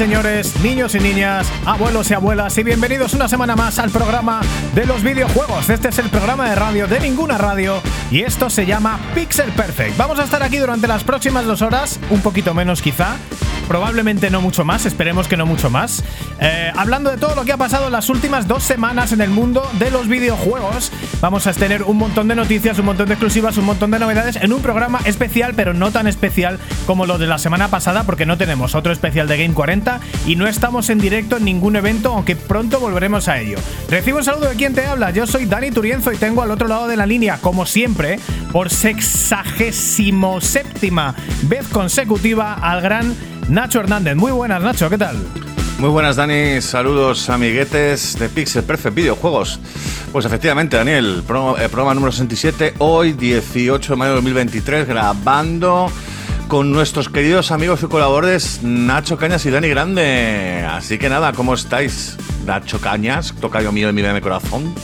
señores, niños y niñas, abuelos y abuelas, y bienvenidos una semana más al programa de los videojuegos. Este es el programa de radio de ninguna radio y esto se llama Pixel Perfect. Vamos a estar aquí durante las próximas dos horas, un poquito menos quizá, probablemente no mucho más, esperemos que no mucho más. Eh, hablando de todo lo que ha pasado en las últimas dos semanas en el mundo de los videojuegos, vamos a tener un montón de noticias, un montón de exclusivas, un montón de novedades en un programa especial, pero no tan especial como lo de la semana pasada, porque no tenemos otro especial de Game 40 y no estamos en directo en ningún evento, aunque pronto volveremos a ello. Recibo un saludo de quien te habla, yo soy Dani Turienzo y tengo al otro lado de la línea, como siempre, por sexagésimo séptima vez consecutiva al gran Nacho Hernández. Muy buenas, Nacho, ¿qué tal? Muy buenas, Dani. Saludos, amiguetes de Pixel Perfect Videojuegos. Pues efectivamente, Daniel, programa, programa número 67, hoy 18 de mayo de 2023, grabando con nuestros queridos amigos y colaboradores Nacho Cañas y Dani Grande. Así que nada, ¿cómo estáis? Nacho Cañas, tocayo mío de mi corazón.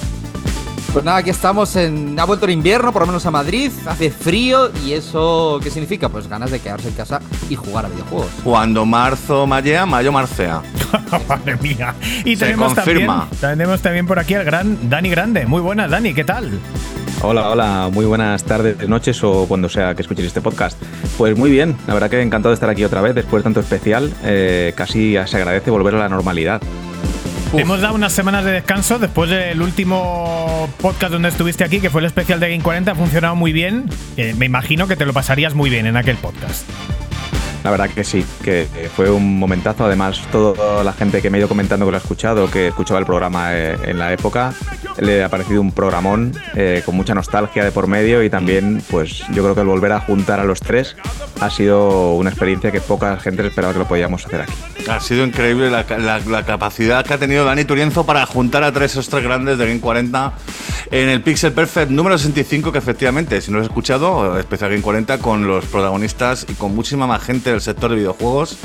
Pues nada, aquí estamos en. Ha vuelto el invierno, por lo menos a Madrid, hace frío y eso ¿qué significa? Pues ganas de quedarse en casa y jugar a videojuegos. Cuando marzo mallea, mayo marcea. Madre mía. Y Se tenemos confirma. también, tenemos también por aquí al gran Dani Grande. Muy buenas, Dani, ¿qué tal? Hola, hola, muy buenas tardes, noches o cuando sea que escuchéis este podcast. Pues muy bien, la verdad que encantado de estar aquí otra vez después de tanto especial. eh, casi se agradece volver a la normalidad. Hemos dado unas semanas de descanso después del último podcast donde estuviste aquí, que fue el especial de Game 40. Ha funcionado muy bien. Eh, me imagino que te lo pasarías muy bien en aquel podcast. La verdad que sí, que eh, fue un momentazo. Además, toda la gente que me ha ido comentando que lo ha escuchado, que escuchaba el programa eh, en la época, le ha parecido un programón eh, con mucha nostalgia de por medio y también, pues yo creo que el volver a juntar a los tres ha sido una experiencia que poca gente esperaba que lo podíamos hacer aquí. Ha sido increíble la, capacidad que ha tenido Dani Turienzo para juntar a tres tres grandes de Game 40 en el Pixel Perfect número 65, que efectivamente, si no lo has escuchado, especial Game 40 con los protagonistas y con muchísima más gente del sector de videojuegos.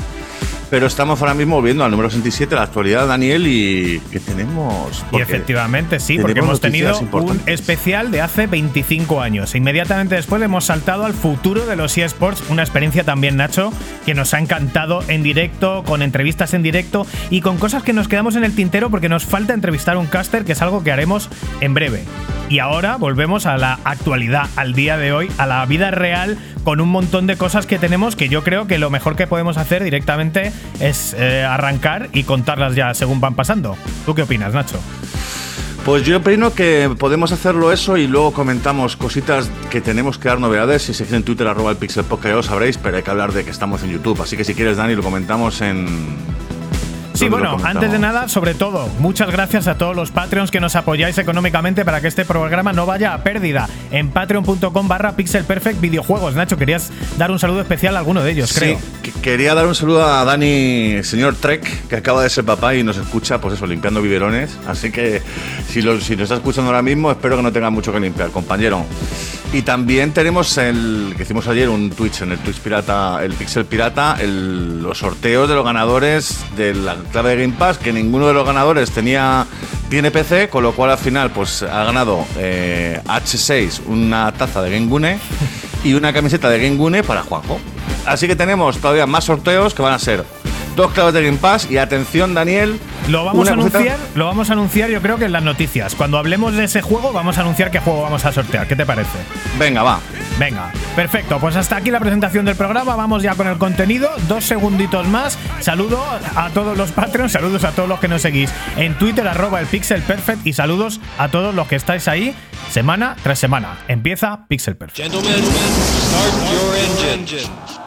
Pero estamos ahora mismo volviendo al número 67, la actualidad, Daniel, y que tenemos. Y efectivamente, sí, porque hemos tenido un especial de hace 25 años. Inmediatamente después hemos saltado al futuro de los eSports, una experiencia también, Nacho, que nos ha encantado en directo, con entrevistas en directo y con cosas que nos quedamos en el tintero porque nos falta entrevistar un caster, que es algo que haremos en breve. Y ahora volvemos a la actualidad, al día de hoy, a la vida real, con un montón de cosas que tenemos que yo creo que lo mejor que podemos hacer directamente es eh, arrancar y contarlas ya según van pasando. ¿Tú qué opinas, Nacho? Pues yo opino que podemos hacerlo eso y luego comentamos cositas que tenemos que dar novedades. Si seguís en Twitter, arroba el Pixel Podcast, ya lo sabréis, pero hay que hablar de que estamos en YouTube. Así que si quieres, Dani, lo comentamos en. Sí, ¿Dónde lo bueno, antes de nada, sobre todo, muchas gracias a todos los Patreons que nos apoyáis económicamente para que este programa no vaya a pérdida. En patreon.com barra Pixel Perfect Videojuegos. Nacho, querías dar un saludo especial a alguno de ellos, creo. Sí, que- quería dar un saludo a Dani, señor Trek, que acaba de ser papá y nos escucha, pues eso, limpiando biberones. Así que si lo, si lo está escuchando ahora mismo, espero que no tenga mucho que limpiar, compañero. Y también tenemos el que hicimos ayer un Twitch, en el Twitch Pirata, el Pixel Pirata, los sorteos de los ganadores de la clave de Game Pass, que ninguno de los ganadores tenía tiene PC, con lo cual al final pues ha ganado eh, H6 una taza de Gengune y una camiseta de Gengune para Juanjo. Así que tenemos todavía más sorteos que van a ser dos claves de Game Pass y atención Daniel, Lo vamos a cosita- anunciar, lo vamos a anunciar yo creo que en las noticias. Cuando hablemos de ese juego, vamos a anunciar qué juego vamos a sortear. ¿Qué te parece? Venga, va. Venga, perfecto. Pues hasta aquí la presentación del programa. Vamos ya con el contenido. Dos segunditos más. Saludo a todos los Patreons, saludos a todos los que nos seguís en Twitter, arroba el Pixel Perfect, y saludos a todos los que estáis ahí semana tras semana. Empieza Pixel Perfect. Gentlemen, start your engine.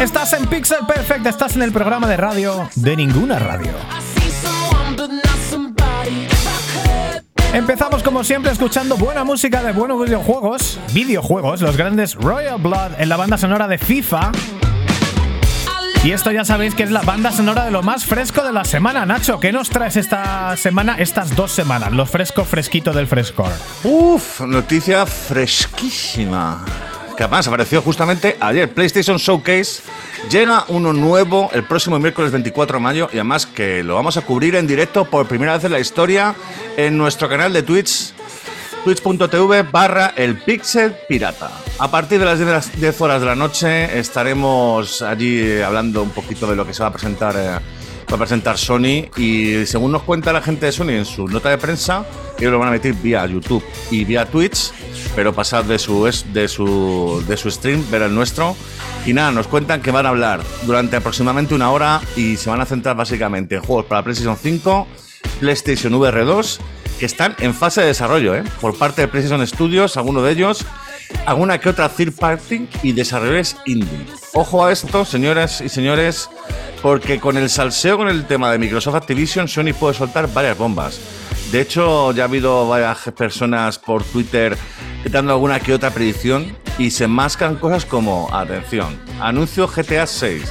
Estás en Pixel Perfect, estás en el programa de radio de ninguna radio. Empezamos como siempre escuchando buena música de buenos videojuegos, videojuegos, los grandes Royal Blood en la banda sonora de FIFA. Y esto ya sabéis que es la banda sonora de lo más fresco de la semana, Nacho. ¿Qué nos traes esta semana, estas dos semanas? Lo fresco, fresquito del frescor. Uf, noticia fresquísima. Que además apareció justamente ayer, PlayStation Showcase. Llega uno nuevo el próximo miércoles 24 de mayo y además que lo vamos a cubrir en directo por primera vez en la historia en nuestro canal de Twitch twitch.tv barra el pixel pirata. A partir de las 10 horas de la noche estaremos allí hablando un poquito de lo que se va a presentar, eh, va a presentar Sony y según nos cuenta la gente de Sony en su nota de prensa, ellos lo van a emitir vía YouTube y vía Twitch, pero pasad de su, de su, de su stream, ver el nuestro. Y nada, nos cuentan que van a hablar durante aproximadamente una hora y se van a centrar básicamente en juegos para PlayStation 5, PlayStation VR 2, que están en fase de desarrollo, ¿eh? por parte de PlayStation Studios, algunos de ellos, alguna que otra third party y desarrolladores indie. Ojo a esto, señoras y señores, porque con el salseo con el tema de Microsoft Activision, Sony puede soltar varias bombas. De hecho, ya ha habido varias personas por Twitter dando alguna que otra predicción y se mascan cosas como, atención, anuncio GTA 6.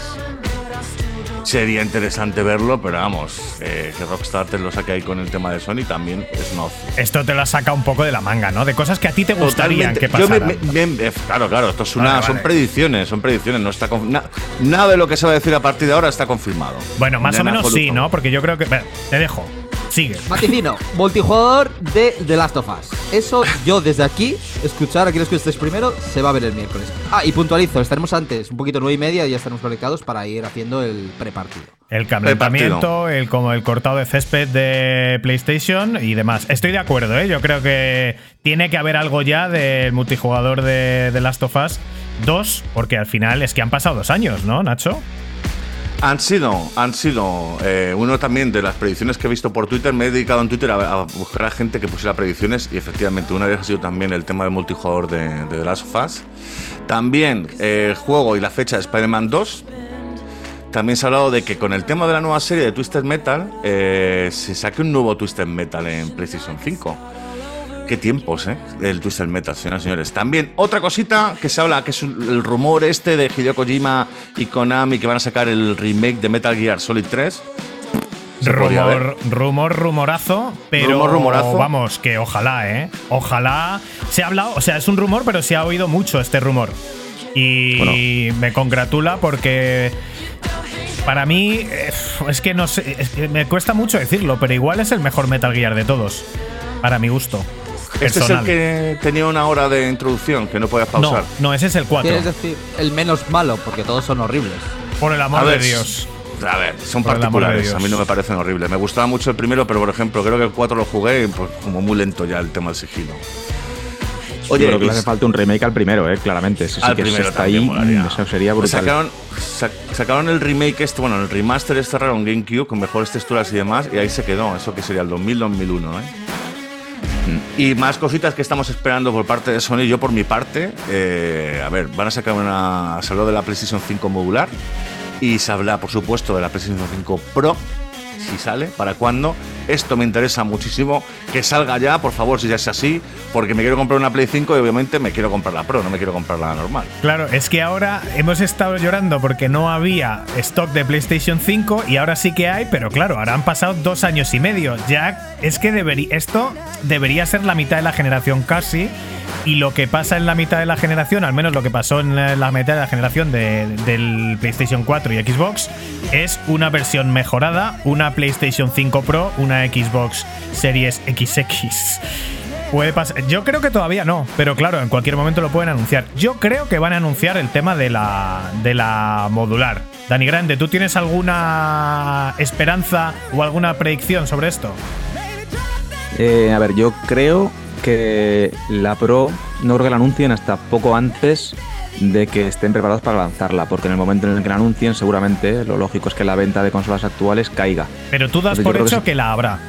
Sería interesante verlo, pero vamos, eh, que Rockstar te lo saque ahí con el tema de Sony también es opción. Esto te lo sacado un poco de la manga, ¿no? De cosas que a ti te gustarían Totalmente. que Yo me- pasaran. me- me- eh, claro, claro, esto es una, Vale, son vale. predicciones, son predicciones, no está na- nada de lo que se va a decir a partir de ahora está confirmado. Bueno, más o menos absoluto. sí, ¿no? Porque yo creo que. Bueno, te dejo. Sigue. Vaticino, multijugador de The Last of Us. Eso yo desde aquí, escuchar, aquí los que estéis primero, se va a ver el miércoles. Ah, y puntualizo, estaremos antes, un poquito nueve y media, y ya estaremos conectados para ir haciendo el prepartido. El calentamiento, el, como el cortado de césped de PlayStation y demás. Estoy de acuerdo, ¿eh? Yo creo que tiene que haber algo ya del multijugador de, de Last of Us 2, porque al final es que han pasado dos años, ¿no, Nacho? Han sido, han sido. eh, uno también de las predicciones que he visto por Twitter, me he dedicado en Twitter a, buscar a gente que pusiera predicciones y efectivamente una de ellas ha sido también el tema del multijugador de, de The Last of Us. También eh, el juego y la fecha de Spider-Man 2. También se ha hablado de que con el tema de la nueva serie de Twisted Metal eh, se saque un nuevo Twisted Metal en PlayStation 5. Qué tiempos, ¿eh? El Twisted Metal, señoras y señores. También otra cosita que se habla, que es el rumor este de Hideo Kojima y Konami que van a sacar el remake de Metal Gear Solid 3. Se podría ver. Rumor, rumor, rumorazo, pero Rumor, rumorazo. vamos, que ojalá, ¿eh? Ojalá. Se ha hablado, o sea, es un rumor, pero se ha oído mucho este rumor. Y me congratula porque para mí eh, es que no sé, es que me cuesta mucho decirlo, pero igual es el mejor Metal Gear de todos, para mi gusto. Este es el que tenía una hora de introducción que no podías no, pausar. no, ese es el 4. ¿Quieres decir el menos malo? Porque todos son horribles. Por el amor A ver, de Dios. A ver, son Por particulares. A mí no me parecen horribles. Me gustaba mucho el primero, pero por ejemplo, creo que el 4 lo jugué y, pues, como muy lento ya el tema del sigilo. Oye, creo que le hace falta un remake al primero, eh, claramente. Ese sí Al que primero está ahí, molaría. mm, eso sería brutal. Sacaron, sa- sacaron el remake este, bueno, el remaster este raro en GameCube con mejores texturas y demás, y ahí se quedó. Eso que sería el 2000-2001, ¿eh? Y más cositas que estamos esperando por parte de Sony. Yo, por mi parte, eh, a ver, van a sacar una. Se habló de la PlayStation 5 modular y se habla, por supuesto, de la PlayStation 5 Pro. Si sale, para cuándo. Esto me interesa muchísimo. Que salga ya, por favor, si ya es así. Porque me quiero comprar una Play 5 y obviamente me quiero comprar la Pro, no me quiero comprar la normal. Claro, es que ahora hemos estado llorando porque no había stock de PlayStation 5 y ahora sí que hay, pero claro, ahora han pasado dos años y medio. Ya es que esto debería ser la mitad de la generación casi. Y lo que pasa en la mitad de la generación, al menos lo que pasó en la, la mitad de la generación de- del PlayStation 4 y Xbox, es una versión mejorada, una PlayStation 5 Pro, una Xbox Series XX. Puede pasar. Yo creo que todavía no, pero claro, en cualquier momento lo pueden anunciar. Yo creo que van a anunciar el tema de la, de la modular. Dani Grande, ¿tú tienes alguna esperanza o alguna predicción sobre esto? Eh, a ver, yo creo que la Pro no creo que la anuncien hasta poco antes de que estén preparados para lanzarla, porque en el momento en el que la anuncien, seguramente lo lógico es que la venta de consolas actuales caiga. Pero tú das Entonces, por que hecho sí. que la habrá.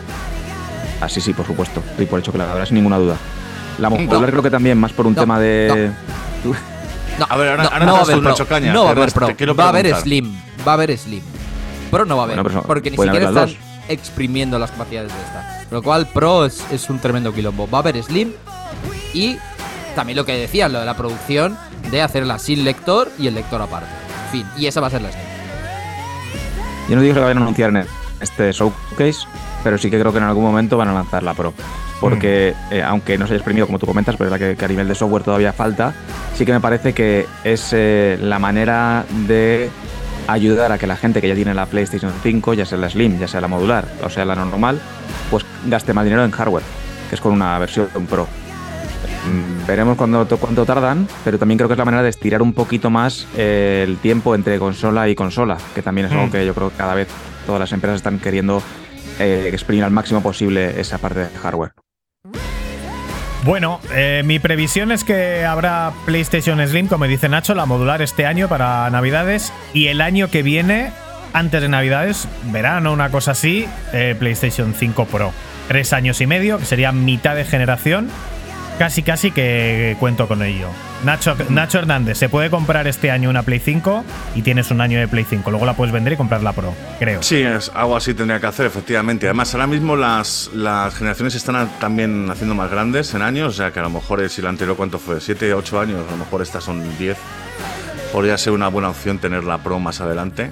Ah, sí, sí, por supuesto. Doy por hecho que la habrá, sin ninguna duda. La modular No. creo que también, más por un No, tema de. No, A ver, ahora- no, ahora no va a haber Pro. Caña, no va a haber Pro. Va a haber. Slim. Va a haber Slim. Pro no va a haber. Bueno, porque ni siquiera están las exprimiendo las capacidades de esta. Lo cual, Pro es, es un tremendo quilombo. Va a haber Slim y también lo que decían, lo de la producción de hacerla sin lector y el lector aparte. Fin. Y esa va a ser la Slim. Yo no digo que la vayan a anunciar en este showcase, pero sí que creo que en algún momento van a lanzar la Pro. porque eh, aunque no se haya exprimido como tú comentas, pero es verdad que, que a nivel de software todavía falta, sí que me parece que es eh, la manera de ayudar a que la gente que ya tiene la PlayStation 5, ya sea la Slim, ya sea la modular o sea la normal, pues gaste más dinero en hardware, que es con una versión Pro. Veremos cuándo- cuánto tardan, pero también creo que es la manera de estirar un poquito más eh, el tiempo entre consola y consola, que también es algo Mm. que yo creo que cada vez todas las empresas están queriendo eh, exprimir al máximo posible esa parte de hardware. Bueno, eh, mi previsión es que habrá PlayStation Slim, como dice Nacho, la modular este año para Navidades y el año que viene, antes de Navidades, verano, una cosa así, eh, PlayStation 5 Pro. Tres años y medio, que sería mitad de generación. Casi, casi que cuento con ello. Nacho, Nacho Hernández, se puede comprar este año una Play 5 y tienes un año de Play 5. Luego la puedes vender y comprar la Pro, creo. Sí, es, algo así tendría que hacer, efectivamente. Además, ahora mismo las, las generaciones están también haciendo más grandes en años, o sea que a lo mejor eh, si la anterior, ¿cuánto fue? ¿7, 8 años? A lo mejor estas son 10. Podría ser una buena opción tener la Pro más adelante.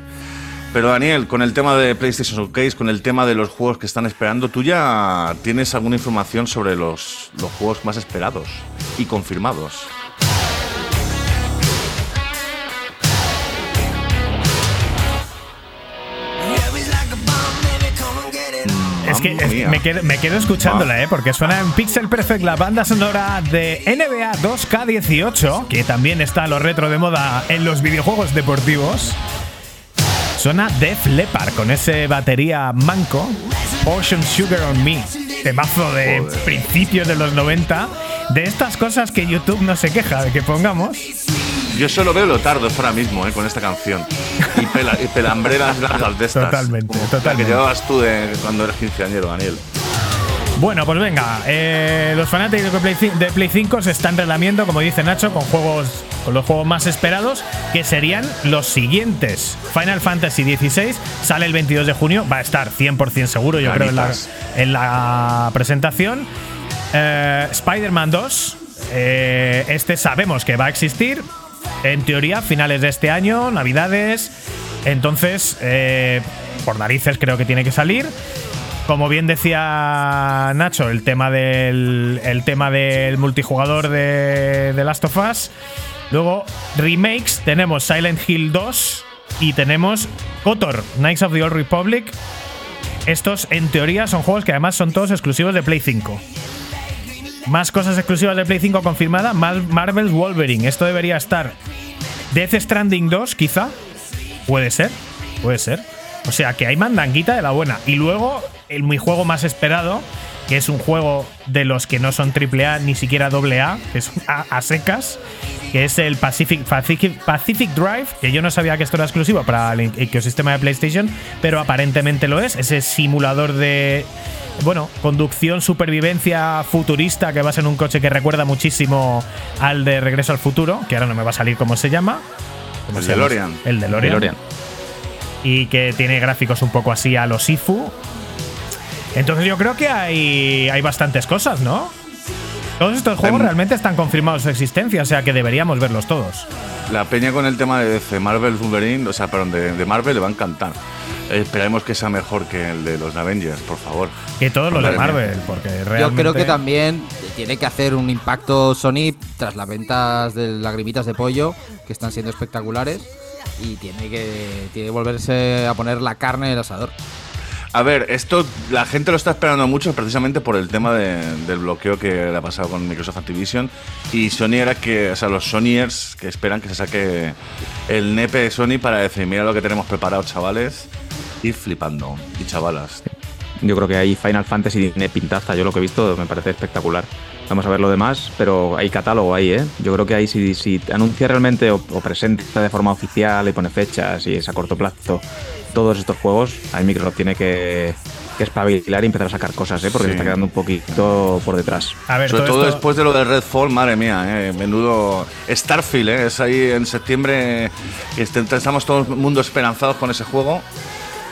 Pero Daniel, con el tema de PlayStation Showcase, con el tema de los juegos que están esperando, ¿tú ya tienes alguna información sobre los, los juegos más esperados y confirmados? Es que, es quedo, me quedo escuchándola, ¿eh? Porque suena en Pixel Perfect la banda sonora de NBA 2K18, que también está a lo retro de moda en los videojuegos deportivos. Suena Def Leppard con ese batería manco, Ocean Sugar on Me, temazo de Joder. principios de los 90, de estas cosas que YouTube no se queja de que pongamos. Yo solo veo Lotardos ahora mismo, eh, con esta canción. Y, pela- y pelambreras largas de estas. Totalmente, La totalmente. que llevabas tú de cuando eres quinceañero, Daniel. Bueno, pues venga, eh, los fanáticos de Play, cin- de Play 5 se están relamiendo, como dice Nacho, con juegos con los juegos más esperados, que serían los siguientes. Final Fantasy XVI sale el 22 de junio, va a estar 100% seguro, yo creo, en la, Ganitas. en la presentación. Eh, Spider-Man 2, eh, este sabemos que va a existir, en teoría, finales de este año, navidades. Entonces, eh, por narices creo que tiene que salir. Como bien decía Nacho, el tema del, el tema del multijugador de, Last of Us. Luego, remakes, tenemos Silent Hill 2 y tenemos KOTOR, Knights of the Old Republic. Estos, en teoría, son juegos que además son todos exclusivos de Play 5. Más cosas exclusivas de Play 5 confirmada, Mar- Marvel's Wolverine. Esto debería estar. Death Stranding 2, quizá. Puede ser, puede ser. O sea, que hay mandanguita de la buena. Y luego, el mi juego más esperado, que es un juego de los que no son AAA ni siquiera AA, que es a, a secas, que es el Pacific, Pacific, Pacific Drive, que yo no sabía que esto era exclusivo para el ecosistema de PlayStation, pero aparentemente lo es. Ese simulador de. Bueno, conducción, supervivencia futurista que vas en un coche que recuerda muchísimo al de Regreso al Futuro, que ahora no me va a salir cómo se llama. ¿Cómo El se llama? DeLorean. El DeLorean. DeLorean. Y que tiene gráficos un poco así a los Sifu. Entonces yo creo que hay, hay bastantes cosas, ¿no? Todos estos juegos Em- realmente están confirmados su existencia, o sea que deberíamos verlos todos. La peña con el tema de DC, Marvel Wolverine, o sea, perdón, de, de Marvel le va a encantar. Esperaremos que sea mejor que el de los Avengers, por favor. Que todos los de. Marvel, porque realmente. Yo creo que también tiene que hacer un impacto Sony tras las ventas de lagrimitas de pollo, que están siendo espectaculares, y tiene que, tiene volverse a poner la carne en el asador. A ver, esto la gente lo está esperando mucho precisamente por el tema de- del bloqueo que le ha pasado con Microsoft Activision. Y Sony era que, o sea, los Sonyers que esperan que se saque el nepe de Sony para decir, mira lo que tenemos preparado, chavales. Y flipando. Y chavalas. Yo creo que ahí Final Fantasy tiene pintaza. Yo lo que he visto me parece espectacular. Vamos a ver lo demás, pero hay catálogo ahí, ¿eh? Yo creo que ahí si, si anuncia realmente o, o presenta de forma oficial y pone fechas y es a corto plazo todos estos juegos, ahí Microsoft tiene que, que espabilar y empezar a sacar cosas, ¿eh? Porque Sí. se está quedando un poquito por detrás. A ver, Sobre todo todo esto- después de lo de Redfall, madre mía, eh, menudo Starfield, eh, es ahí en septiembre, que estamos todo el mundo esperanzados con ese juego,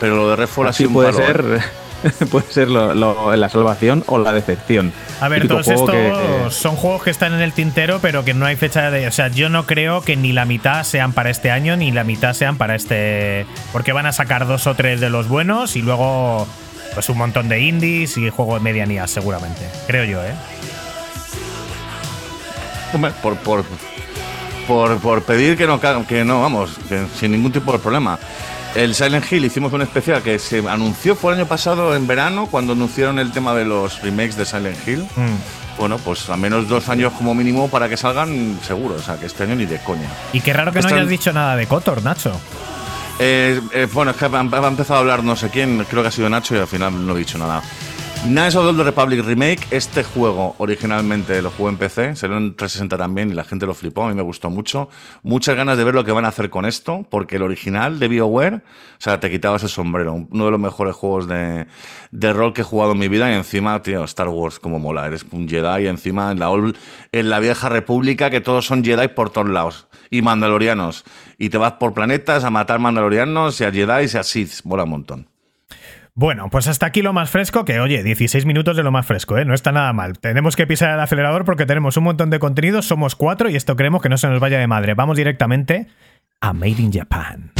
pero lo de Redfall ha Así sido un puede palo, ser, eh. puede ser lo- lo- la salvación o la decepción. A ver, todos estos que- son juegos que están en el tintero, pero que no hay fecha de. O sea, yo no creo que ni la mitad sean para este año, ni la mitad sean para este. Porque van a sacar dos o tres de los buenos y luego pues un montón de indies y juegos de medianías, seguramente. Creo yo, ¿eh? Hombre, por, por, por, por pedir que no, que no, vamos, que sin ningún tipo de problema. El Silent Hill hicimos un especial que se anunció, fue el año pasado en verano, cuando anunciaron el tema de los remakes de Silent Hill. Mm. Bueno, pues al menos dos años como mínimo para que salgan seguro, o sea, que este año ni de coña. Y qué raro que no Están- hayas dicho nada de Kotor, Nacho. Eh, eh, bueno, es que ha, ha empezado a hablar no sé quién, creo que ha sido Nacho y al final no he dicho nada. Knights of the Republic Remake, este juego originalmente lo jugué en PC, salió en 360 también y la gente lo flipó, a mí me gustó mucho. Muchas ganas de ver lo que van a hacer con esto, porque el original de BioWare, o sea, te quitabas el sombrero, uno de los mejores juegos de, de rol que he jugado en mi vida y encima, tío, Star Wars como mola, eres un Jedi y encima en la, old- en la vieja república que todos son Jedi por todos lados y mandalorianos y te vas por planetas a matar mandalorianos y a Jedi y a Sith, mola un montón. Bueno, pues hasta aquí lo más fresco, que oye, 16 minutos de lo más fresco, ¿eh? No está nada mal. Tenemos que pisar el acelerador porque tenemos un montón de contenido, somos cuatro y esto queremos que no se nos vaya de madre. Vamos directamente a Made in Japan.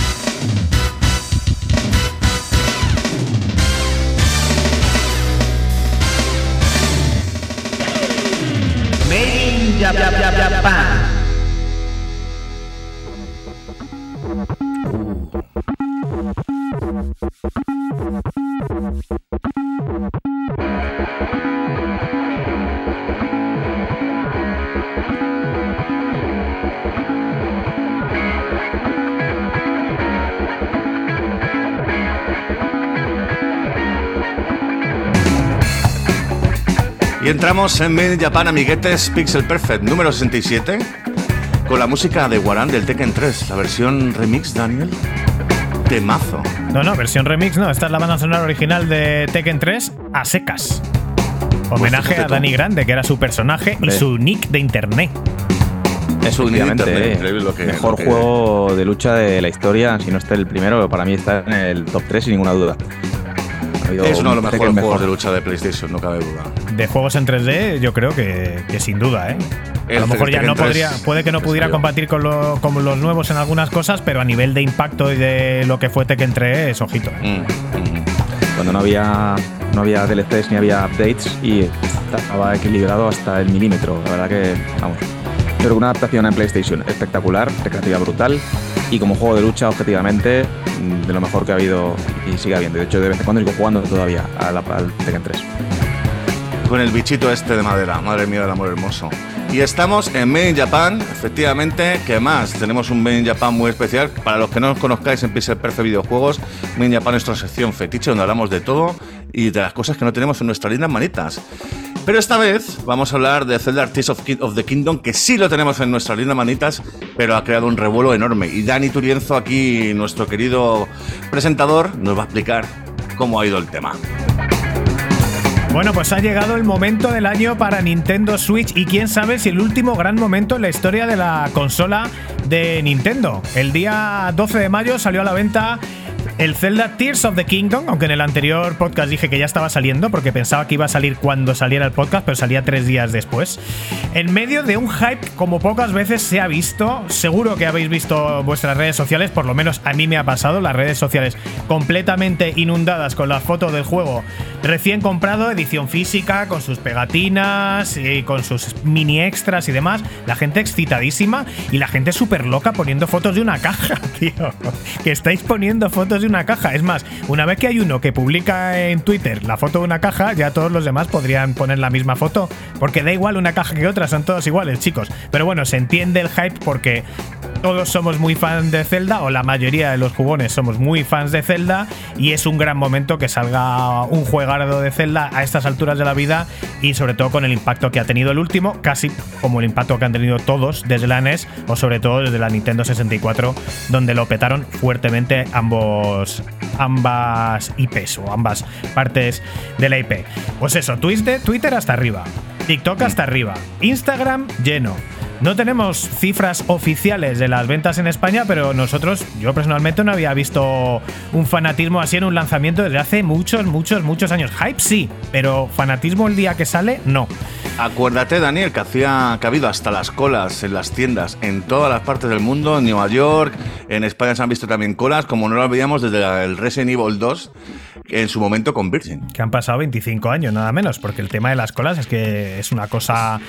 Y entramos en Made in Japan, amiguetes, Pixel Perfect número 67, con la música de Waran del Tekken 3, la versión remix, Daniel, No, no, versión remix, no. Esta es la banda sonora original de Tekken 3 a secas. Homenaje a. Danny Grande, que era su personaje y su nick de internet. Es internet, eh. increíble lo que- mejor que- juego de lucha de la historia, si no está el primero, para mí está en el top 3 sin ninguna duda. Es uno de los mejores mejor. juegos de lucha de PlayStation, no cabe duda. De juegos en 3D, yo creo que, que sin duda, ¿eh? A lo mejor ya no 3 podría, puede que no que pudiera combatir con, lo- con los nuevos en algunas cosas, pero a nivel de impacto y de lo que fue Tekken 3, ojito. ¿eh? Mm, mm. Cuando no había, no había DLCs ni había updates y estaba equilibrado hasta el milímetro. La verdad que, vamos. Que una adaptación en PlayStation espectacular, recreativa brutal y como juego de lucha, objetivamente, mm, de lo mejor que ha habido y sigue habiendo. De hecho, de vez en cuando sigo jugando todavía al Tekken 3. Con el bichito este de madera, madre mía del amor hermoso. Y estamos en Made in Japan, efectivamente, ¿qué más? Tenemos un Made in Japan muy especial. Para los que no nos conozcáis en Pixel Perfect Videojuegos, Made in Japan es nuestra sección fetiche donde hablamos de todo y de las cosas que no tenemos en nuestras lindas manitas. Pero esta vez vamos a hablar de Zelda Artist of, of the Kingdom, que sí lo tenemos en nuestras lindas manitas, pero ha creado un revuelo enorme. Y Dani Turienzo, aquí, nuestro querido presentador, nos va a explicar cómo ha ido el tema. Bueno, pues ha llegado el momento del año para Nintendo Switch y quién sabe si el último gran momento en la historia de la consola de Nintendo. El día 12 de mayo salió a la venta el Zelda Tears of the Kingdom, aunque en el anterior podcast dije que ya estaba saliendo porque pensaba que iba a salir cuando saliera el podcast, pero salía tres días después. En medio de un hype como pocas veces se ha visto, seguro que habéis visto vuestras redes sociales, por lo menos a mí me ha pasado, las redes sociales completamente inundadas con las fotos del juego recién comprado, edición física, con sus pegatinas y con sus mini extras y demás. La gente excitadísima y la gente súper loca poniendo fotos de una caja, tío. Que estáis poniendo fotos de una caja. Es más, una vez que hay uno que publica en Twitter la foto de una caja, ya todos los demás podrían poner la misma foto. Porque da igual una caja que otra, son todos iguales, chicos. Pero bueno, se entiende el hype porque todos somos muy fans de Zelda, o la mayoría de los jugones somos muy fans de Zelda, y es un gran momento que salga un juegardo de Zelda a estas alturas de la vida, y sobre todo con el impacto que ha tenido el último, casi como el impacto que han tenido todos desde la NES, o sobre todo desde la Nintendo 64, donde lo petaron fuertemente ambos ambas IPs o ambas partes de la IP. Pues eso, Twitter, Twitter hasta arriba, TikTok hasta arriba, Instagram lleno. No tenemos cifras oficiales de las ventas en España, pero nosotros, yo personalmente no había visto un fanatismo así en un lanzamiento desde hace muchos, muchos, muchos años. Hype sí, pero fanatismo el día que sale, no. Acuérdate, Daniel, que hacía que ha habido hasta las colas en las tiendas en todas las partes del mundo, en Nueva York, en España se han visto también colas, como no las veíamos desde la- el Resident Evil 2 en su momento con Virgin. Que han pasado 25 años, nada menos, porque el tema de las colas es que es una cosa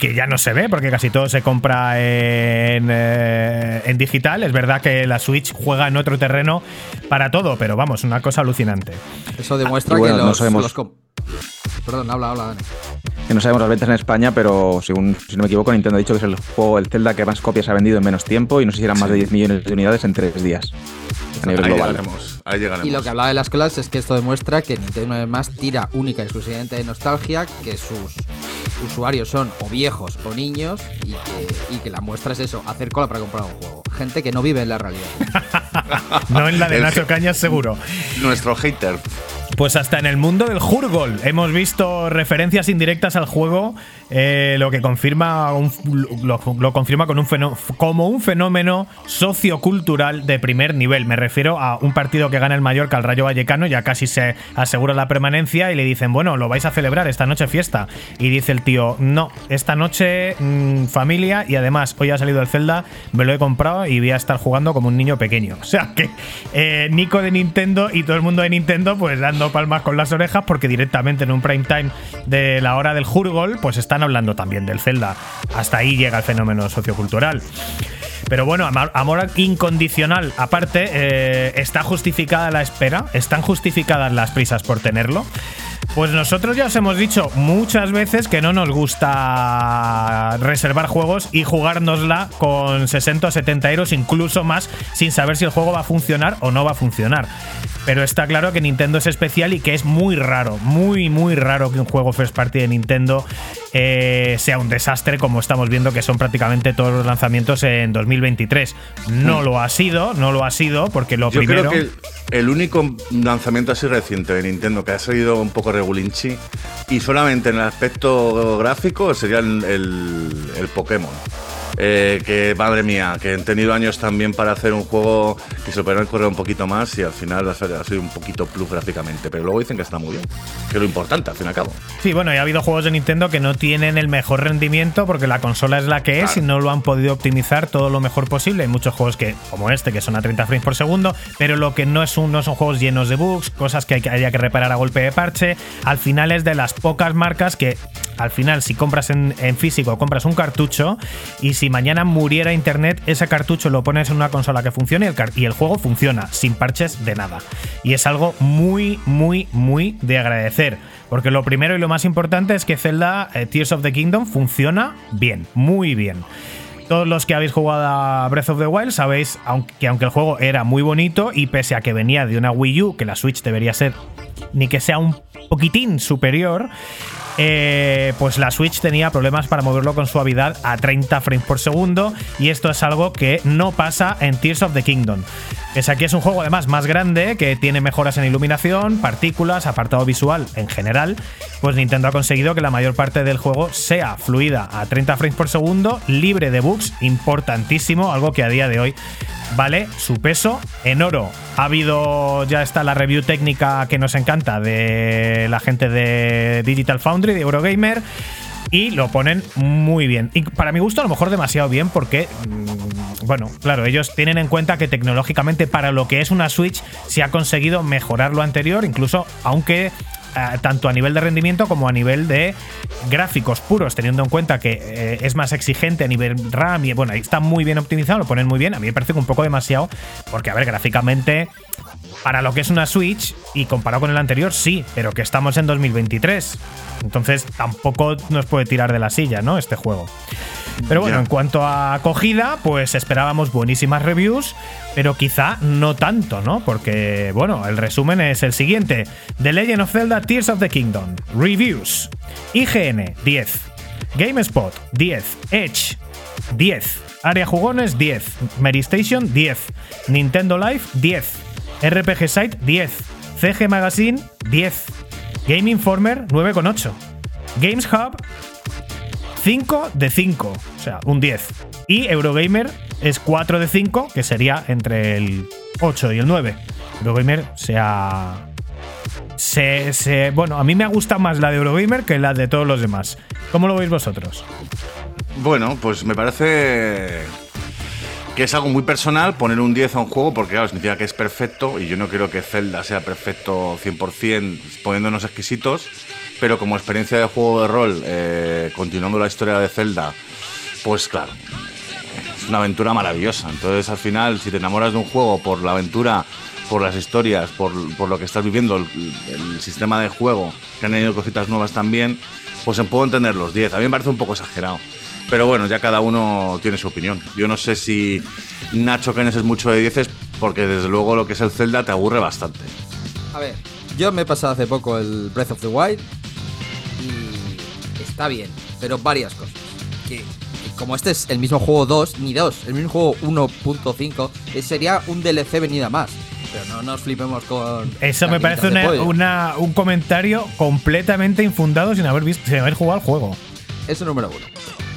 que ya no se ve, porque casi todo se compra en, eh, en digital. Es verdad que la Switch juega en otro terreno para todo, pero vamos, una cosa alucinante. Eso demuestra bueno, que no los, sabemos- los Perdón, habla, habla, Dani. Que no sabemos las ventas en España, pero según, si no me equivoco, Nintendo ha dicho que es el juego, el Zelda que más copias ha vendido en menos tiempo y no sé si eran más de 10 millones de unidades en tres días. A nivel Ahí global. llegaremos, ahí llegaremos. Y lo que hablaba de las colas es que esto demuestra que Nintendo además tira única y exclusivamente de nostalgia, que sus usuarios son o viejos o niños y que, y que la muestra es eso, hacer cola para comprar un juego. Gente que no vive en la realidad. No en la de Nacho Cañas, seguro. Nuestro hater. Pues hasta en el mundo del Hurgol. Hemos visto referencias indirectas al juego, eh, lo que confirma lo, confirma con un como un fenómeno sociocultural de primer nivel. Me refiero a un partido que gana el Mallorca al Rayo Vallecano, ya casi se asegura la permanencia y le dicen, bueno, lo vais a celebrar esta noche fiesta. Y dice el tío, no, esta noche mm, familia y además hoy ha salido el Zelda, me lo he comprado y voy a estar jugando como un niño pequeño. O sea que eh, Nico de Nintendo y todo el mundo de Nintendo pues dando palmas con las orejas porque directamente en un prime time de la hora del Hurgol pues están hablando también del Zelda. Hasta ahí llega el fenómeno sociocultural. Pero bueno, amor, incondicional. Aparte, eh, está justificada la espera, están justificadas las prisas por tenerlo. Pues nosotros ya os hemos dicho muchas veces que no nos gusta reservar juegos y jugárnosla con 60 o 70 euros, incluso más, sin saber si el juego va a funcionar o no va a funcionar. Pero está claro que Nintendo es especial y que es muy raro, muy, muy raro que un juego first party de Nintendo eh, sea un desastre, como estamos viendo que son prácticamente todos los lanzamientos en 2023. No lo ha sido, no lo ha sido, porque lo Yo primero. creo que el, único lanzamiento así reciente de Nintendo que ha salido un poco regulinchi y solamente en el aspecto gráfico sería el, el- el Pokémon. Eh, que madre mía, que han tenido años también para hacer un juego que se lo podrían correr un poquito más y al final ha sido un poquito plus gráficamente. Pero luego dicen que está muy bien, que es lo importante al fin y al cabo. Sí, bueno, y ha habido juegos de Nintendo que no tienen el mejor rendimiento porque la consola es la que es y no lo han podido optimizar todo lo mejor posible. Hay muchos juegos que, como este, que son a 30 frames por segundo, pero lo que no es un, no son juegos llenos de bugs, cosas que- haya que reparar a golpe de parche. Al final es de las pocas marcas que, al final, si compras en, en físico, compras un cartucho y si mañana muriera internet, ese cartucho lo pones en una consola que funcione y el, y el juego funciona, sin parches de nada. Y es algo muy, muy, muy de agradecer. Porque lo primero y lo más importante es que Zelda eh, Tears of the Kingdom funciona bien, muy bien. Todos los que habéis jugado a Breath of the Wild sabéis que aunque el juego era muy bonito y pese a que venía de una Wii U, que la Switch debería ser ni que sea un poquitín superior, eh, pues la Switch tenía problemas para moverlo con suavidad a 30 frames por segundo y esto es algo que no pasa en Tears of the Kingdom. Es aquí es un juego además más grande que tiene mejoras en iluminación, partículas, apartado visual en general, pues Nintendo ha conseguido que la mayor parte del juego sea fluida a 30 frames por segundo, libre de bugs, importantísimo, algo que a día de hoy vale su peso en oro. Ha habido, ya está la review técnica que nos encanta de la gente de Digital Foundry, de Eurogamer. Y lo ponen muy bien. Y para mi gusto, a lo mejor demasiado bien, porque, mm, bueno, claro, ellos tienen en cuenta que tecnológicamente, para lo que es una Switch, se ha conseguido mejorar lo anterior, incluso aunque eh, tanto a nivel de rendimiento como a nivel de gráficos puros, teniendo en cuenta que eh, es más exigente a nivel RAM y bueno, está muy bien optimizado, lo ponen muy bien. A mí me parece que un poco demasiado, porque a ver, gráficamente, para lo que es una Switch y comparado con el anterior, sí, pero que estamos en 2023. Entonces tampoco nos puede tirar de la silla, ¿no? Este juego. Pero bueno, en cuanto a acogida, pues esperábamos buenísimas reviews, pero quizá no tanto, ¿no? Porque, bueno, el resumen es el siguiente: The Legend of Zelda Tears of the Kingdom. Reviews. IGN, 10. GameSpot, 10. Edge, 10. Área Jugones, 10. Mary Station, 10. Nintendo Live, 10. RPG Site, 10. CG Magazine, 10. Game Informer, 9,8. Games Hub, 5 de 5, o sea, un 10. Y Eurogamer es 4 de 5, que sería entre el 8 y el 9. Eurogamer se ha se, se- bueno, a mí me gusta más la de Eurogamer que la de todos los demás. ¿Cómo lo veis vosotros? Bueno, pues me parece que es algo muy personal poner un 10 a un juego porque claro, significa que es perfecto y yo no quiero que Zelda sea perfecto 100% poniéndonos exquisitos, pero como experiencia de juego de rol, eh, continuando la historia de Zelda, pues claro, es una aventura maravillosa. Entonces al final, si te enamoras de un juego por la aventura, por las historias, por, por lo que estás viviendo, el, sistema de juego, que han añadido cositas nuevas también, pues puedo entender los 10. A mí me parece un poco exagerado. Pero bueno, ya cada uno tiene su opinión. Yo no sé si Nacho Kenes es mucho de 10 porque desde luego lo que es el Zelda te aburre bastante. A ver, yo me he pasado hace poco el Breath of the Wild y está bien, pero varias cosas. Que, como este es el mismo juego 2, ni 2, el mismo juego 1.5, eh, sería un DLC venida más. Pero no nos flipemos con. Eso me parece una- un comentario completamente infundado sin haber visto, sin haber jugado al juego. Eso número uno.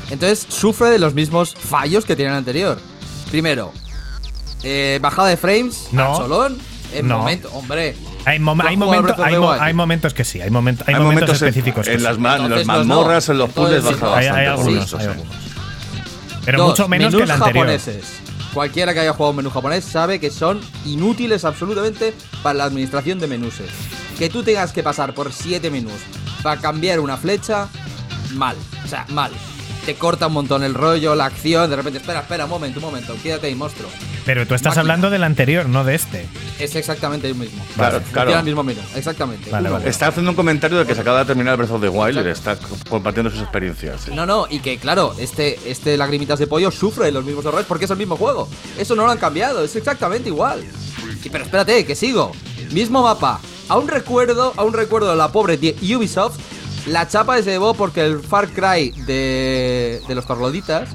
Entonces sufre de los mismos fallos que tiene el anterior. Primero, eh, bajada de frames, No. solón, en No. momento, hombre. Hay, mom- ¿Tú has hay, jugado al momento- mo- momentos que sí, hay, moment- hay Hay momentos, en- específicos. en, las, ma- en Entonces las no. mazmorras, en los puzzles, sí, baja hay, bastante. hay algunos, sí. Pero Dos, mucho menos que menús el anterior. japoneses. Cualquiera que haya jugado un menú japonés sabe que son inútiles absolutamente para la administración de menús. Que tú tengas que pasar por siete menús para cambiar una flecha, mal. O sea, mal. Te corta un montón el rollo, la acción, de repente, espera, espera, un momento, un momento, quédate ahí, monstruo. Pero tú estás Máquina. hablando del anterior, no de este. Es exactamente el mismo. Claro, Funciona claro. el mismo menú, exactamente. Vale, a vale. Está haciendo un comentario de que se acaba de terminar el Breath of the Wild y Exacto. está compartiendo sus experiencias. sí. No, no, y que claro, este, este Lagrimitas de Pollo sufre los mismos errores porque es el mismo juego. Eso no lo han cambiado, es exactamente igual. Y, pero espérate, que sigo. Mismo mapa. Aún recuerdo, aún recuerdo de la pobre Ubisoft. La chapa se llevó porque el Far Cry de, de los Torloditas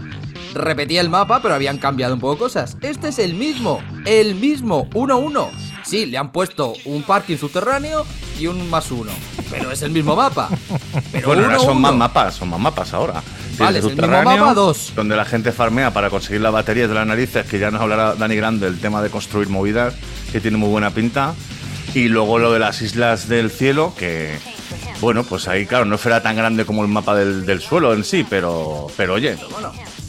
repetía el mapa, pero habían cambiado un poco cosas. Este es el mismo, el mismo, uno a uno. Sí, le han puesto un parking subterráneo y un más uno. Pero es el mismo mapa. Pero Bueno, ahora uno a son más mapas, son más mapas ahora. Vale, Tienes es el mismo mapa, dos. Donde la gente farmea para conseguir las baterías de las narices, que ya nos hablará Dani Grande del tema de construir movidas, que tiene muy buena pinta. Y luego lo de las islas del cielo, que, bueno, pues ahí, claro, no será tan grande como el mapa del, del suelo en sí, pero, pero oye,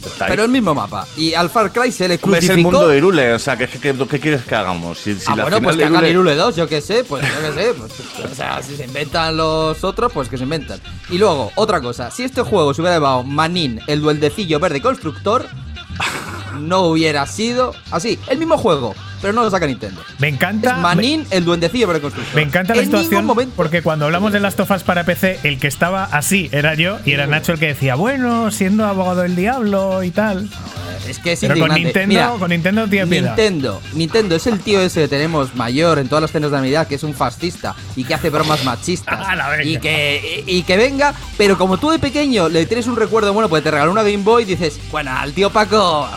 está ahí. Pero el mismo mapa. Y al Far Cry se le crucificó. es el mundo de Irule, o sea, ¿qué, qué, qué quieres que hagamos? Si, si ah, la bueno, pues que hagan Hyrule- Irule 2, yo qué sé, pues yo qué sé. Pues, o sea, si se inventan los otros, pues que se inventan. Y luego, otra cosa, si este juego se hubiera llamado Manin, el duendecillo verde constructor, no hubiera sido así, el mismo juego, pero no lo saca Nintendo. Me encanta. Es Manin, el duendecillo verde constructor. Me encanta la En situación porque cuando hablamos de las tofas para PC, el que estaba así era yo y era Nacho el que decía, bueno, siendo abogado del diablo y tal. Es que es Pero con. Nintendo, Mira, con Nintendo tiene piedad. Nintendo, Nintendo es el tío ese que tenemos mayor en todas las cenas de Navidad que es un fascista y que hace bromas machistas la y que y, y que venga, pero como tú de pequeño le tienes un recuerdo bueno, pues te regaló una Game Boy y dices, bueno, al tío Paco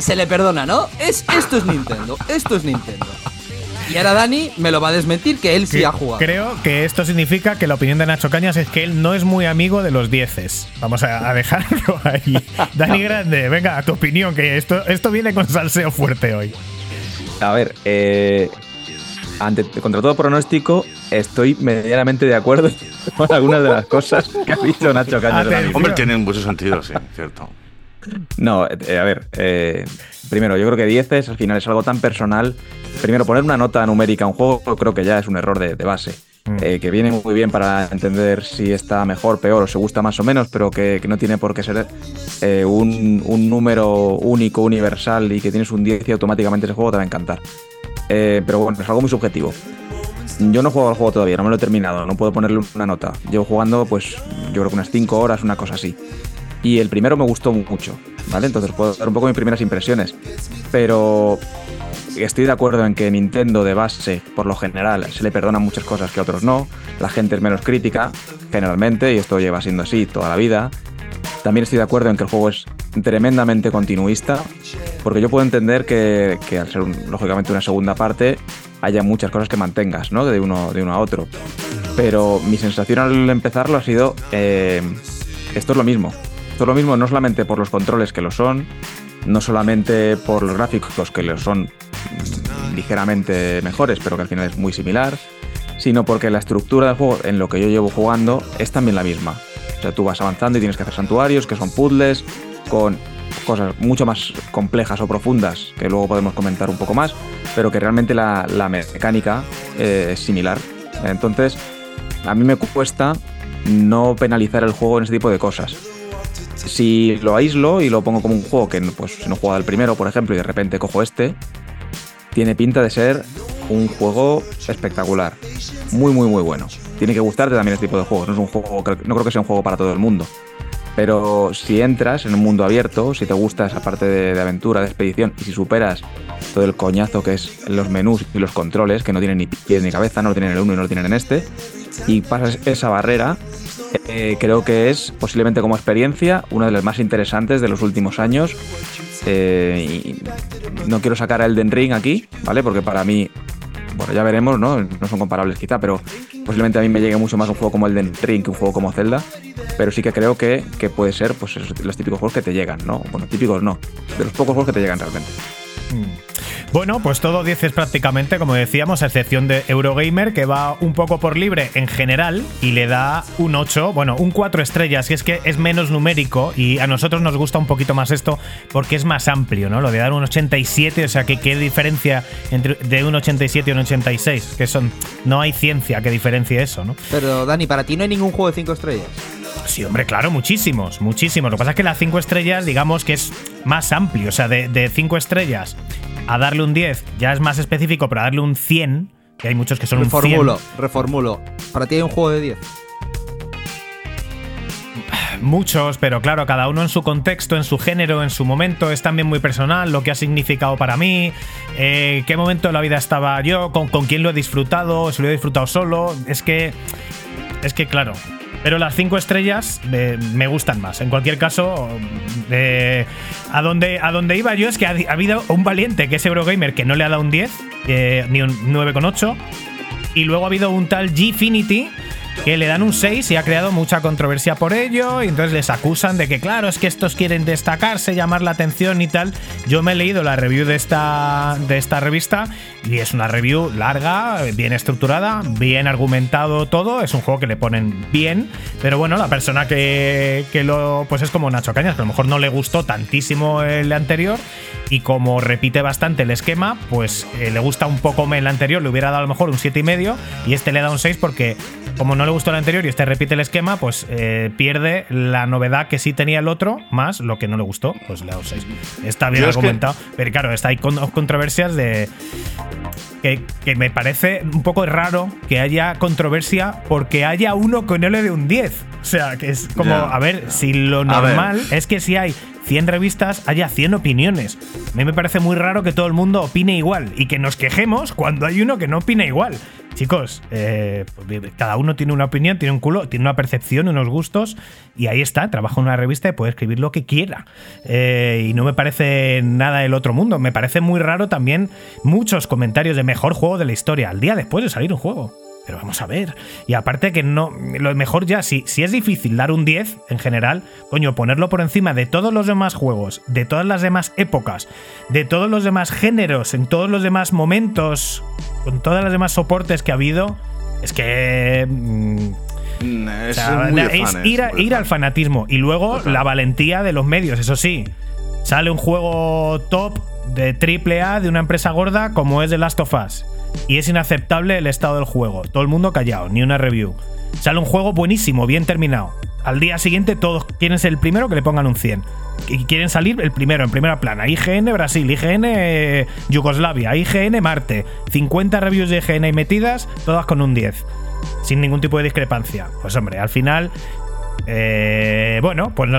se le perdona, ¿no? Es esto es Nintendo, esto es Nintendo. Y ahora Dani me lo va a desmentir que él sí Que- ha jugado. Creo que esto significa que la opinión de Nacho Cañas es que él no es muy amigo de los dieces. Vamos a, a dejarlo ahí. Dani Grande, venga, tu opinión, que esto, esto viene con salseo fuerte hoy. A ver, eh, ante, contra todo pronóstico, estoy medianamente de acuerdo con algunas de las cosas que ha dicho Nacho Cañas. Hombre, tienen mucho sentido, sí, cierto. No, eh, a ver, eh, primero, yo creo que 10 es, al final es algo tan personal. Primero, poner una nota numérica a un juego creo que ya es un error de, de base. Mm. Eh, que viene muy bien para entender si está mejor, peor o se gusta más o menos, pero que, que no tiene por qué ser eh, un, un número único, universal y que tienes un 10 y automáticamente ese juego te va a encantar. Eh, pero bueno, es algo muy subjetivo. Yo no he jugado al juego todavía, no me lo he terminado, no puedo ponerle una nota. Llevo jugando, pues, yo creo que unas 5 horas, una cosa así. Y el primero me gustó mucho, ¿vale? Entonces puedo dar un poco mis primeras impresiones. Pero estoy de acuerdo en que Nintendo de base, por lo general, se le perdonan muchas cosas que otros no. La gente es menos crítica, generalmente, y esto lleva siendo así toda la vida. También estoy de acuerdo en que el juego es tremendamente continuista, porque yo puedo entender que, que al ser lógicamente una segunda parte, haya muchas cosas que mantengas, ¿no? De uno, de uno a otro. Pero mi sensación al empezarlo ha sido, eh, esto es lo mismo. Esto es lo mismo no solamente por los controles que lo son, no solamente por los gráficos que lo son ligeramente mejores, pero que al final es muy similar, sino porque la estructura del juego, en lo que yo llevo jugando, es también la misma. O sea, tú vas avanzando y tienes que hacer santuarios, que son puzzles, con cosas mucho más complejas o profundas, que luego podemos comentar un poco más, pero que realmente la, la mecánica eh, es similar. Entonces, a mí me cuesta no penalizar el juego en ese tipo de cosas. Si lo aíslo y lo pongo como un juego que pues, si no juega al primero, por ejemplo, y de repente cojo este, tiene pinta de ser un juego espectacular. Muy, muy, muy bueno. Tiene que gustarte también este tipo de juegos. No, es un juego, no creo que sea un juego para todo el mundo. Pero si entras en un mundo abierto, si te gusta esa parte de, de, aventura, de expedición, y si superas todo el coñazo que es los menús y los controles, que no tienen ni pies ni cabeza, no lo tienen en el uno y no lo tienen en este, y pasas esa barrera, eh, creo que es posiblemente como experiencia una de las más interesantes de los últimos años. Eh, no quiero sacar a Elden Ring aquí, ¿vale? Porque para mí, bueno, ya veremos, ¿no? No son comparables quizá, pero posiblemente a mí me llegue mucho más un juego como Elden Ring que un juego como Zelda. Pero sí que creo que, que puede ser pues, los típicos juegos que te llegan, ¿no? Bueno, típicos no, de los pocos juegos que te llegan realmente. Bueno, pues todo 10 es prácticamente, como decíamos, a excepción de Eurogamer, que va un poco por libre en general y le da un 8, bueno, un 4 estrellas, y es que es menos numérico y a nosotros nos gusta un poquito más esto porque es más amplio, ¿no? Lo de dar un 87, o sea, que qué diferencia entre de un 87 y un 86, que son no hay ciencia que diferencie eso, ¿no? Pero Dani, para ti no hay ningún juego de 5 estrellas. Sí, hombre, claro, muchísimos, muchísimos. Lo que pasa es que las 5 estrellas, digamos que es más amplio, o sea, de 5 estrellas a darle un 10 ya es más específico, pero a darle un 100, que hay muchos que son reformulo, un 100. Reformulo, ¿Para ti hay un juego de 10? Muchos, pero claro, cada uno en su contexto, en su género, en su momento, es también muy personal, lo que ha significado para mí, eh, qué momento de la vida estaba yo, con, con quién lo he disfrutado, si lo he disfrutado solo. Es que. Es que, claro, pero las cinco estrellas eh, me gustan más. En cualquier caso, eh, a, donde, a iba yo es que ha, ha, habido un valiente que es Eurogamer que no le ha dado un 10, eh, ni un 9,8. Y luego ha habido un tal Gfinity que le dan un 6 y ha creado mucha controversia por ello. Y entonces les acusan de que, claro, es que estos quieren destacarse, llamar la atención y tal. Yo me he leído la review de esta, de esta revista y es una review larga, bien estructurada, bien argumentado todo. Es un juego que le ponen bien. Pero bueno, la persona que, que lo. Pues es como Nacho Cañas, que a lo mejor no le gustó tantísimo el anterior. Y como repite bastante el esquema, pues eh, le gusta un poco el anterior, le hubiera dado a lo mejor un 7,5 y este le da un 6 porque como no le gustó el anterior y este repite el esquema, pues eh, pierde la novedad que sí tenía el otro, más lo que no le gustó, pues le da un 6. Está bien argumentado, que... pero claro, está hay controversias de... Que, que, me parece un poco raro que haya controversia porque haya uno que no le dé un 10. O sea, que es como, yeah, a ver, yeah. si lo normal es que si hay 100 revistas haya 100 opiniones. A mí me parece muy raro que todo el mundo opine igual y que nos quejemos cuando hay uno que no opina igual. Chicos, eh, cada uno tiene una opinión, tiene un culo, tiene una percepción, unos gustos y ahí está, trabaja en una revista y puede escribir lo que quiera. Eh, y no me parece nada del otro mundo. Me parece muy raro también muchos comentarios de mejor juego de la historia al día después de salir un juego. Pero vamos a ver. Y aparte que no. Lo mejor ya, si, si es difícil dar un 10 en general, coño, ponerlo por encima de todos los demás juegos, de todas las demás épocas, de todos los demás géneros, en todos los demás momentos, con todas las demás soportes que ha habido, es que. Mmm, es, o sea, es fan, ir, a, ir al fanatismo. Y luego Total. la valentía de los medios, eso sí. Sale un juego top de AAA de una empresa gorda como es The Last of Us y es inaceptable el estado del juego. Todo el mundo callado, ni una review. Sale un juego buenísimo, bien terminado. Al día siguiente todos quieren ser el primero que le pongan un 100. Y quieren salir el primero, en primera plana. IGN Brasil, IGN eh, Yugoslavia, IGN Marte. 50 reviews de IGN metidas, todas con un 10. Sin ningún tipo de discrepancia. Pues hombre, al final eh, bueno, pues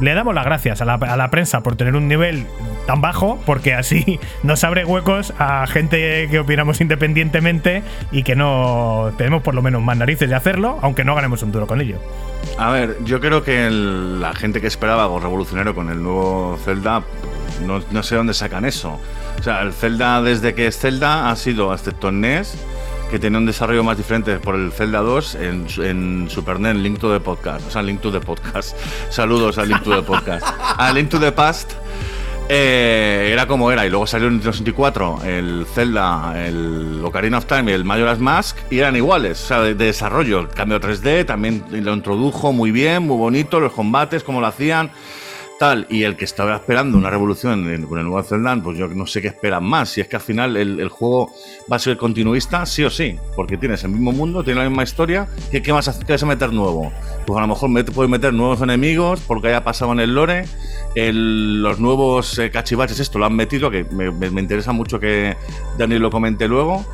le damos las gracias a la, prensa por tener un nivel tan bajo, porque así nos abre huecos a gente que opinamos independientemente y que no tenemos por lo menos más narices de hacerlo, aunque no ganemos un duro con ello. A ver, yo creo que la gente que esperaba algo revolucionario con el nuevo Zelda, no, no sé dónde sacan eso. O sea, el Zelda desde que es Zelda ha sido, excepto en NES, que tiene un desarrollo más diferente por el Zelda 2 en, en Super NES, Link to the Podcast. O sea, Link to the Podcast. Saludos a Link to the Podcast. A Link to the Past. eh, era como era. Y luego salió en Nintendo 64 el Zelda, el Ocarina of Time y el Majora's Mask y eran iguales. O sea, de, de desarrollo. El cambio 3D también lo introdujo muy bien, muy bonito. Los combates, cómo lo hacían. Tal, y el que estaba esperando una revolución con el nuevo Zelda, pues yo no sé qué esperan más. Si es que al final el, juego va a ser continuista, sí o sí, porque tienes el mismo mundo, tienes la misma historia. ¿Qué, qué vas, a, qué vas meter nuevo? Pues a lo mejor met- puedes meter nuevos enemigos porque haya pasado en el lore. El- los nuevos eh, cachivaches, esto lo han metido, que me, interesa mucho que Dani lo comente luego.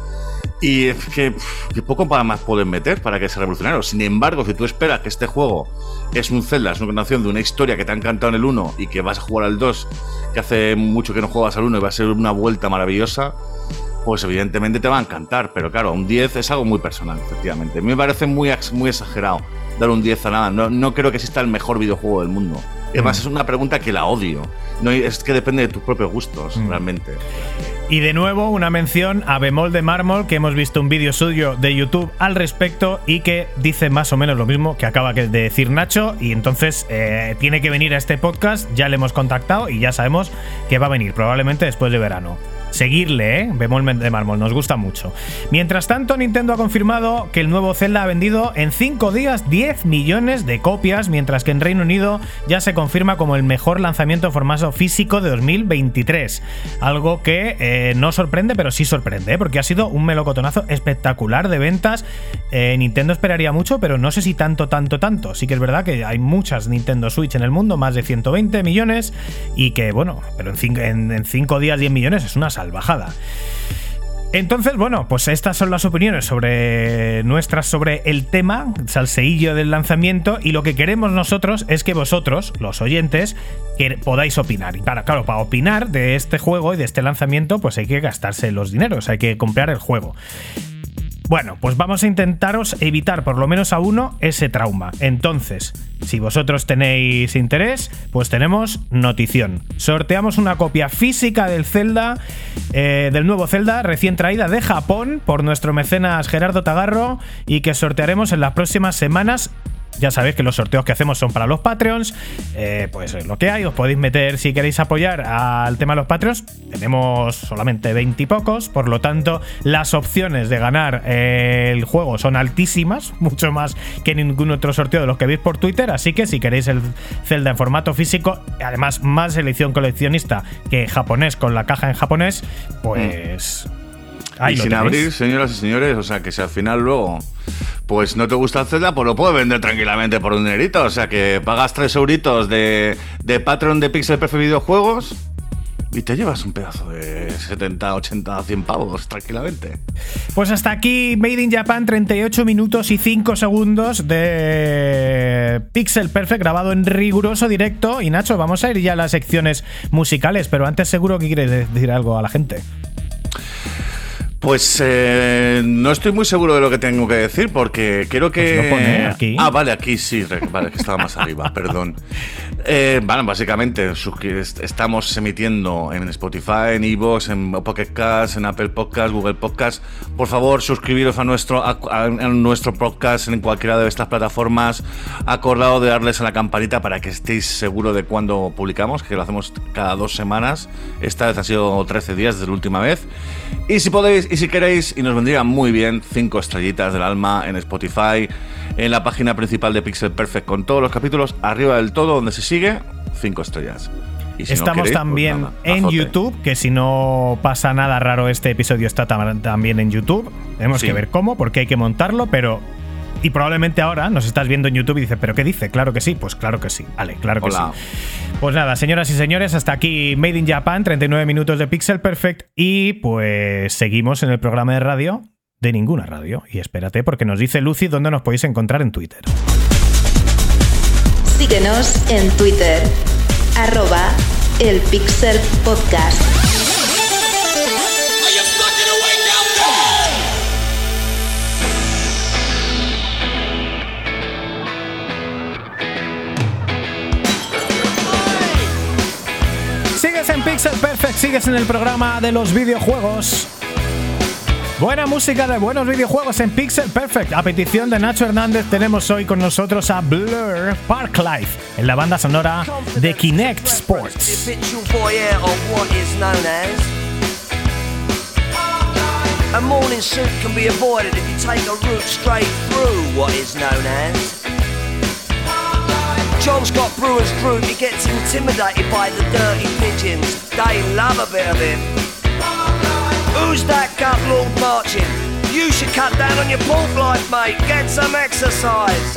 Y es que, que poco más pueden meter para que sea revolucionario. Sin embargo, si tú esperas que este juego es un Zelda, es una continuación de una historia que te ha encantado en el 1 y que vas a jugar al 2, que hace mucho que no juegas al 1 y va a ser una vuelta maravillosa, pues evidentemente te va a encantar. Pero claro, un 10 es algo muy personal, efectivamente. Me parece muy, muy exagerado dar un 10 a nada. No, no creo que exista el mejor videojuego del mundo. Además, es una pregunta que la odio. No, es que depende de tus propios gustos, realmente. Y de nuevo, una mención a Bemol de Mármol, que hemos visto un vídeo suyo de YouTube al respecto y que dice más o menos lo mismo que acaba de decir Nacho. Y entonces eh, tiene que venir a este podcast, ya le hemos contactado y ya sabemos que va a venir, probablemente después de verano. Seguirle, ¿eh? Bemol de Mármol, nos gusta mucho. Mientras tanto, Nintendo ha confirmado que el nuevo Zelda ha vendido en 5 días 10 millones de copias, mientras que en Reino Unido ya se confirma como el mejor lanzamiento en formato físico de 2023. Algo que eh, no sorprende, pero sí sorprende, ¿eh? porque ha sido un melocotonazo espectacular de ventas. Eh, Nintendo esperaría mucho, pero no sé si tanto, tanto, tanto. Sí que es verdad que hay muchas Nintendo Switch en el mundo, más de 120 millones, y que, bueno, pero en 5 días 10 millones es una salvajada. Entonces, bueno, pues estas son las opiniones sobre nuestras sobre el tema, salseillo del lanzamiento, y lo que queremos nosotros es que vosotros, los oyentes, que podáis opinar. Y para, claro, para opinar de este juego y de este lanzamiento, pues hay que gastarse los dineros, hay que comprar el juego. Bueno, pues vamos a intentaros evitar por lo menos a uno ese trauma. Entonces, si vosotros tenéis interés, pues tenemos notición. Sorteamos una copia física del Zelda, eh, del nuevo Zelda, recién traída de Japón por nuestro mecenas Gerardo Tagarro y que sortearemos en las próximas semanas ya sabéis que los sorteos que hacemos son para los Patreons. Eh, pues es lo que hay. Os podéis meter si queréis apoyar al tema de los Patreons. Tenemos solamente 20 y pocos. Por lo tanto, las opciones de ganar el juego son altísimas. Mucho más que ningún otro sorteo de los que veis por Twitter. Así que si queréis el Zelda en formato físico, además más edición coleccionista que japonés con la caja en japonés, pues. Ahí y sin tenéis. abrir, señoras y señores, o sea, que si al final luego pues no te gusta el Zelda, pues lo puedes vender tranquilamente por un dinerito. O sea, que pagas 3 euritos de, de Patreon de Pixel Perfect Videojuegos y te llevas un pedazo de 70, 80, 100 pavos tranquilamente. Pues hasta aquí Made in Japan, 38 minutos y 5 segundos de Pixel Perfect grabado en riguroso directo. Y Nacho, vamos a ir ya a las secciones musicales, pero antes seguro que quieres decir algo a la gente. Pues eh, no estoy muy seguro de lo que tengo que decir porque creo que. Pues pone aquí. Ah, vale, aquí sí, vale, que estaba más arriba, perdón. Eh, bueno, básicamente estamos emitiendo en Spotify, en Evox, en Pocket Cast, en Apple Podcast, Google Podcast. Por favor, suscribiros a nuestro, a, nuestro podcast en cualquiera de estas plataformas. Acordado de darles a la campanita para que estéis seguros de cuándo publicamos, que lo hacemos cada dos semanas. Esta vez ha sido 13 días desde la última vez. Y si podéis, y si queréis, y nos vendría muy bien, cinco estrellitas del alma en Spotify, en la página principal de Pixel Perfect con todos los capítulos, arriba del todo, donde se sigue, cinco estrellas. No Estamos pues también nada, en azote. YouTube, que si no pasa nada raro, este episodio está tam- también en YouTube. Tenemos Sí. que ver cómo, porque hay que montarlo, pero. Y probablemente ahora nos estás viendo en YouTube y dices, ¿pero qué dice? Claro que sí, pues claro que sí. Vale, claro que Hola. sí. Pues nada, señoras y señores, hasta aquí Made in Japan, 39 minutos de Pixel Perfect. Y pues seguimos en el programa de radio de ninguna radio. Y espérate, porque nos dice Lucy dónde nos podéis encontrar en Twitter. Síguenos en Twitter, arroba el Pixel Podcast. Sigues en Pixel Perfect, sigues en el programa de los videojuegos. Buena música de buenos videojuegos en Pixel Perfect. A petición de Nacho Hernández tenemos hoy con nosotros a Blur Park Life en la banda sonora de Kinect Sports. A morning suit can be avoided if you take a route straight through what is known as. John's got brewer's group, he gets intimidated by the dirty pigeons. They love a bit of him. Who's that gut lord marching? You should cut down on your pork life, mate. Get some exercise.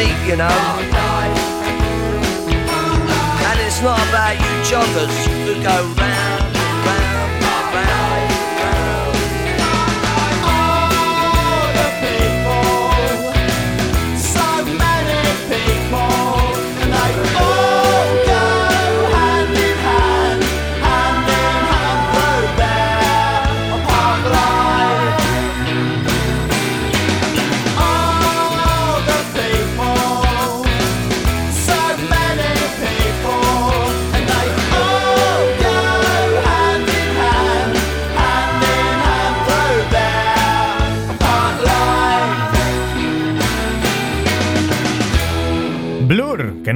technique, you know. And it's not about you joggers who go round,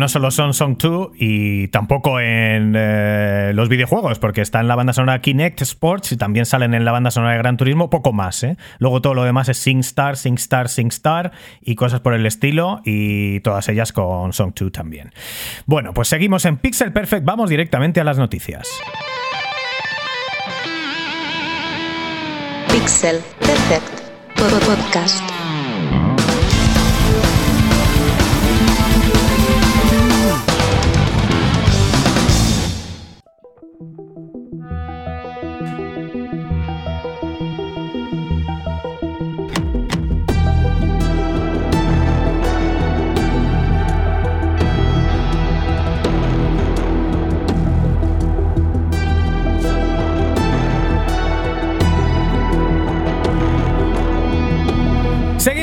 no solo son Song 2 y tampoco en eh, los videojuegos, porque está en la banda sonora Kinect Sports y también salen en la banda sonora de Gran Turismo, poco más. ¿eh? Luego todo lo demás es SingStar, SingStar, SingStar y cosas por el estilo, y todas ellas con Song 2 también. Bueno, pues seguimos en Pixel Perfect, vamos directamente a las noticias. Pixel Perfect Pod- Podcast.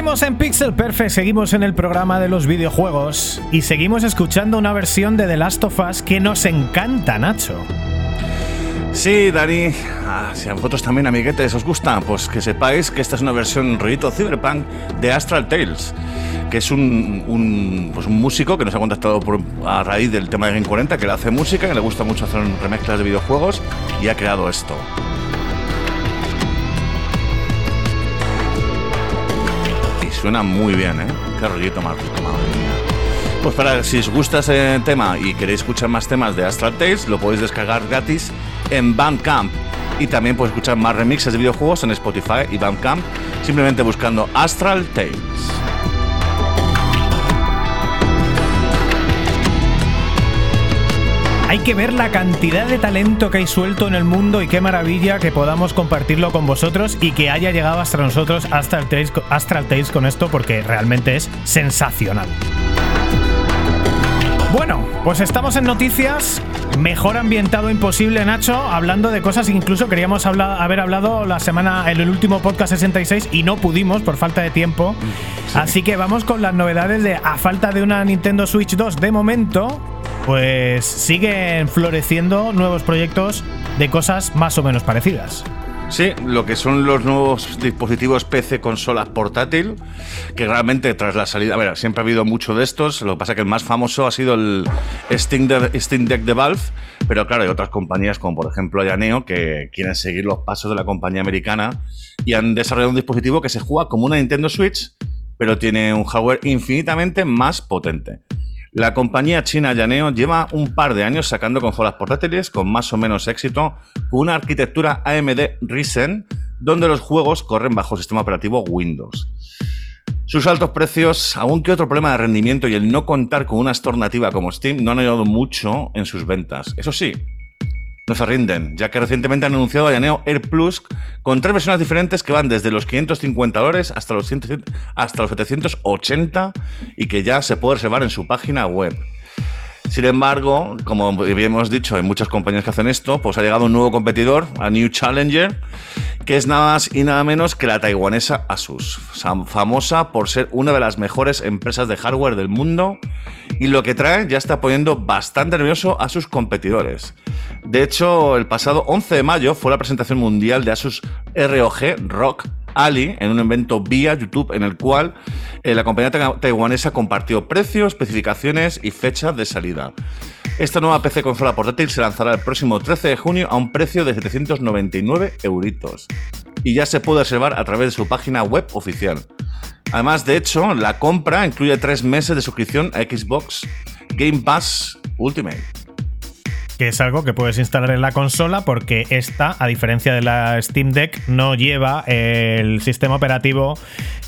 Seguimos en Pixel Perfect, seguimos en el programa de los videojuegos y seguimos escuchando una versión de The Last of Us que nos encanta, Nacho. Sí, Dani, ah, si a vosotros también, amiguetes, os gusta, pues que sepáis que esta es una versión rollito cyberpunk de Astral Tales, que es un, un, pues un músico que nos ha contactado por- a raíz del tema de Game 40, que le hace música, que le gusta mucho hacer remezclas de videojuegos y ha creado esto. Suena muy bien, ¿eh? Qué rollito más. Pues para si os gusta ese tema y queréis escuchar más temas de Astral Tales, lo podéis descargar gratis en Bandcamp. Y también podéis escuchar más remixes de videojuegos en Spotify y Bandcamp, simplemente buscando Astral Tales. Hay que ver la cantidad de talento que hay suelto en el mundo y qué maravilla que podamos compartirlo con vosotros y que haya llegado hasta nosotros Astral Tales, Astral Tales con esto porque realmente es sensacional. Bueno, pues estamos en noticias. Mejor ambientado imposible, Nacho, hablando de cosas que incluso queríamos haber hablado la semana en el último podcast 66 y no pudimos por falta de tiempo. Así que vamos con las novedades de a falta de una Nintendo Switch 2 de momento, pues siguen floreciendo nuevos proyectos de cosas más o menos parecidas. Sí, lo que son los nuevos dispositivos PC consolas portátil, que realmente tras la salida, a ver, siempre ha habido mucho de estos, lo que pasa que el más famoso ha sido el Steam Deck de Valve, pero claro, hay otras compañías como por ejemplo Yaneo que quieren seguir los pasos de la compañía americana y han desarrollado un dispositivo que se juega como una Nintendo Switch, pero tiene un hardware infinitamente más potente. La compañía china Yaneo lleva un par de años sacando consolas portátiles con más o menos éxito con una arquitectura AMD Ryzen donde los juegos corren bajo sistema operativo Windows. Sus altos precios, aún que otro problema de rendimiento y el no contar con una store nativa como Steam no han ayudado mucho en sus ventas. Eso sí, no se rinden, ya que recientemente han anunciado a Yaneo Air Plus con tres versiones diferentes que van desde los 550 dólares hasta los, 100 hasta los 780 y que ya se puede reservar en su página web. Sin embargo, como hemos dicho, hay muchas compañías que hacen esto, pues ha llegado un nuevo competidor, a New Challenger, que es nada más y nada menos que la taiwanesa Asus, famosa por ser una de las mejores empresas de hardware del mundo y lo que trae ya está poniendo bastante nervioso a sus competidores. De hecho, el pasado 11 de mayo fue la presentación mundial de Asus ROG Rock Ali en un evento vía YouTube en el cual eh, la compañía tai- taiwanesa compartió precios, especificaciones y fechas de salida. Esta nueva PC consola portátil se lanzará el próximo 13 de junio a un precio de 799 euritos y ya se puede reservar a través de su página web oficial. Además, de hecho, la compra incluye tres meses de suscripción a Xbox Game Pass Ultimate. Que es algo que puedes instalar en la consola porque esta, a diferencia de la Steam Deck, no lleva el sistema operativo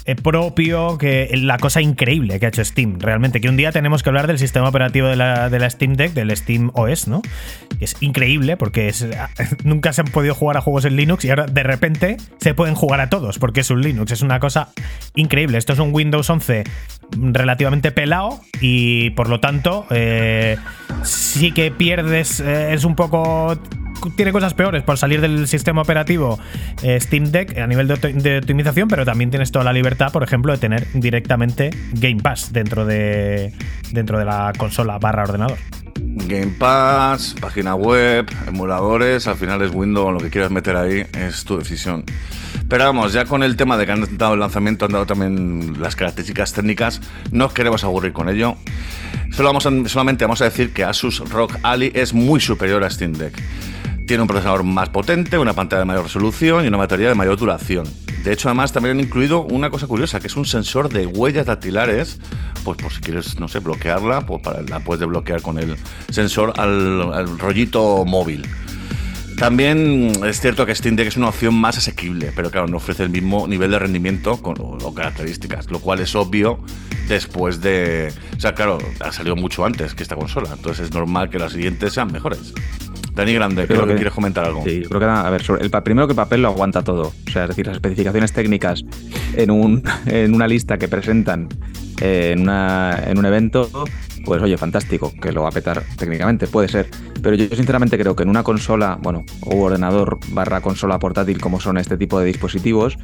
eh, propio, que la cosa increíble que ha hecho Steam. Realmente, que un día tenemos que hablar del sistema operativo de la, de la Steam Deck, del Steam OS, ¿no? Es increíble porque es- nunca se han podido jugar a juegos en Linux y ahora de repente se pueden jugar a todos porque es un Linux. Es una cosa increíble. Esto es un Windows 11 relativamente pelado y por lo tanto eh, sí que pierdes, eh, es un poco... Tiene cosas peores por salir del sistema operativo eh, Steam Deck a nivel de, de optimización, pero también tienes toda la libertad, por ejemplo, de tener directamente Game Pass dentro de, dentro de la consola barra ordenador. Game Pass, página web, emuladores, al final es Windows, lo que quieras meter ahí es tu decisión. Pero vamos, ya con el tema de que han dado el lanzamiento, han dado también las características técnicas, no os queremos aburrir con ello. Solo vamos solamente vamos a decir que Asus ROG Ali es muy superior a Steam Deck. Tiene un procesador más potente, una pantalla de mayor resolución y una batería de mayor duración. De hecho, además, también han incluido una cosa curiosa, que es un sensor de huellas dactilares, pues por si quieres, no sé, bloquearla, pues la puedes desbloquear con el sensor al, al rollito móvil. También es cierto que Steam Deck es una opción más asequible, pero claro, no ofrece el mismo nivel de rendimiento con, o, o características, lo cual es obvio después de... O sea, claro, ha salido mucho antes que esta consola, entonces es normal que las siguientes sean mejores. Dani Grande, creo que, quieres comentar algo. Sí, yo creo que, a ver, sobre el, primero que papel lo aguanta todo. O sea, es decir, las especificaciones técnicas en, un, en una lista que presentan eh, en, una, en un evento, pues oye, fantástico, que lo va a petar técnicamente, puede ser. Pero yo sinceramente creo que en una consola, bueno, o ordenador barra consola portátil como son este tipo de dispositivos,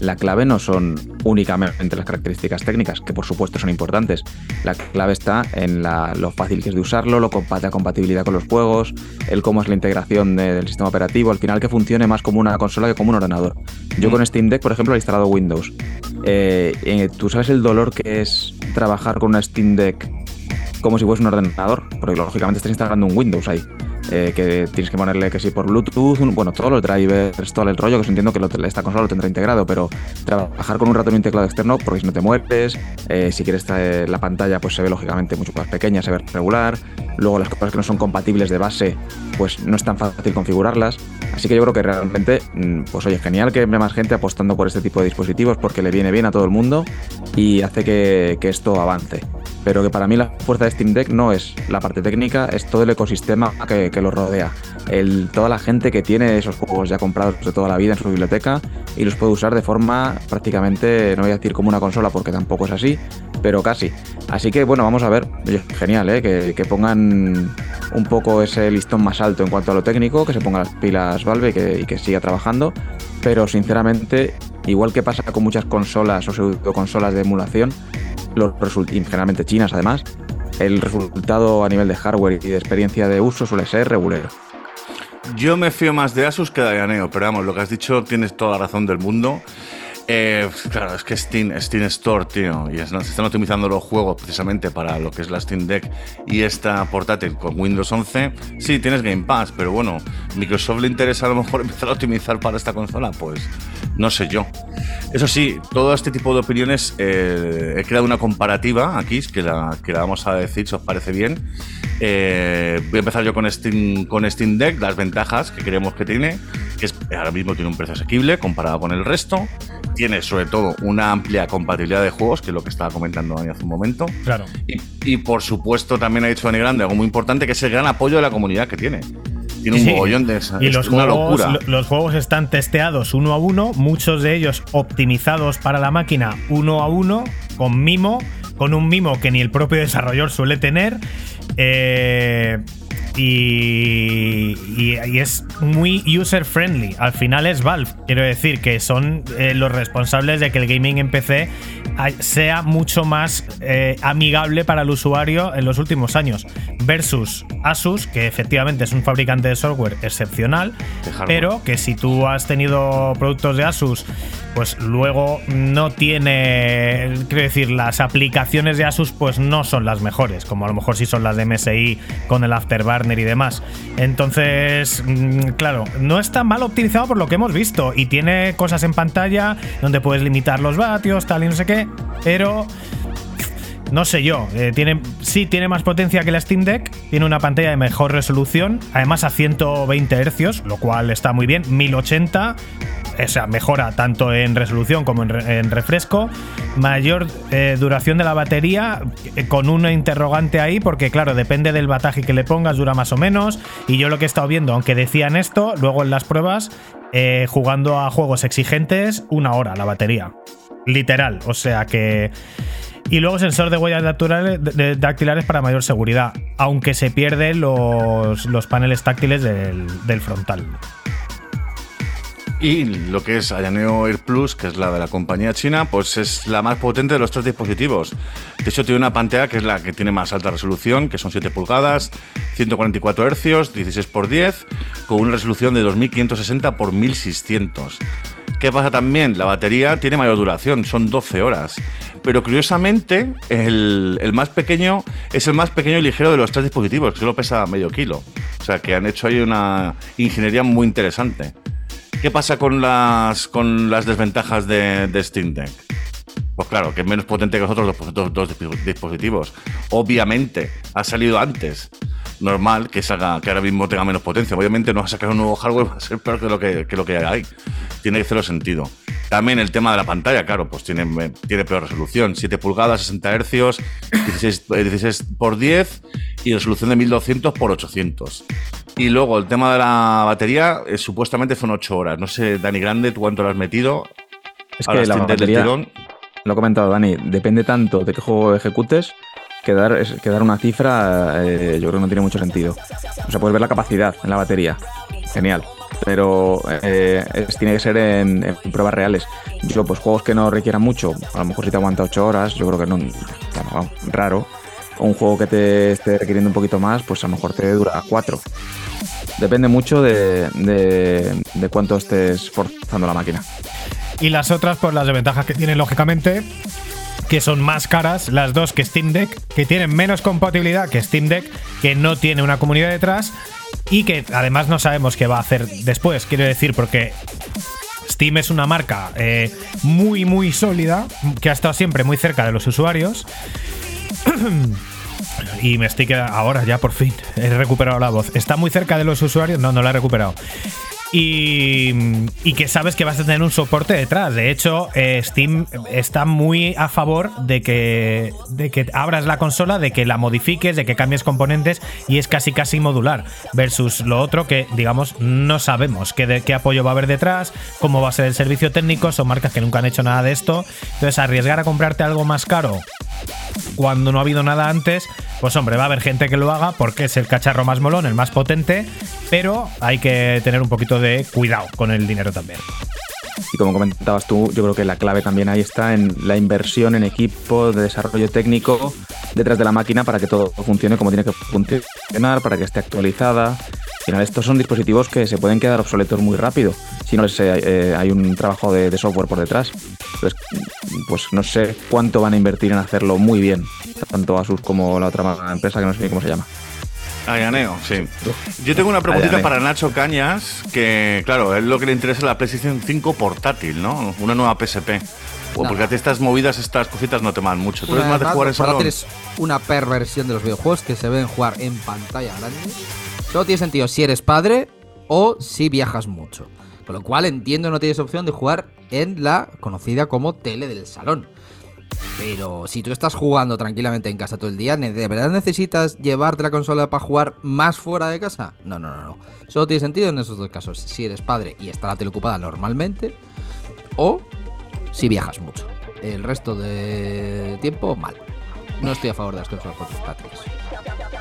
la clave no son únicamente las características técnicas, que por supuesto son importantes. La clave está en la- lo fácil que es de usarlo, lo la compatibilidad con los juegos, el cómo es la integración de- del sistema operativo, al final que funcione más como una consola que como un ordenador. Yo con Steam Deck, por ejemplo, he instalado Windows. Eh, eh, ¿Tú sabes el dolor que es trabajar con una Steam Deck como si fuese un ordenador? Porque lógicamente estás instalando un Windows ahí. Eh, que tienes que ponerle que sí por Bluetooth, un- bueno, todos los drivers, todo el rollo, que entiendo que lo- esta consola lo tendrá integrado, pero trabajar con un ratón y un teclado externo, porque si no te mueres, eh, si quieres traer la pantalla, pues se ve lógicamente mucho más pequeña, se ve regular, luego las cosas que no son compatibles de base, pues no es tan fácil configurarlas, así que yo creo que realmente, mm, pues oye, genial que haya más gente apostando por este tipo de dispositivos, porque le viene bien a todo el mundo y hace que, que esto avance. pero que para mí la fuerza de Steam Deck no es la parte técnica, es todo el ecosistema que, que lo rodea. Toda la gente que tiene esos juegos ya comprados de toda la vida en su biblioteca y los puede usar de forma prácticamente, no voy a decir como una consola porque tampoco es así, pero casi. Así que bueno, vamos a ver, genial, ¿eh? que, pongan un poco ese listón más alto en cuanto a lo técnico, que se pongan las pilas Valve y que, siga trabajando, pero sinceramente, igual que pasa con muchas consolas o pseudo consolas de emulación, los generalmente chinas además, el resultado a nivel de hardware y de experiencia de uso suele ser regulero. Yo me fío más de Asus que de Ayaneo, pero vamos, lo que has dicho tienes toda la razón del mundo. Eh, claro, es que Steam, Steam Store, tío, y se están optimizando los juegos precisamente para lo que es la Steam Deck y esta portátil con Windows 11. Sí, tienes Game Pass, pero bueno, Microsoft le interesa a lo mejor empezar a optimizar para esta consola, pues no sé yo. Eso sí, todo este tipo de opiniones, eh, he creado una comparativa aquí, que la, que la vamos a decir si os parece bien. Eh, voy a empezar yo con Steam, con Steam Deck, las ventajas que creemos que tiene, que es, ahora mismo tiene un precio asequible comparado con el resto. Tiene sobre todo una amplia compatibilidad de juegos, que es lo que estaba comentando Dani hace un momento. Claro. Y, y, por supuesto también ha dicho Dani Grande algo muy importante, que es el gran apoyo de la comunidad que tiene. Tiene un Sí. mogollón de esa. Y es los una juegos, locura. los juegos están testeados uno a uno, muchos de ellos optimizados para la máquina uno a uno, con mimo, con un mimo que ni el propio desarrollador suele tener. eh, y, y- y es muy user friendly. Al final es Valve. Quiero decir que son eh, los responsables de que el gaming en PC a- sea mucho más eh, amigable para el usuario en los últimos años. Versus Asus, que efectivamente es un fabricante de software excepcional, pero que si tú has tenido productos de Asus, pues luego no tiene, quiero decir, las aplicaciones de Asus pues no son las mejores, como a lo mejor sí son las de MSI con el Y demás. Entonces, mm, claro, no está mal optimizado por lo que hemos visto y tiene cosas en pantalla donde puedes limitar los vatios, tal y no sé qué, pero no sé yo, eh, tiene, sí tiene más potencia que la Steam Deck, tiene una pantalla de mejor resolución, además a 120 Hz, lo cual está muy bien, 1080, o sea, mejora tanto en resolución como en, re- en refresco, mayor eh, duración de la batería, eh, con una interrogante ahí, porque claro, depende del bataje que le pongas, dura más o menos, y yo lo que he estado viendo, aunque decían esto, luego en las pruebas, eh, jugando a juegos exigentes, una hora la batería. Literal, o sea que... Y luego sensor de huellas dactilares para mayor seguridad, aunque se pierden los, los paneles táctiles del, del frontal. Y lo que es Ayaneo Air Plus, que es la de la compañía china, pues es la más potente de los tres dispositivos. De hecho, tiene una pantalla que es la que tiene más alta resolución, que son 7 pulgadas, 144 Hz, 16 x 10, con una resolución de 2560 x 1600. ¿Qué pasa también? La batería tiene mayor duración, son 12 horas. Pero curiosamente, el, el más pequeño es el más pequeño y ligero de los tres dispositivos, que solo pesa medio kilo. O sea que han hecho ahí una ingeniería muy interesante. ¿Qué pasa con las, con las desventajas de, Steam Deck? Pues claro, que es menos potente que los otros dos, dos- dos disp- dispositivos. Obviamente, ha salido antes. Normal que salga, que ahora mismo tenga menos potencia. Obviamente no va a sacar un nuevo hardware, va a ser peor que lo que, que lo que hay. Tiene que hacerlo sentido. También el tema de la pantalla, claro, pues tiene, tiene peor resolución. 7 pulgadas, 60 hercios, 16, eh, 16 por 10 y resolución de 1200 por 800. Y luego el tema de la batería, eh, supuestamente son 8 horas. No sé, Dani Grande, ¿tú cuánto lo has metido? Es que la batería, tirón. lo ha comentado Dani, depende tanto de qué juego ejecutes que dar, que dar una cifra eh, yo creo que no tiene mucho sentido. O sea, puedes ver la capacidad en la batería. Genial. Pero eh, es- tiene que ser en, en pruebas reales. Yo, pues juegos que no requieran mucho, a lo mejor si te aguanta 8 horas, yo creo que no, vamos, raro. Un juego que te esté requiriendo un poquito más, pues a lo mejor te dura 4. Depende mucho de, de, de cuánto estés forzando la máquina. Y las otras, pues las desventajas que tienen, lógicamente, que son más caras, las dos que Steam Deck, que tienen menos compatibilidad que Steam Deck, que no tiene una comunidad detrás y que además no sabemos qué va a hacer después. Quiero decir, porque Steam es una marca eh, muy, muy sólida, que ha estado siempre muy cerca de los usuarios. Y me estoy quedando. Ahora ya por fin he recuperado la voz. Está muy cerca de los usuarios. No, no la he recuperado. Y, que sabes que vas a tener un soporte detrás. De hecho, eh, Steam está muy a favor de que, de que abras la consola, de que la modifiques, de que cambies componentes y es casi casi modular. Versus lo otro que, digamos, no sabemos qué, qué apoyo va a haber detrás, cómo va a ser el servicio técnico, son marcas que nunca han hecho nada de esto. Entonces, arriesgar a comprarte algo más caro cuando no ha habido nada antes, pues hombre, va a haber gente que lo haga porque es el cacharro más molón, el más potente, pero hay que tener un poquito de cuidado con el dinero también. Y como comentabas tú, yo creo que la clave también ahí está en la inversión en equipo de desarrollo técnico detrás de la máquina para que todo funcione como tiene que funcionar, para que esté actualizada. Al final, estos son dispositivos que se pueden quedar obsoletos muy rápido si no les, eh, eh, hay un trabajo de, de software por detrás. Entonces, pues no sé cuánto van a invertir en hacerlo muy bien, tanto Asus como la otra empresa que no sé ni cómo se llama. Ayaneo, sí. Yo tengo una preguntita para Nacho Cañas, que claro, es lo que le interesa la PlayStation 5 portátil, ¿no? Una nueva PSP. No, porque a ti estas movidas, estas cositas no te van mucho. Tú eres más de jugar en salón. es una perversión de los videojuegos que se ven jugar en pantalla grande. Solo tiene sentido si eres padre o si viajas mucho. Con lo cual entiendo no tienes opción de jugar en la conocida como tele del salón. Pero si tú estás jugando tranquilamente en casa todo el día, ¿ne- ¿de verdad necesitas llevarte la consola para jugar más fuera de casa? No, no, no, no. Solo tiene sentido en esos dos casos. Si eres padre y está la tele ocupada normalmente, o si viajas mucho. El resto de tiempo, mal. No estoy a favor de las consolas portátiles.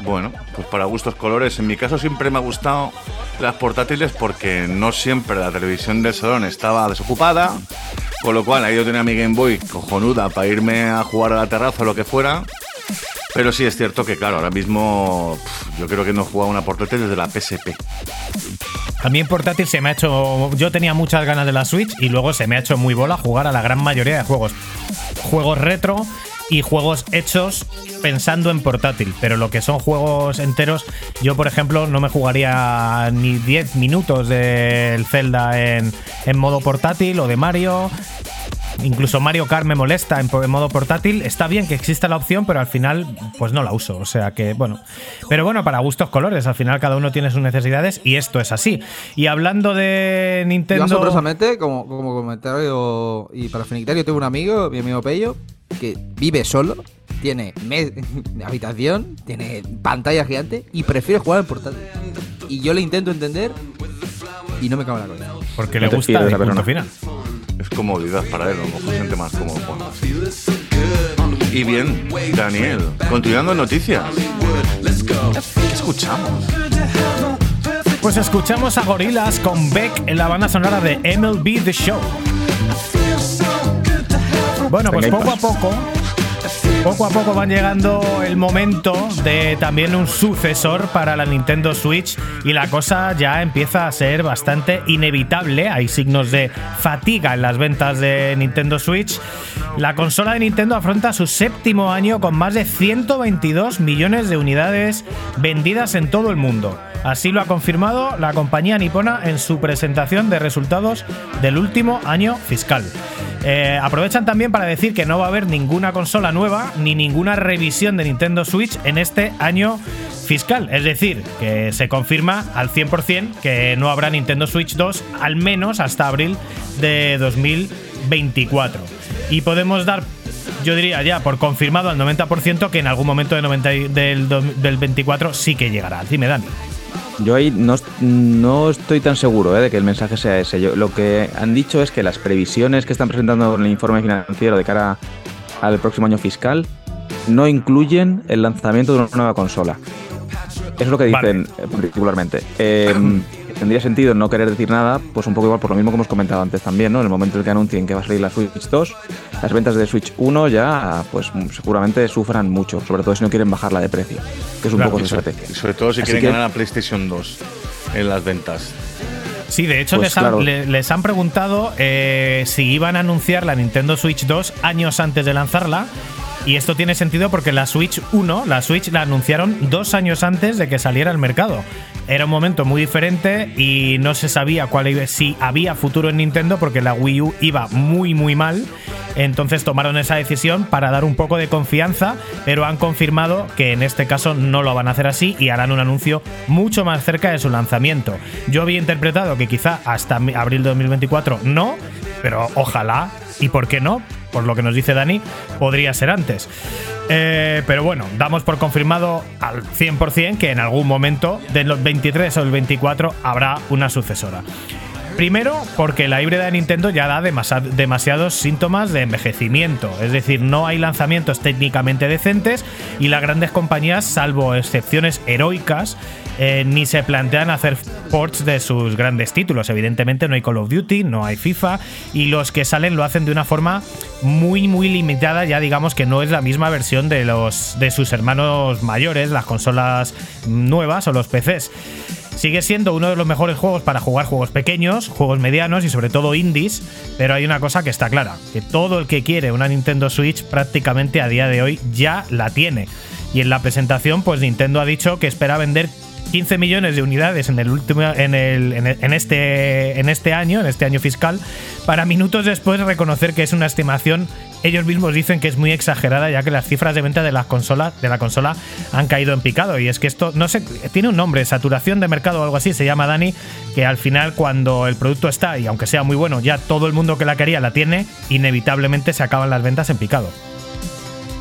Bueno, pues para gustos colores. En mi caso siempre me ha gustado las portátiles porque no siempre la televisión del salón estaba desocupada. Con lo cual ahí yo tenía mi Game Boy cojonuda para irme a jugar a la terraza o lo que fuera. Pero sí es cierto que, claro, ahora mismo yo creo que no he jugado una portátil desde la PSP. A mí en portátil se me ha hecho. Yo tenía muchas ganas de la Switch y luego se me ha hecho muy bola jugar a la gran mayoría de juegos. Juegos retro y juegos hechos pensando en portátil. Pero lo que son juegos enteros, yo por ejemplo no me jugaría ni 10 minutos del Zelda en, en modo portátil o de Mario. Incluso Mario Kart me molesta en, modo portátil. Está bien que exista la opción, pero al final, pues no la uso. O sea que, bueno. Pero bueno, para gustos colores. Al final cada uno tiene sus necesidades y esto es así. Y hablando de Yo Nintendo. asombrosamente, como, como comentario y para finiquitar, yo tengo un amigo, mi amigo Pello, que vive solo, tiene habitación, tiene pantalla gigante y prefiere jugar en portátil. Y yo le intento entender y no me cago en la cabeza. Porque le gusta punto persona. final. Es comodidad para él, a lo mejor se siente más cómodo. Y bien, Daniel, continuando en noticias. ¿Qué escuchamos? Pues escuchamos a Gorilas con Beck en la banda sonora de MLB The Show. Bueno, pues poco a poco, poco a poco van llegando el momento de también un sucesor para la Nintendo Switch y la cosa ya empieza a ser bastante inevitable. Hay signos de fatiga en las ventas de Nintendo Switch. La consola de Nintendo afronta su séptimo año con más de 122 millones de unidades vendidas en todo el mundo. Así lo ha confirmado la compañía nipona en su presentación de resultados del último año fiscal. Eh, aprovechan también para decir que no va a haber ninguna consola nueva ni ninguna revisión de Nintendo Switch en este año fiscal. Es decir, que se confirma al 100% que no habrá Nintendo Switch 2 al menos hasta abril de 2024. Y podemos dar yo diría ya por confirmado al 90% que en algún momento del, 90 y- del, del 24 sí que llegará. Dime, Dani. Yo ahí no, no estoy tan seguro eh, de que el mensaje sea ese. Yo, lo que han dicho es que las previsiones que están presentando en el informe financiero de cara al próximo año fiscal no incluyen el lanzamiento de una nueva consola. Eso es lo que dicen eh, particularmente. Eh, tendría sentido no querer decir nada, pues un poco igual por lo mismo que hemos comentado antes también, ¿no? En el momento en el que anuncien que va a salir la Switch 2, las ventas de Switch 1 ya, pues mm, seguramente sufran mucho, sobre todo si no quieren bajarla de precio, que es un Claro, poco su sobre, estrategia. y sobre todo si Así quieren que- ganar a PlayStation 2 en las ventas. Sí, de hecho Pues les, han, claro. le- les han preguntado eh, si iban a anunciar la Nintendo Switch 2 años antes de lanzarla. Y esto tiene sentido porque la Switch 1, la Switch la anunciaron dos años antes de que saliera al mercado. Era un momento muy diferente y no se sabía cuál si había futuro en Nintendo porque la Wii U iba muy muy mal. Entonces tomaron esa decisión para dar un poco de confianza, pero han confirmado que en este caso no lo van a hacer así y harán un anuncio mucho más cerca de su lanzamiento. Yo había interpretado que quizá hasta abril de 2024 no, pero ojalá, y por qué no, por lo que nos dice Dani, podría ser antes. Eh, pero bueno, damos por confirmado al 100% que en algún momento de los 23 o el 24 habrá una sucesora. Primero, porque la híbrida de Nintendo ya da demasiados síntomas de envejecimiento, es decir, no hay lanzamientos técnicamente decentes y las grandes compañías, salvo excepciones heroicas, eh, ni se plantean hacer ports de sus grandes títulos. Evidentemente no hay Call of Duty, no hay FIFA y los que salen lo hacen de una forma muy muy limitada, ya digamos que no es la misma versión de los de sus hermanos mayores, las consolas nuevas o los PCs. Sigue siendo uno de los mejores juegos para jugar juegos pequeños, juegos medianos y sobre todo indies, pero hay una cosa que está clara, que todo el que quiere una Nintendo Switch prácticamente a día de hoy ya la tiene. Y en la presentación, pues Nintendo ha dicho que espera vender 15 millones de unidades en el último en, el, en, el- en este en este año, en este año fiscal, para minutos después reconocer que es una estimación ellos mismos dicen que es muy exagerada ya que las cifras de venta de las consolas de la consola han caído en picado. Y es que esto no sé tiene un nombre saturación de mercado o algo así se llama Dani que al final cuando el producto está y aunque sea muy bueno ya todo el mundo que la quería la tiene inevitablemente se acaban las ventas en picado.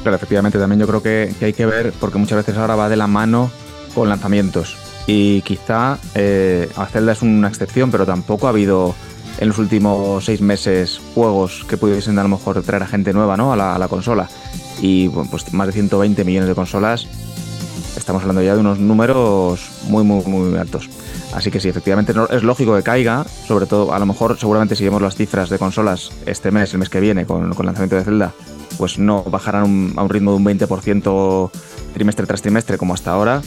Claro, efectivamente, también yo creo que, que hay que ver, porque muchas veces ahora va de la mano con lanzamientos. Y quizá eh, Zelda es una excepción, pero tampoco ha habido en los últimos seis meses juegos que pudiesen a lo mejor traer a gente nueva ¿no? a, la, consola. Y bueno, pues más de 120 millones de consolas, estamos hablando ya de unos números muy, muy, muy altos. Así que sí, efectivamente es lógico que caiga, sobre todo a lo mejor seguramente si vemos las cifras de consolas este mes, el mes que viene, con, el lanzamiento de Zelda, pues no bajarán a un ritmo de un 20% trimestre tras trimestre como hasta ahora,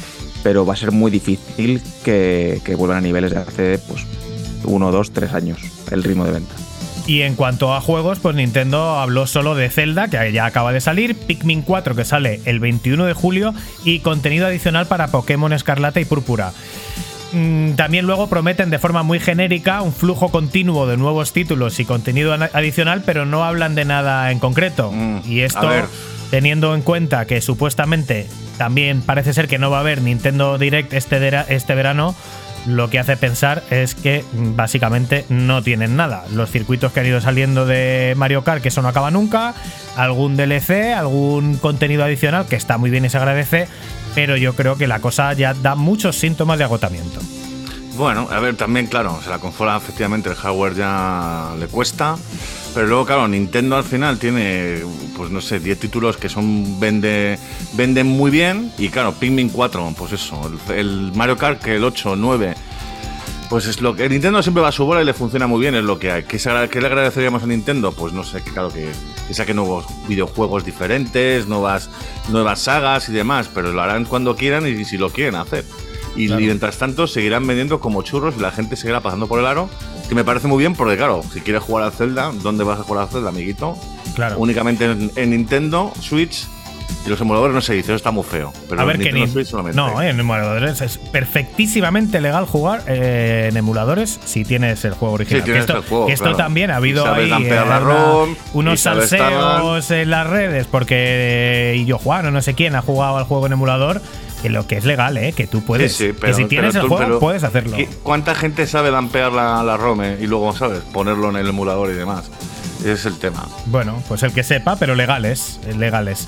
pero va a ser muy difícil que, que vuelvan a niveles de hace pues uno, dos, tres años el ritmo de venta. Y en cuanto a juegos, pues Nintendo habló solo de Zelda, que ya acaba de salir, Pikmin 4, que sale el 21 de julio, y contenido adicional para Pokémon Escarlata y Púrpura. Mm, También luego prometen de forma muy genérica un flujo continuo de nuevos títulos y contenido adicional, pero no hablan de nada en concreto. Mm, y esto, teniendo en cuenta que supuestamente también parece ser que no va a haber Nintendo Direct este, este verano, lo que hace pensar es que mm, básicamente no tienen nada. Los circuitos que han ido saliendo de Mario Kart, que eso no acaba nunca, algún DLC, algún contenido adicional, que está muy bien y se agradece, pero yo creo que la cosa ya da muchos síntomas de agotamiento. Bueno, a ver, también, claro, o sea, la consola, efectivamente, el hardware ya le cuesta. Pero luego, claro, Nintendo al final tiene, pues no sé, 10 títulos que son vende, venden muy bien. Y claro, Pikmin 4, pues eso, el, el Mario Kart, que el 8, 9. Pues es lo que. Nintendo siempre va a su bola y le funciona muy bien, es lo que hay. ¿Qué, se qué le agradeceríamos a Nintendo? Pues no sé, que claro, que, que saque nuevos videojuegos diferentes, nuevas, nuevas sagas y demás, pero lo harán cuando quieran y si lo quieren hacer. Y, y mientras tanto seguirán vendiendo como churros y la gente seguirá pasando por el aro, que me parece muy bien porque, claro, si quieres jugar a Zelda, ¿dónde vas a jugar a Zelda, amiguito? Claro. Únicamente en, en Nintendo, Switch y los emuladores no se dice, eso está muy feo. Pero a ver en que ni- Switch solamente. No, eh, en emuladores es perfectísimamente legal jugar eh, en emuladores si tienes el juego original. Sí, tienes que esto, el juego, que esto claro. también ha habido ahí eh, ROM, unos salseos en las redes porque eh, y yo Juan o no sé quién ha jugado al juego en emulador que lo que es legal, eh, que tú puedes, Sí, sí, que si tienes pero el tú- juego pero- puedes hacerlo. ¿Qué- ¿Cuánta gente sabe dampear la, la ROM eh? y luego, ¿sabes? Ponerlo en el emulador y demás? Ese es el tema. Bueno, pues el que sepa, pero legales, legales.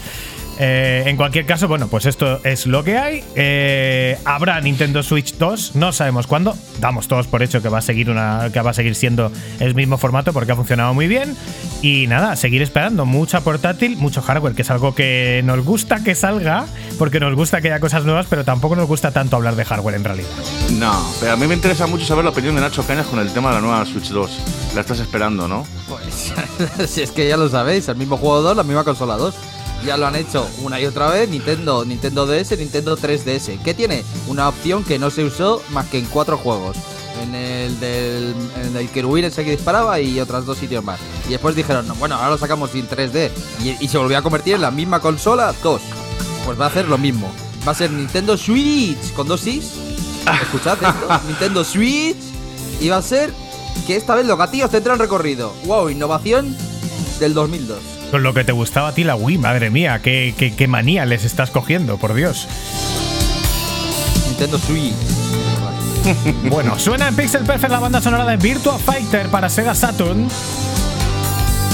Eh, en cualquier caso, bueno, pues esto es lo que hay. Eh, habrá Nintendo Switch 2, no sabemos cuándo. Damos todos por hecho que va a seguir una, que va a seguir siendo el mismo formato porque ha funcionado muy bien. Y nada, seguir esperando mucha portátil, mucho hardware, que es algo que nos gusta que salga, porque nos gusta que haya cosas nuevas, pero tampoco nos gusta tanto hablar de hardware en realidad. No, pero a mí me interesa mucho saber la opinión de Nacho Cañas con el tema de la nueva Switch 2. La estás esperando, ¿no? Pues si es que ya lo sabéis, el mismo juego 2, la misma consola 2. Ya lo han hecho una y otra vez, Nintendo, Nintendo DS, Nintendo 3DS. ¿Qué tiene? Una opción que no se usó más que en cuatro juegos. En el del, en el ese que disparaba y otros dos sitios más. Y después dijeron, no, bueno, ahora lo sacamos sin 3D. Y, y se volvió a convertir en la misma consola 2. Pues va a hacer lo mismo. Va a ser Nintendo Switch con dos Is. Escuchad esto. Nintendo Switch iba a ser que esta vez los gatillos tendrán recorrido. Wow, innovación del 2002. Con lo que te gustaba a ti la Wii, madre mía, qué, qué- qué manía les estás cogiendo, por Dios. Nintendo Switch. Bueno, suena en Pixel Perfect la banda sonora de Virtua Fighter para Sega Saturn.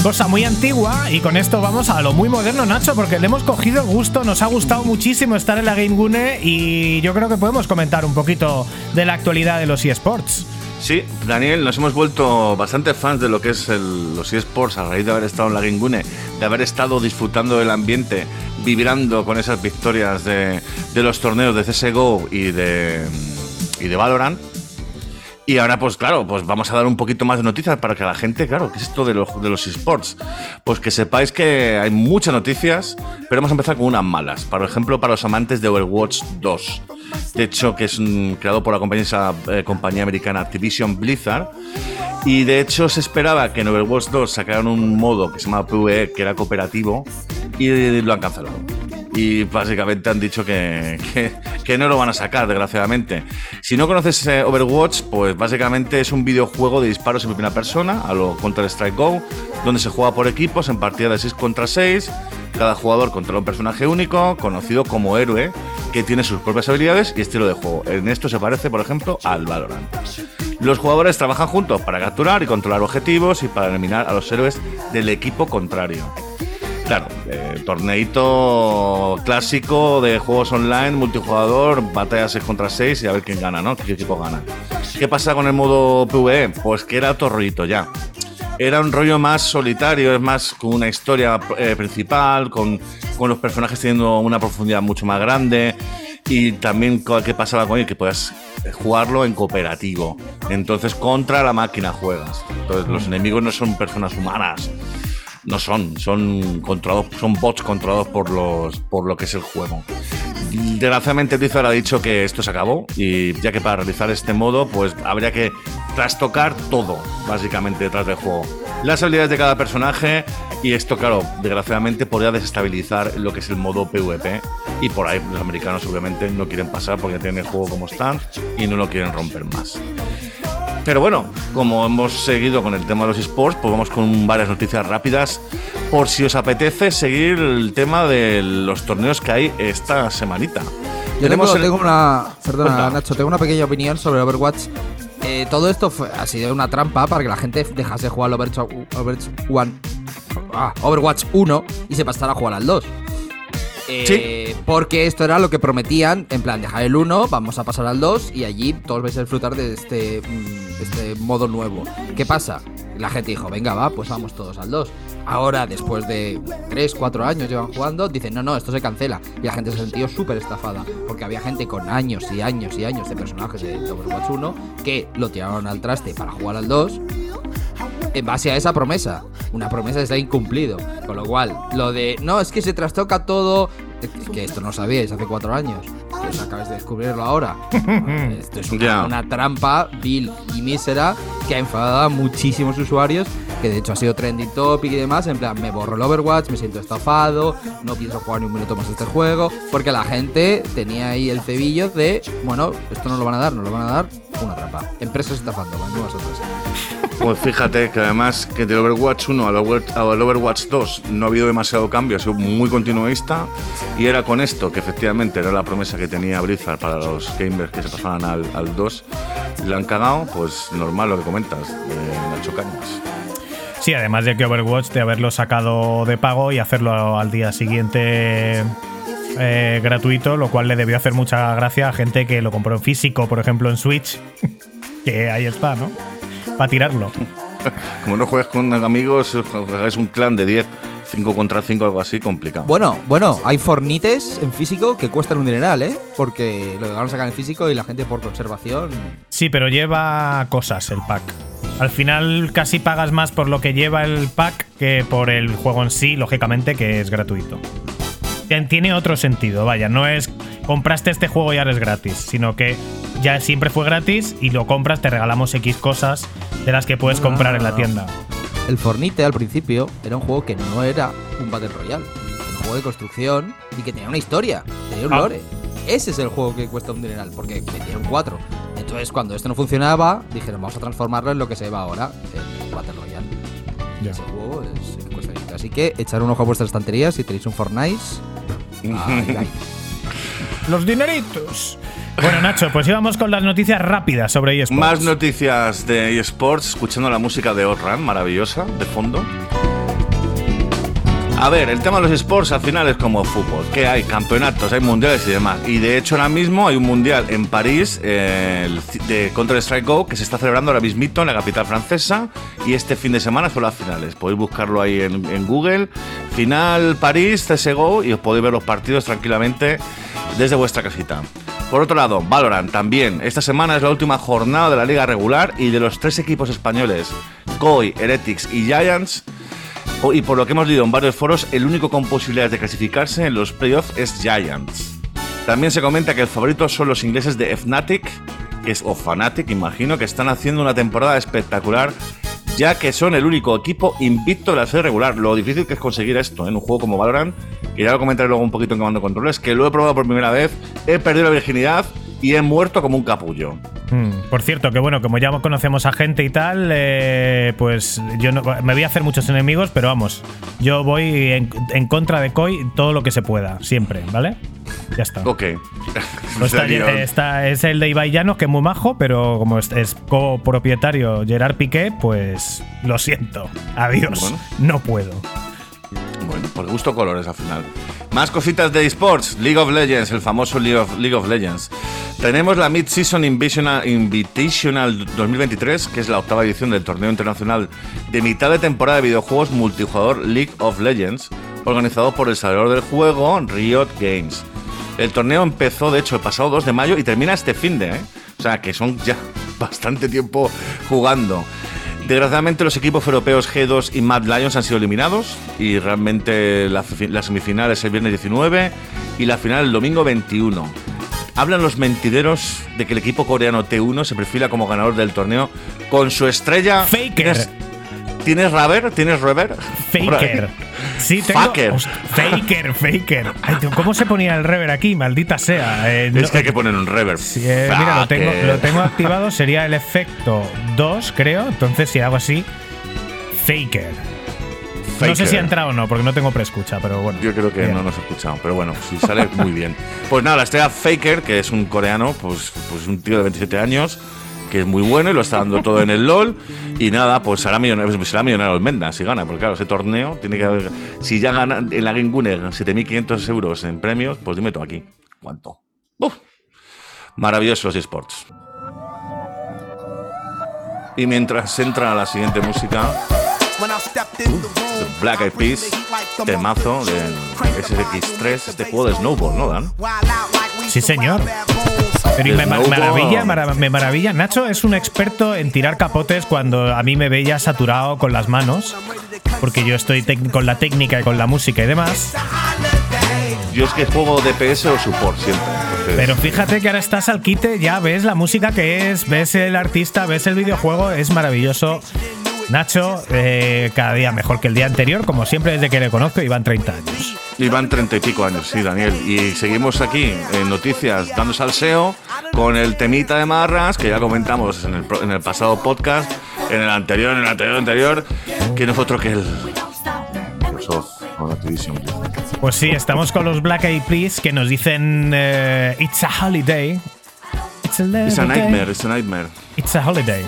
Cosa muy antigua y con esto vamos a lo muy moderno, Nacho, porque le hemos cogido el gusto, nos ha gustado muchísimo estar en la Game Gune y yo creo que podemos comentar un poquito de la actualidad de los eSports. Sí, Daniel, nos hemos vuelto bastante fans de lo que es el- los eSports a raíz de haber estado en la Gingune, de haber estado disfrutando del ambiente, vibrando con esas victorias de, de los torneos de CSGO y de, y de Valorant. Y ahora, pues claro, pues vamos a dar un poquito más de noticias para que la gente, claro, ¿qué es esto de los, de los esports? Pues que sepáis que hay muchas noticias, pero vamos a empezar con unas malas. Por ejemplo, para los amantes de Overwatch 2. De hecho, que es creado por la compañía, eh, compañía americana Activision Blizzard. Y de hecho se esperaba que en Overwatch 2 sacaran un modo que se llama PvE, que era cooperativo, y lo han cancelado. Y básicamente han dicho que, que- que no lo van a sacar, desgraciadamente. Si no conoces eh, Overwatch, pues básicamente es un videojuego de disparos en primera persona, a lo Counter-Strike Go, donde se juega por equipos en partidas de 6 contra 6. Cada jugador controla un personaje único, conocido como héroe, que tiene sus propias habilidades y estilo de juego. En esto se parece, por ejemplo, al Valorant. Los jugadores trabajan juntos para capturar y controlar objetivos y para eliminar a los héroes del equipo contrario. Claro, eh, torneito clásico de juegos online, multijugador, batalla 6 contra 6 y a ver quién gana, ¿no? ¿Qué equipo gana? ¿Qué pasa con el modo PvE? Pues que era otro rollito ya. Era un rollo más solitario, es más con una historia eh, principal, con, con los personajes teniendo una profundidad mucho más grande y también qué pasaba con él, que puedas jugarlo en cooperativo. Entonces contra la máquina juegas. Entonces los enemigos no son personas humanas, no son, son controlados, son bots controlados por los por lo que es el juego. Desgraciadamente Blizzard ha dicho que esto se acabó y ya que para realizar este modo pues habría que trastocar todo básicamente detrás del juego. Las habilidades de cada personaje y esto claro, desgraciadamente podría desestabilizar lo que es el modo PvP y por ahí los americanos obviamente no quieren pasar porque tienen el juego como están y no lo quieren romper más. Pero bueno, como hemos seguido con el tema de los esports, pues vamos con varias noticias rápidas. Por si os apetece seguir el tema de los torneos que hay esta semanita. Yo tengo, el- tengo una. Perdona. Nacho, tengo una pequeña opinión sobre Overwatch. Eh, todo esto fue- ha sido una trampa para que la gente dejase de jugar al Overwatch, Overwatch, One- ah, Overwatch 1 y se pasara a jugar al 2. Eh, Porque esto era lo que prometían, en plan, dejar el 1, vamos a pasar al 2 y allí todos vais a disfrutar de este, mm, este modo nuevo. ¿Qué pasa? La gente dijo, venga, va, pues vamos todos al 2. Ahora, después de 3, 4 años llevan jugando, dicen, no, no, esto se cancela. Y la gente se sintió súper estafada, porque había gente con años y años y años de personajes de de Overwatch 1 que lo tiraron al traste para jugar al 2 en base a esa promesa. Una promesa ha incumplido. Con lo cual, lo de no, es que se trastoca todo. Es que esto no sabíais hace cuatro años. Que os acabáis de descubrirlo ahora. esto es una, Ya. una trampa vil y mísera que ha enfadado a muchísimos usuarios. Que de hecho ha sido trending topic y demás. En plan, me borro el Overwatch, me siento estafado, no pienso jugar ni un minuto más este juego. Porque la gente tenía ahí el cebillo de, bueno, esto no lo van a dar, no lo van a dar. Una trampa. Empresas estafando, las nuevas empresas. Pues fíjate que además que del Overwatch 1 al, Over- al Overwatch 2 no ha habido demasiado cambio, ha sido muy continuista y era con esto que efectivamente era la promesa que tenía Blizzard para los gamers que se pasaran al, al 2. Le han cagado, pues normal lo que comentas, de Nacho Cañas. Sí, además de que Overwatch de haberlo sacado de pago y hacerlo al día siguiente eh, gratuito, lo cual le debió hacer mucha gracia a gente que lo compró en físico, por ejemplo en Switch, que ahí está, ¿no? Para tirarlo. Como no juegues con amigos, es un clan de 10, 5 contra 5, algo así, complicado. Bueno, bueno, hay fornites en físico que cuestan un dineral, ¿eh? Porque lo van a sacar en físico y la gente por conservación. Sí, pero lleva cosas el pack. Al final casi pagas más por lo que lleva el pack que por el juego en sí, lógicamente, que es gratuito. Tien- Tiene otro sentido, vaya, no es compraste este juego y ahora es gratis, sino que ya siempre fue gratis y lo compras, te regalamos X cosas de las que puedes comprar en la tienda. El Fornite al principio era un juego que no era un Battle Royale. Era un juego de construcción y que tenía una historia, tenía un Ah. lore. ese es el juego que cuesta un dineral, porque vendieron cuatro. Entonces, cuando esto no funcionaba, dijeron, vamos a transformarlo en lo que se va ahora, el Battle Royale. Ya. ese juego es el que cuesta dinero. Así que echar un ojo a vuestras estanterías si tenéis un Fortnite. Ay, ay. Los dineritos. Bueno, Nacho, pues íbamos con las noticias rápidas sobre eSports. Más noticias de eSports, escuchando la música de Outrun, maravillosa, de fondo. A ver, el tema de los esports al final es como fútbol, que hay campeonatos, hay mundiales y demás. Y de hecho ahora mismo hay un mundial en París eh, de Counter-Strike Go que se está celebrando ahora mismito en la capital francesa y este fin de semana son las finales. Podéis buscarlo ahí en, en Google. Final París, CSGO y os podéis ver los partidos tranquilamente desde vuestra casita. Por otro lado, Valorant también. Esta semana es la última jornada de la liga regular y de los tres equipos españoles, KOI, Heretics y Giants, o- y por lo que hemos leído en varios foros, el único con posibilidades de clasificarse en los playoffs es Giants. También se comenta que el favorito son los ingleses de Fnatic, que es, o Fanatic, imagino, que están haciendo una temporada espectacular, ya que son el único equipo invicto de la serie regular. Lo difícil que es conseguir esto ¿eh? en un juego como Valorant, que ya lo comentaré luego un poquito en Comando Controles, que lo he probado por primera vez, he perdido la virginidad y he muerto como un capullo. Mm, por cierto, que bueno, como ya conocemos a gente y tal, eh, pues yo no, me voy a hacer muchos enemigos, pero vamos, yo voy en, en contra de Koi todo lo que se pueda, siempre, ¿vale? Ya está. Ok. No está- está- es el de Ibai Llanos, que es muy majo, pero como es, es copropietario Gerard Piqué, pues lo siento. Adiós. Bueno. No puedo. Bueno, por gusto colores al final. Más cositas de esports. League of Legends, el famoso League of, League of Legends. Tenemos la Mid-Season Invitational, Invitational 2023, que es la octava edición del torneo internacional de mitad de temporada de videojuegos multijugador League of Legends, organizado por el desarrollador del juego Riot Games. El torneo empezó, de hecho, el pasado 2 de mayo y termina este fin de, ¿eh? O sea, que son ya bastante tiempo jugando. Desgraciadamente los equipos europeos G2 y Mad Lions han sido eliminados y realmente la, la semifinal es el viernes 19 y la final el domingo 21. Hablan los mentideros de que el equipo coreano T1 se perfila como ganador del torneo con su estrella... Faker. ¿Tienes, ¿tienes Raver? ¿Tienes Rever? Faker. Sí, tengo. Faker. Faker, faker. Ay, ¿Cómo se ponía el rever aquí? Maldita sea. Eh, no- Es que hay que poner un Rever. Sí, eh, mira, lo tengo, Faker. lo tengo activado. Sería el efecto 2, creo. Entonces, si hago así, Faker. No sé si ha entrado o no, porque no tengo preescucha, pero bueno. Yo creo que Bien. no nos ha escuchado, pero bueno, si sale muy bien. Pues nada, la estrella Faker, que es un coreano, pues, pues un tío de 27 años, que es muy bueno y lo está dando todo en el LOL. Y nada, pues será millonario, pues será millonario si gana, porque claro, ese torneo tiene que haber. Si ya gana en la Game Winner 7.500 euros en premios, pues dime tú aquí. ¿Cuánto? ¡Uf! Maravillosos esports. Y mientras entra la siguiente música, Black Eyed Peas, temazo de SX3, este juego de snowboard, ¿no, Dan? Sí, señor. Pero me, maravilla, mara- me maravilla. Nacho es un experto en tirar capotes cuando a mí me veía saturado con las manos, porque yo estoy con la técnica y con la música y demás. Yo es que juego DPS o support siempre. entonces- Pero fíjate que ahora estás al quite, ya ves la música que es, ves el artista, ves el videojuego, es maravilloso. Nacho, eh, cada día mejor que el día anterior, como siempre desde que le conozco, iban 30 años. Iban treinta y pico años, sí, Daniel. Y seguimos aquí en noticias dando salseo con el temita de Marras, que ya comentamos en el, en el pasado podcast, en el anterior, en el anterior, anterior, que nosotros que el. Microsoft o Activision. Pues sí, estamos con los Black Eyed Peas que nos dicen eh, It's a holiday. It's a, It's nightmare, it's a nightmare. It's a holiday.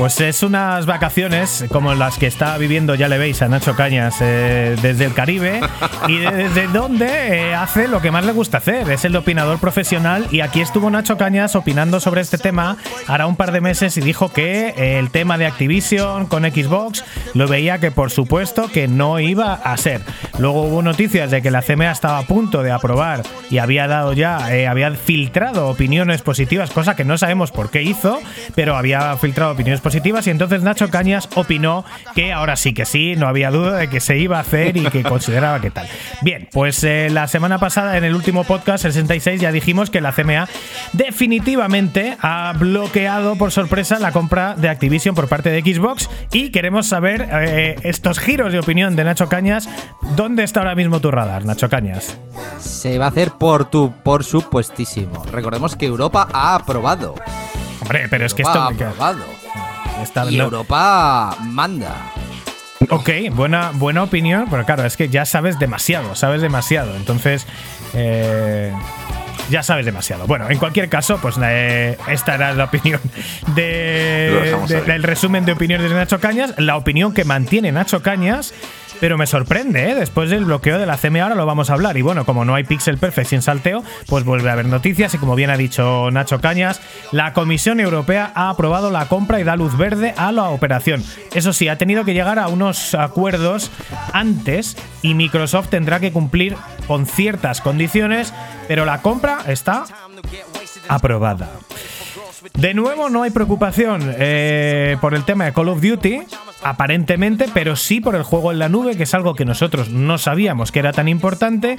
Pues es unas vacaciones como las que está viviendo, ya le veis, a Nacho Cañas eh, desde el Caribe y de- desde donde eh, hace lo que más le gusta hacer, es el opinador profesional y aquí estuvo Nacho Cañas opinando sobre este tema hará un par de meses y dijo que eh, el tema de Activision con Xbox lo veía que por supuesto que no iba a ser. Luego hubo noticias de que la CMA estaba a punto de aprobar y había dado ya, eh, había filtrado opiniones positivas, cosa que no sabemos por qué hizo, pero había filtrado opiniones positivas positivas y entonces Nacho Cañas opinó que ahora sí que sí, no había duda de que se iba a hacer y que consideraba que tal. Bien, pues eh, la semana pasada en el último podcast, el 66, ya dijimos que la CMA definitivamente ha bloqueado por sorpresa la compra de Activision por parte de Xbox y queremos saber eh, estos giros de opinión de Nacho Cañas. ¿Dónde está ahora mismo tu radar, Nacho Cañas? Se va a hacer por tu, por supuestísimo. Recordemos que Europa ha aprobado. Hombre, pero es que esto... ha aprobado. Está- Y no- Europa manda. Ok, buena, buena opinión, pero claro, es que ya sabes demasiado, sabes demasiado. Entonces, eh, ya sabes demasiado. Bueno, en cualquier caso, pues eh, esta era la opinión de, del resumen de opiniones de Nacho Cañas, la opinión que mantiene Nacho Cañas. Pero me sorprende, ¿eh? después del bloqueo de la CMA ahora lo vamos a hablar. Y bueno, como no hay Pixel Perfect sin salteo, pues vuelve a haber noticias. Y como bien ha dicho Nacho Cañas, la Comisión Europea ha aprobado la compra y da luz verde a la operación. Eso sí, ha tenido que llegar a unos acuerdos antes y Microsoft tendrá que cumplir con ciertas condiciones, pero la compra está aprobada. De nuevo, no hay preocupación eh, por el tema de Call of Duty, aparentemente, pero sí por el juego en la nube, que es algo que nosotros no sabíamos que era tan importante.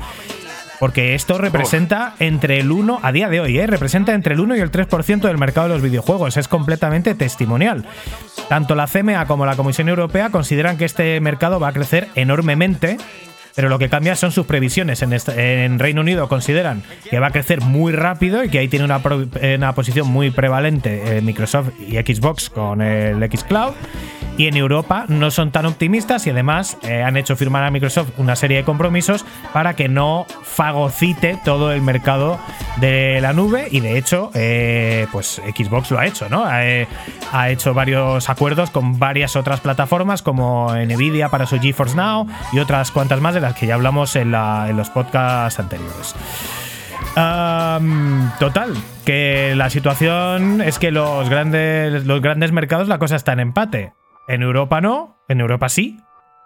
Porque esto representa entre el 1, a día de hoy, ¿eh? representa entre el 1 y el 3% del mercado de los videojuegos. Es completamente testimonial. Tanto la CMA como la Comisión Europea consideran que este mercado va a crecer enormemente. Pero lo que cambia son sus previsiones. En, Reino Unido consideran que va a crecer muy rápido y que ahí tiene una, pro- una posición muy prevalente eh, Microsoft y Xbox con el Xcloud. Y en Europa no son tan optimistas y además eh, han hecho firmar a Microsoft una serie de compromisos para que no fagocite todo el mercado de la nube. Y de hecho, eh, pues Xbox lo ha hecho, ¿no? Ha, eh, ha hecho varios acuerdos con varias otras plataformas como Nvidia para su GeForce Now y otras cuantas más de las que ya hablamos en, los podcasts anteriores. Total, que la situación es que los grandes, los grandes mercados la cosa está en empate. En Europa no, en Europa sí,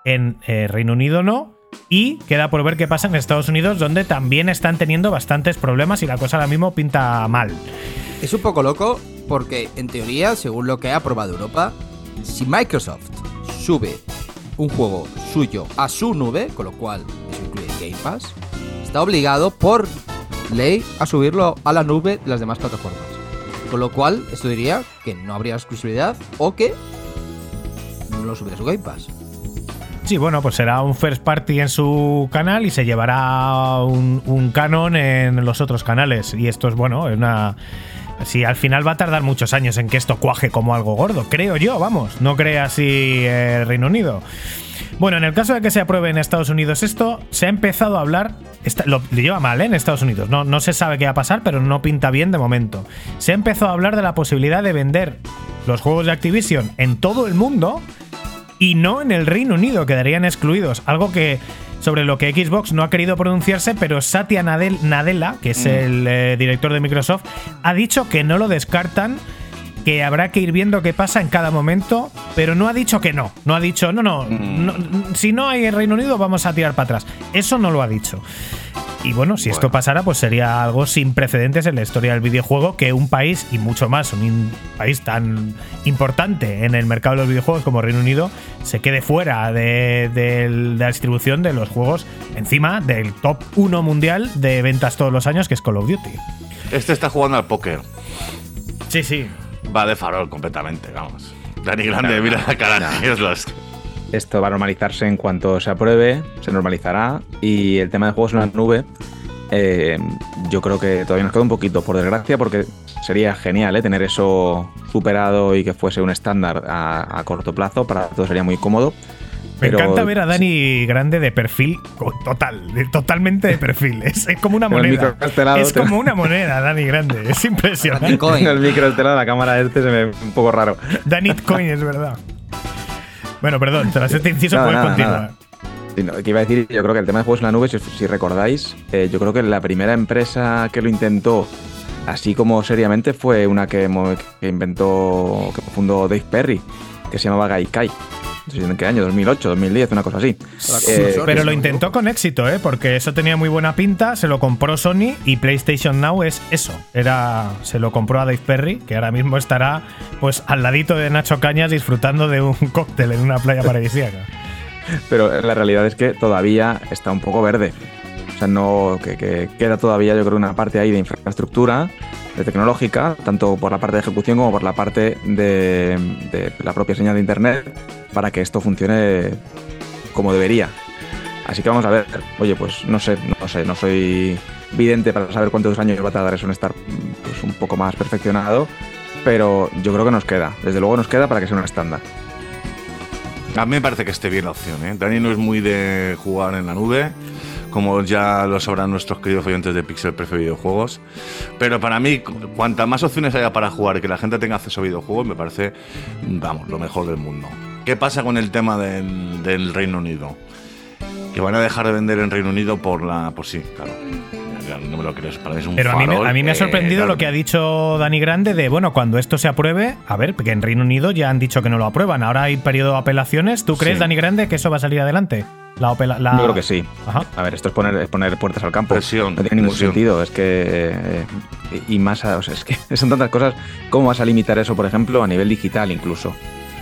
en eh, Reino Unido no. Y queda por ver qué pasa en Estados Unidos, donde también están teniendo bastantes problemas y la cosa ahora mismo pinta mal. Es un poco loco porque, en teoría, según lo que ha aprobado Europa, si Microsoft sube un juego suyo a su nube, con lo cual eso incluye Game Pass, está obligado por ley a subirlo a la nube de las demás plataformas. Con lo cual, esto diría que no habría exclusividad o que no lo subiera a Game Pass. Sí, bueno, pues será un first party en su canal y se llevará un, canon en los otros canales. Y esto es, bueno, una. Sí, al final va a tardar muchos años en que esto cuaje como algo gordo, creo yo, vamos. No cree así el Reino Unido. Bueno, en el caso de que se apruebe en Estados Unidos esto, se ha empezado a hablar. está- lo, lo lleva mal, ¿eh? En Estados Unidos. No, no se sabe qué va a pasar, pero no pinta bien de momento. Se ha empezado a hablar de la posibilidad de vender los juegos de Activision en todo el mundo y no en el Reino Unido, quedarían excluidos. Algo que sobre lo que Xbox no ha querido pronunciarse, pero Satya Nadel- Nadella, que es el eh, director de Microsoft, ha dicho que no lo descartan, que habrá que ir viendo qué pasa en cada momento, pero no ha dicho que no. No ha dicho, no, no, no, si no hay en Reino Unido vamos a tirar para atrás. Eso no lo ha dicho. Y bueno, si esto pasara, pues sería algo sin precedentes en la historia del videojuego que un país, y mucho más, un país tan importante en el mercado de los videojuegos como Reino Unido, se quede fuera de, de la distribución de los juegos encima del top 1 mundial de ventas todos los años, que es Call of Duty. Este está jugando al póker. Sí, sí. Va de farol completamente, vamos. Dani Grande, mira la cara. es los- Esto va a normalizarse en cuanto se apruebe, se normalizará. Y el tema de juegos en la nube, eh, yo creo que todavía nos queda un poquito, por desgracia, porque sería genial ¿eh? tener eso superado y que fuese un estándar a, a corto plazo. Para todos sería muy cómodo. Me Pero- encanta ver a Dani Grande de perfil total, de- totalmente de perfil. Es, es como una moneda. Es te- como una moneda, Dani Grande. Es impresionante. Tengo el micro lado, la cámara este se me ve un poco raro. Danitcoin, es verdad. Bueno, perdón, tras este inciso Nada, puedes nada, continuar. nada. Sí, no, que iba a decir, yo creo que el tema de juegos en la nube, si, si recordáis, eh, yo creo que la primera empresa que lo intentó así como seriamente fue una que, que inventó, que fundó Dave Perry, que se llamaba Gaikai. No sé en qué año, 2008, 2010, una cosa así. Eh, Pero lo intentó con éxito, ¿eh? Porque eso tenía muy buena pinta, se lo compró Sony y PlayStation Now es eso. Era, se lo compró a Dave Perry, que ahora mismo estará pues al ladito de Nacho Cañas disfrutando de un cóctel en una playa paradisíaca. Pero la realidad es que todavía está un poco verde. O sea, no, que, que queda todavía, yo creo, una parte ahí de infraestructura, tecnológica, tanto por la parte de ejecución como por la parte de, de la propia señal de internet, para que esto funcione como debería. Así que vamos a ver. Oye, pues no sé, no sé, no soy vidente para saber cuántos años va a tardar eso en estar pues, un poco más perfeccionado, pero yo creo que nos queda. Desde luego nos queda para que sea un estándar. A mí me parece que esté bien la opción. ¿eh? Dani no es muy de jugar en la nube, como ya lo sabrán nuestros queridos oyentes de Pixel Prefe Videojuegos. Pero para mí, cu- cuanta más opciones haya para jugar y que la gente tenga acceso a videojuegos, me parece, vamos, lo mejor del mundo. ¿Qué pasa con el tema del, del Reino Unido? Que van a dejar de vender en Reino Unido por la. Por sí, claro. No me lo crees, para mí es un Pero a mí, me, farol, a mí me ha eh, sorprendido lo que ha dicho Dani Grande de, bueno, cuando esto se apruebe, a ver, que en Reino Unido ya han dicho que no lo aprueban, ahora hay periodo de apelaciones. ¿Tú crees, Sí. Dani Grande, que eso va a salir adelante? La opela- la- Yo creo que sí. Ajá. A ver, esto es poner, es poner puertas al campo. Presión, no tiene ningún presión. sentido. Es que. eh, y más. a- o sea, es que son tantas cosas. ¿Cómo vas a limitar eso, por ejemplo, a nivel digital incluso?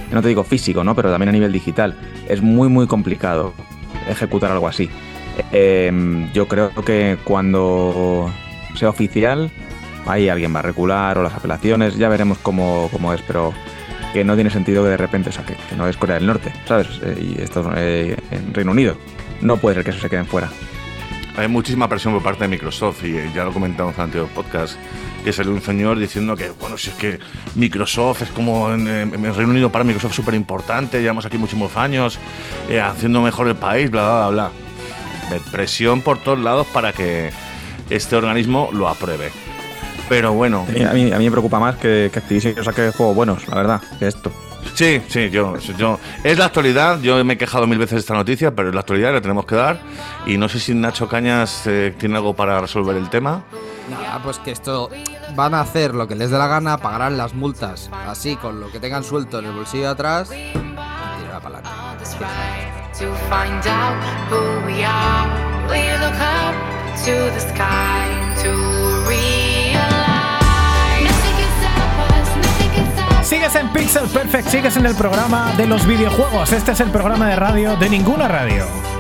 Yo no te digo físico, ¿no? Pero también a nivel digital. Es muy, muy complicado ejecutar algo así. Eh, yo creo que cuando sea oficial, ahí alguien va a recular o las apelaciones, ya veremos cómo, cómo es, pero que no tiene sentido que de repente, o sea, que, no es Corea del Norte, ¿sabes? Eh, y esto eh, en Reino Unido. No puede ser que eso se queden fuera. Hay muchísima presión por parte de Microsoft y eh, ya lo comentamos en el podcast, que salió un señor diciendo que, bueno, si es que Microsoft es como en, Reino Unido para Microsoft súper importante, llevamos aquí muchísimos años haciendo mejor el país, bla, bla, bla, presión por todos lados para que este organismo lo apruebe. Pero bueno, A mí, a mí me preocupa más que, que Activision saque juegos buenos, la verdad, que esto. sí, sí, yo, yo. Es la actualidad, yo me he quejado mil veces de esta noticia, pero es la actualidad, la tenemos que dar. Y no sé si Nacho Cañas eh, tiene algo para resolver el tema. Nada, pues que esto van a hacer lo que les dé la gana, pagarán las multas así con lo que tengan suelto en el bolsillo de atrás y tirará para adelante. To find out who we are. We look up to the sky Sigues en Pixel Perfect, sigues en el programa de los videojuegos. Este es el programa de radio de ninguna radio.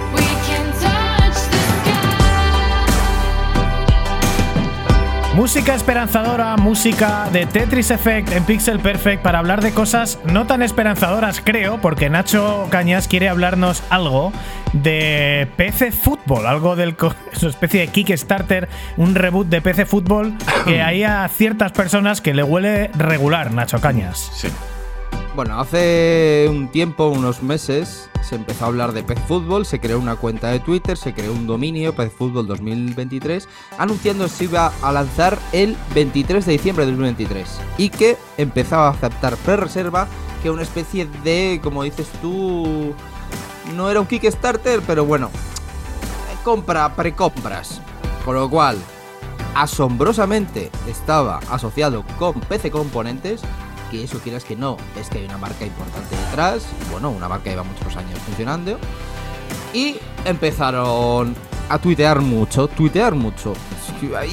Música esperanzadora, música de Tetris Effect en Pixel Perfect para hablar de cosas no tan esperanzadoras, creo, porque Nacho Cañas quiere hablarnos algo de PC Fútbol, algo del su especie de Kickstarter, un reboot de PC Fútbol que hay a ciertas personas que le huele regular, Nacho Cañas. Sí. Bueno, hace un tiempo, unos meses, se empezó a hablar de Pez Fútbol, se creó una cuenta de Twitter, se creó un dominio, Pez Fútbol 2023, anunciando que se iba a lanzar el 23 de diciembre de 2023 y que empezaba a aceptar pre-reserva, que una especie de, como dices tú, no era un Kickstarter, pero bueno, compra, precompras. Con lo cual, asombrosamente estaba asociado con PC Componentes, que eso quieras que no, es que hay una marca importante detrás, y bueno, una marca que lleva muchos años funcionando. Y empezaron a tuitear mucho, tuitear mucho.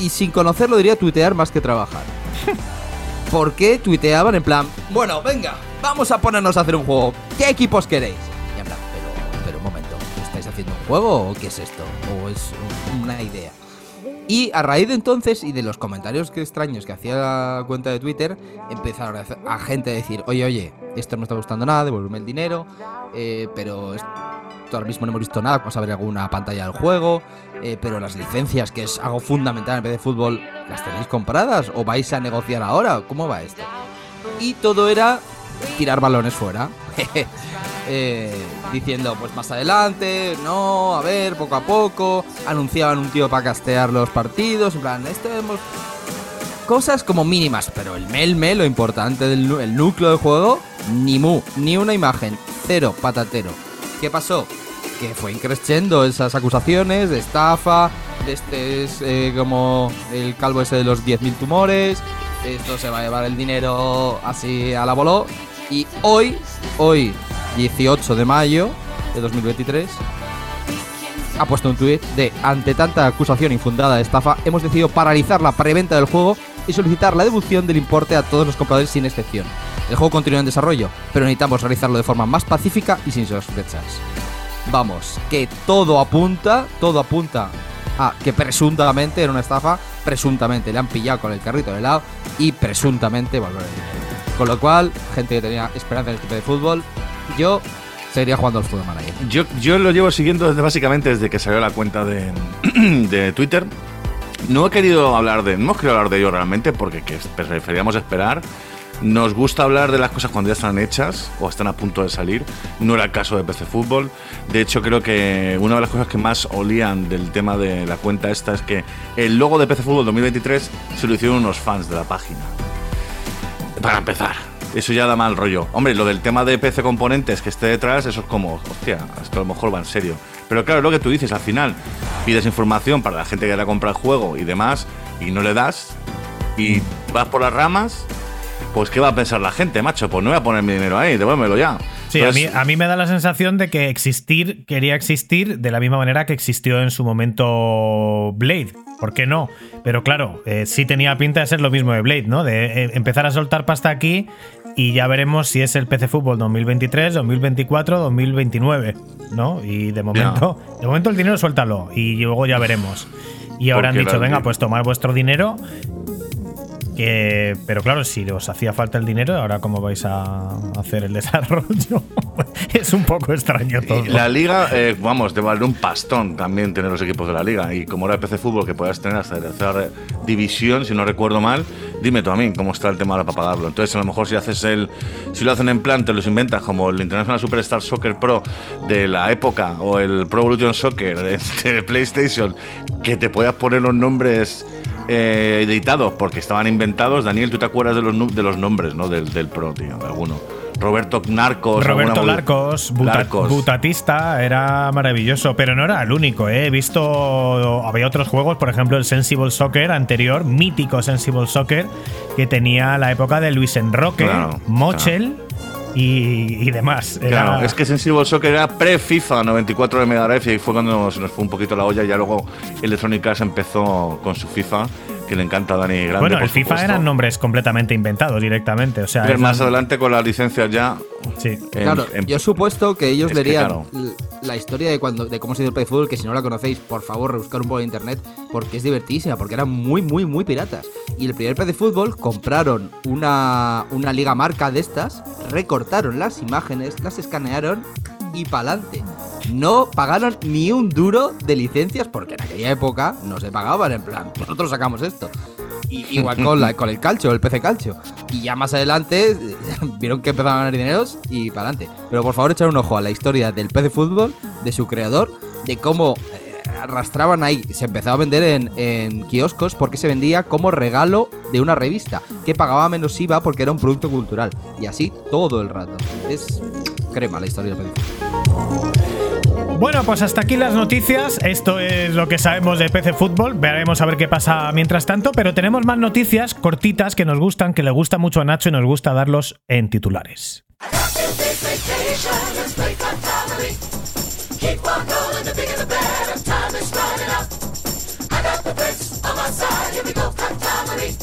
Y sin conocerlo diría tuitear más que trabajar. ¿Por qué tuiteaban en plan, bueno, venga, vamos a ponernos a hacer un juego? ¿Qué equipos queréis? Y en plan, pero, pero un momento, ¿estáis haciendo un juego o qué es esto? ¿O es una idea? Y a raíz de entonces y de los comentarios que extraños que hacía la cuenta de Twitter, empezaron a, gente a decir, oye, oye, esto no está gustando nada, devuélveme el dinero, eh, pero esto ahora mismo no hemos visto nada, vamos a ver alguna pantalla del juego, eh, pero las licencias, que es algo fundamental en vez de fútbol, ¿las tenéis compradas o vais a negociar ahora? ¿Cómo va esto? Y todo era tirar balones fuera. Eh, diciendo, pues más adelante, no, a ver, poco a poco. Anunciaban un tío para castear los partidos. En plan, esto hemos. Cosas como mínimas, pero el melme, lo importante del el núcleo del juego, ni mu, ni una imagen, cero patatero. ¿Qué pasó? Que fue increciendo esas acusaciones de estafa, de este es eh, como el calvo ese de los 10.000 tumores, esto se va a llevar el dinero así a la voló. Y hoy, hoy, 18 de mayo de 2023, ha puesto un tuit de ante tanta acusación infundada de estafa, hemos decidido paralizar la preventa del juego y solicitar la devolución del importe a todos los compradores sin excepción. El juego continúa en desarrollo, pero necesitamos realizarlo de forma más pacífica y sin sospechas. Vamos, que todo apunta, todo apunta a que presuntamente era una estafa, presuntamente le han pillado con el carrito de helado y presuntamente volver el dinero. Con lo cual, gente que tenía esperanza en el equipo de fútbol, yo seguiría jugando al fútbol manager. Yo, yo lo llevo siguiendo desde básicamente desde que salió la cuenta de, de Twitter. No he querido hablar de, no hemos querido hablar de ello realmente porque que preferíamos esperar. Nos gusta hablar de las cosas cuando ya están hechas o están a punto de salir. No era el caso de PC Fútbol. De hecho, creo que una de las cosas que más olían del tema de la cuenta esta es que el logo de PC Fútbol 2023 se lo hicieron unos fans de la página. Para empezar. Eso ya da mal rollo. Hombre, lo del tema de PC componentes que esté detrás, eso es como, hostia, esto a lo mejor va en serio. Pero claro, lo que tú dices, al final pides información para la gente que quiera comprar el juego y demás, y no le das, y vas por las ramas, pues ¿qué va a pensar la gente, macho? Pues no voy a poner mi dinero ahí, devuélvemelo ya. Sí, a mí, a mí me da la sensación de que existir quería existir de la misma manera que existió en su momento Blade. ¿Por qué no? Pero claro, eh, sí tenía pinta de ser lo mismo de Blade, ¿no? De eh, empezar a soltar pasta aquí y ya veremos si es el PC Fútbol 2023, 2024, 2029, ¿no? Y de momento, de momento el dinero suéltalo y luego ya veremos. Y ahora han dicho, venga, pues tomad vuestro dinero. Que, pero claro, si os hacía falta el dinero, ahora cómo vais a hacer el desarrollo. es un poco extraño todo. La liga, eh, vamos, te vale un pastón también tener los equipos de la liga. Y como era el PC Fútbol, que puedas tener hasta de tercera división, si no recuerdo mal, dime tú a mí cómo está el tema ahora para pagarlo. Entonces, a lo mejor si haces el. Si lo hacen en plan, te los inventas como el International Superstar Soccer Pro de la época o el Pro Evolution Soccer de, de PlayStation, que te puedas poner los nombres. Eh, editados porque estaban inventados. Daniel, ¿tú te acuerdas de los, de los nombres ¿no? del, del Pro, tío? De alguno. Roberto Narcos. Roberto Larcos, Buta- Larcos. Butatista, era maravilloso, pero no era el único. ¿eh? He visto, había otros juegos, por ejemplo el Sensible Soccer anterior, mítico Sensible Soccer, que tenía la época de Luis Enroque, Claro, Mochel y, demás. Claro, es que Sensible Soccer era pre-FIFA 94 de Mega Drive y fue cuando se nos fue un poquito la olla y ya luego Electronic Arts empezó con su FIFA, que le encanta a Dani Grande. bueno, por el FIFA supuesto. eran nombres completamente inventados directamente. O sea, Pero más la- adelante con las licencias ya. Sí. en- Claro, en- yo he supuesto que ellos Es que, verían claro. l- la historia de cuando de cómo se dio el play fútbol, que si no la conocéis, por favor, rebuscar un poco en internet, porque es divertísima, porque eran muy, muy, muy piratas. Y el primer PC Fútbol compraron una, una liga marca de estas, recortaron las imágenes, las escanearon y pa'lante. No pagaron ni un duro de licencias, porque en aquella época no se pagaban, en plan, nosotros sacamos esto. Y- igual con, la, con el calcio, el PC calcio. Y ya más adelante vieron que empezaban a ganar dineros y para adelante. Pero por favor, echar un ojo a la historia del PC fútbol, de su creador, de cómo eh, arrastraban ahí. Se empezaba a vender en, en kioscos porque se vendía como regalo de una revista, que pagaba menos IVA porque era un producto cultural. Y así todo el rato. Es crema la historia del. Bueno, pues hasta aquí las noticias. Esto es lo que sabemos de PC Fútbol. Veremos a ver qué pasa mientras tanto. Pero tenemos más noticias cortitas que nos gustan, que le gusta mucho a Nacho y nos gusta darlos en titulares. Montgomery.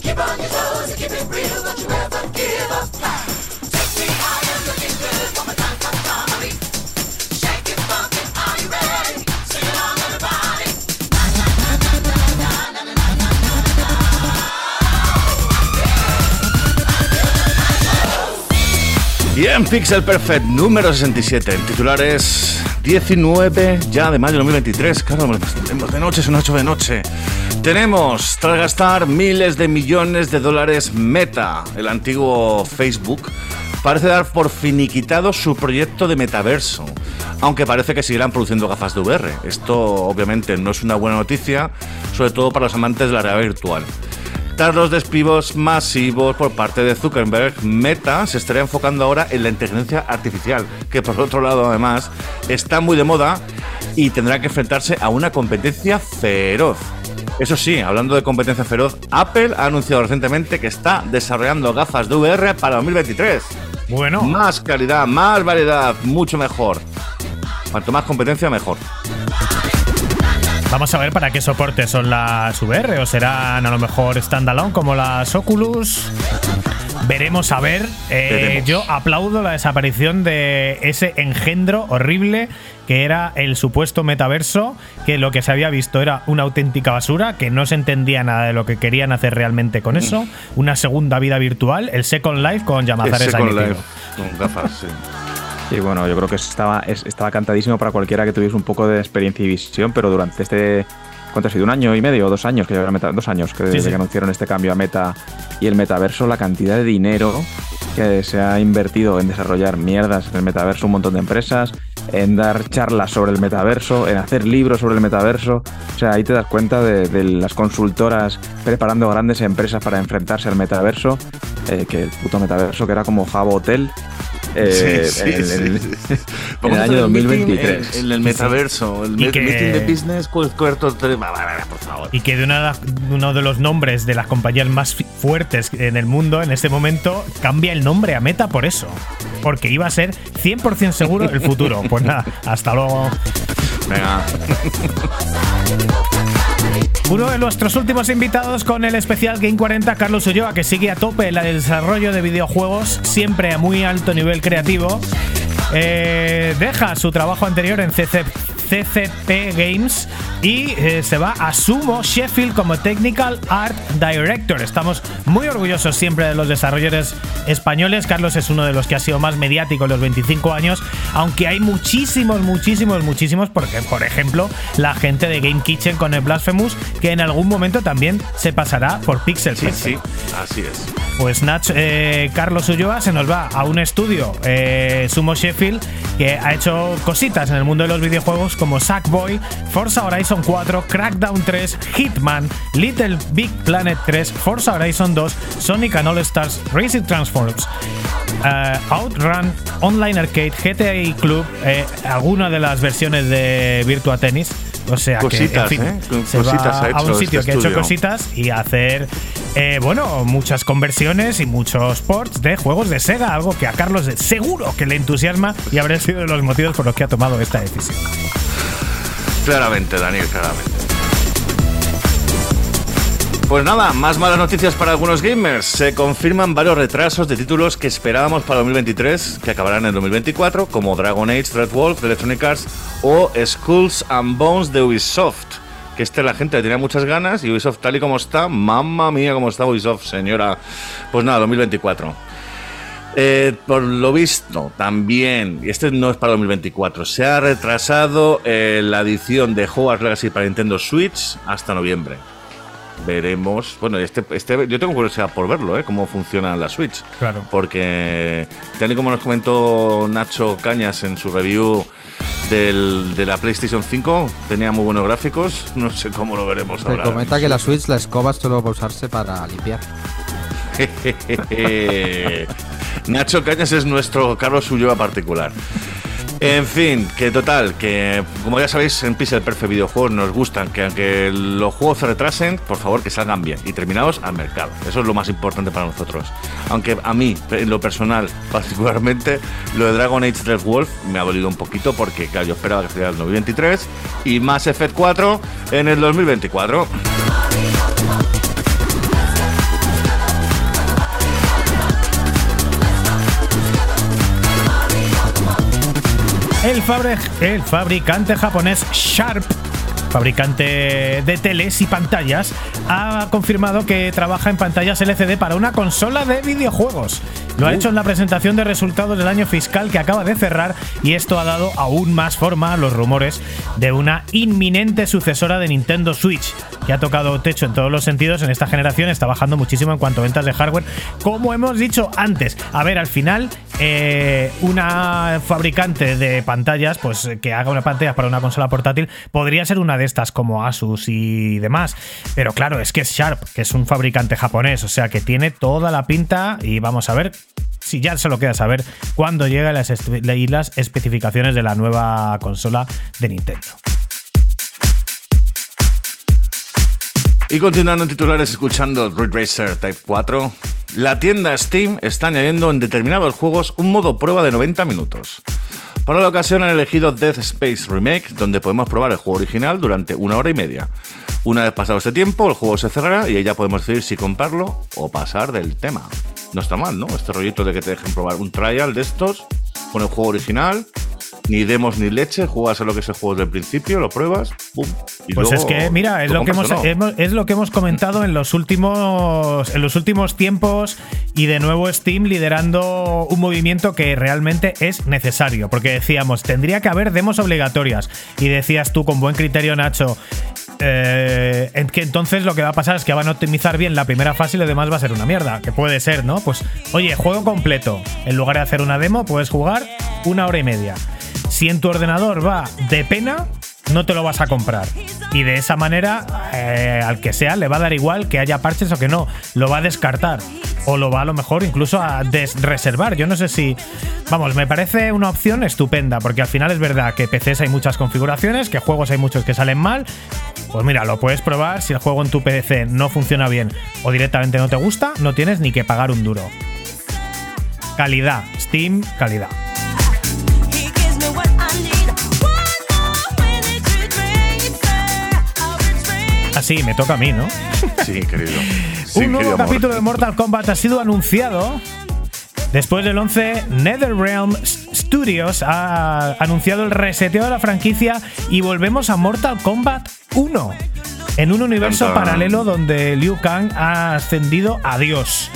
Keep on your toes and keep it real, don't you ever give up. Take me, I am looking good Bien, Pixel Perfect número 67. El titular es 19 ya de mayo de 2023. Claro, tenemos de noche, son 8 de noche. Tenemos, tras gastar miles de millones de dólares, Meta, el antiguo Facebook, parece dar por finiquitado su proyecto de metaverso. Aunque parece que seguirán produciendo gafas de VR. Esto obviamente no es una buena noticia, sobre todo para los amantes de la realidad virtual. Tras los despidos masivos por parte de Zuckerberg, Meta se estará enfocando ahora en la inteligencia artificial, que por otro lado además está muy de moda y tendrá que enfrentarse a una competencia feroz. Eso sí, hablando de competencia feroz, Apple ha anunciado recientemente que está desarrollando gafas de VR para 2023. Bueno. Más calidad, más variedad, mucho mejor. Cuanto más competencia, mejor. Vamos a ver para qué soporte son las VR o serán a lo mejor standalone como las Oculus. Veremos a ver. Eh, Veremos. yo aplaudo la desaparición de ese engendro horrible que era el supuesto metaverso, que lo que se había visto era una auténtica basura, que no se entendía nada de lo que querían hacer realmente con eso. Una segunda vida virtual, el Second Life con con, Sanitivo. live, con gafas, sí. Y bueno, yo creo que estaba, es- estaba cantadísimo para cualquiera que tuviese un poco de experiencia y visión, pero durante este. ¿Cuánto ha sido? ¿Un año y medio o dos años? Que Meta, dos años que, desde sí. que anunciaron este cambio a Meta y el metaverso, la cantidad de dinero que se ha invertido en desarrollar mierdas en el metaverso, un montón de empresas, en dar charlas sobre el metaverso, en hacer libros sobre el metaverso. O sea, ahí te das cuenta de, de las consultoras preparando grandes empresas para enfrentarse al metaverso, eh, que el puto metaverso que era como Jabo Hotel. Eh, Sí, sí, en el- en en año hacer meeting 2023. En, en el metaverso, el Y me- que- meeting de business, cuarto por favor. Y que de una uno de los nombres de las compañías más fuertes en el mundo en este momento cambia el nombre a Meta por eso. Porque iba a ser 100% seguro el futuro. Pues nada, hasta luego. Venga. Uno de nuestros últimos invitados con el especial Game 40, Carlos Ulloa, que sigue a tope en el desarrollo de videojuegos, siempre a muy alto nivel creativo. Eh, deja su trabajo anterior en CC CCP Games y eh, se va a Sumo Sheffield como Technical Art Director. Estamos muy orgullosos siempre de los desarrolladores españoles. Carlos es uno de los que ha sido más mediático en los 25 años, aunque hay muchísimos, muchísimos, muchísimos, porque por ejemplo la gente de Game Kitchen con el Blasphemous, que en algún momento también se pasará por Pixel Sí, sí, así es. Pues Nach, eh, Carlos Ulloa se nos va a un estudio, eh, Sumo Sheffield, que ha hecho cositas en el mundo de los videojuegos como Sackboy, Forza Horizon 4, Crackdown 3, Hitman, Little Big Planet 3, Forza Horizon 2, Sonic and All Stars, Racing Transforms, eh, Outrun, Online Arcade, GTA Club, eh, alguna de las versiones de Virtua Tennis. O sea Cositas, que, en fin, ¿eh? Se cositas va ha a un sitio este que ha hecho cositas y hacer, eh, bueno, muchas conversiones y muchos ports de juegos de Sega, algo que a Carlos seguro que le entusiasma y habría sido de los motivos por los que ha tomado esta decisión. Claramente, Daniel, claramente. Pues nada, más malas noticias para algunos gamers. Se confirman varios retrasos de títulos que esperábamos para 2023, que acabarán en 2024, como Dragon Age, Red Wolf de Electronic Arts o Skulls and Bones de Ubisoft. Que este la gente le tenía muchas ganas y Ubisoft tal y como está, mamma mía cómo está Ubisoft, señora. Pues nada, 2024. Eh, por lo visto, también, y este no es para 2024, se ha retrasado eh, la edición de Hogwarts Legacy para Nintendo Switch hasta noviembre. Veremos. Bueno, este, este, yo tengo curiosidad por verlo, ¿eh? Cómo funciona la Switch. Claro. Porque, tal y como nos comentó Nacho Cañas en su review del- de la PlayStation 5, tenía muy buenos gráficos. No sé cómo lo veremos ahora. comenta que la Switch, la escoba solo va a usarse para limpiar. Nacho Cañas es nuestro Carlos Ulloa particular. En fin, que total, que como ya sabéis, en Pixel Perfect Videojuegos nos gustan que aunque los juegos se retrasen, por favor que salgan bien y terminados al mercado. Eso es lo más importante para nosotros. Aunque a mí, en lo personal, particularmente, lo de Dragon Age Red Wolf me ha dolido un poquito porque, claro, yo esperaba que saliera el 2023 y Mass Effect 4 en el 2024. El, fabricante japonés Sharp, fabricante de teles y pantallas, ha confirmado que trabaja en pantallas LCD para una consola de videojuegos. Lo ha hecho en la presentación de resultados del año fiscal que acaba de cerrar y esto ha dado aún más forma a los rumores de una inminente sucesora de Nintendo Switch, que ha tocado techo en todos los sentidos en esta generación, está bajando muchísimo en cuanto a ventas de hardware, como hemos dicho antes. A ver, al final, eh, una fabricante de pantallas, pues que haga una pantalla para una consola portátil, podría ser una de estas como Asus y demás. Pero claro, es que es Sharp, que es un fabricante japonés, o sea que tiene toda la pinta y vamos a ver si ya solo queda saber cuándo llegan las, y las especificaciones de la nueva consola de Nintendo. Y continuando en titulares, escuchando Ridge Racer Type 4, La tienda Steam está añadiendo en determinados juegos un modo prueba de 90 minutos. Para la ocasión han elegido Death Space Remake, donde podemos probar el juego original durante una hora y media. Una vez pasado este tiempo, el juego se cerrará y ahí ya podemos decidir si comprarlo o pasar del tema. No está mal, ¿no? Este rollito de que te dejen probar un trial de estos con el juego original, ni demos ni leche, juegas a lo que es el juego desde el principio, lo pruebas, pum. y Pues luego es que, mira, es lo que, hemos, o no. hemos- es lo que hemos comentado en los últimos en los últimos tiempos y de nuevo Steam liderando un movimiento que realmente es necesario, porque decíamos, tendría que haber demos obligatorias y decías tú con buen criterio Nacho, eh, que entonces lo que va a pasar es que van a optimizar bien la primera fase y lo demás va a ser una mierda, que puede ser, ¿no? Pues, oye, juego completo, en lugar de hacer una demo, puedes jugar una hora y media. Si en tu ordenador va de pena, no te lo vas a comprar. Y de esa manera, eh, al que sea, le va a dar igual que haya parches o que no. Lo va a descartar. O lo va a lo mejor incluso a desreservar. Yo no sé si. Vamos, me parece una opción estupenda. Porque al final es verdad que PCs hay muchas configuraciones, que juegos hay muchos que salen mal. Pues mira, lo puedes probar. Si el juego en tu PC no funciona bien o directamente no te gusta, no tienes ni que pagar un duro. Calidad. Steam, calidad. Así, me toca a mí, ¿no? Sí, querido. Sí, un nuevo querido amor. capítulo de Mortal Kombat ha sido anunciado. Después del 11, NetherRealm Studios ha anunciado el reseteo de la franquicia y volvemos a Mortal Kombat 1. En un universo paralelo donde Liu Kang ha ascendido a Dios.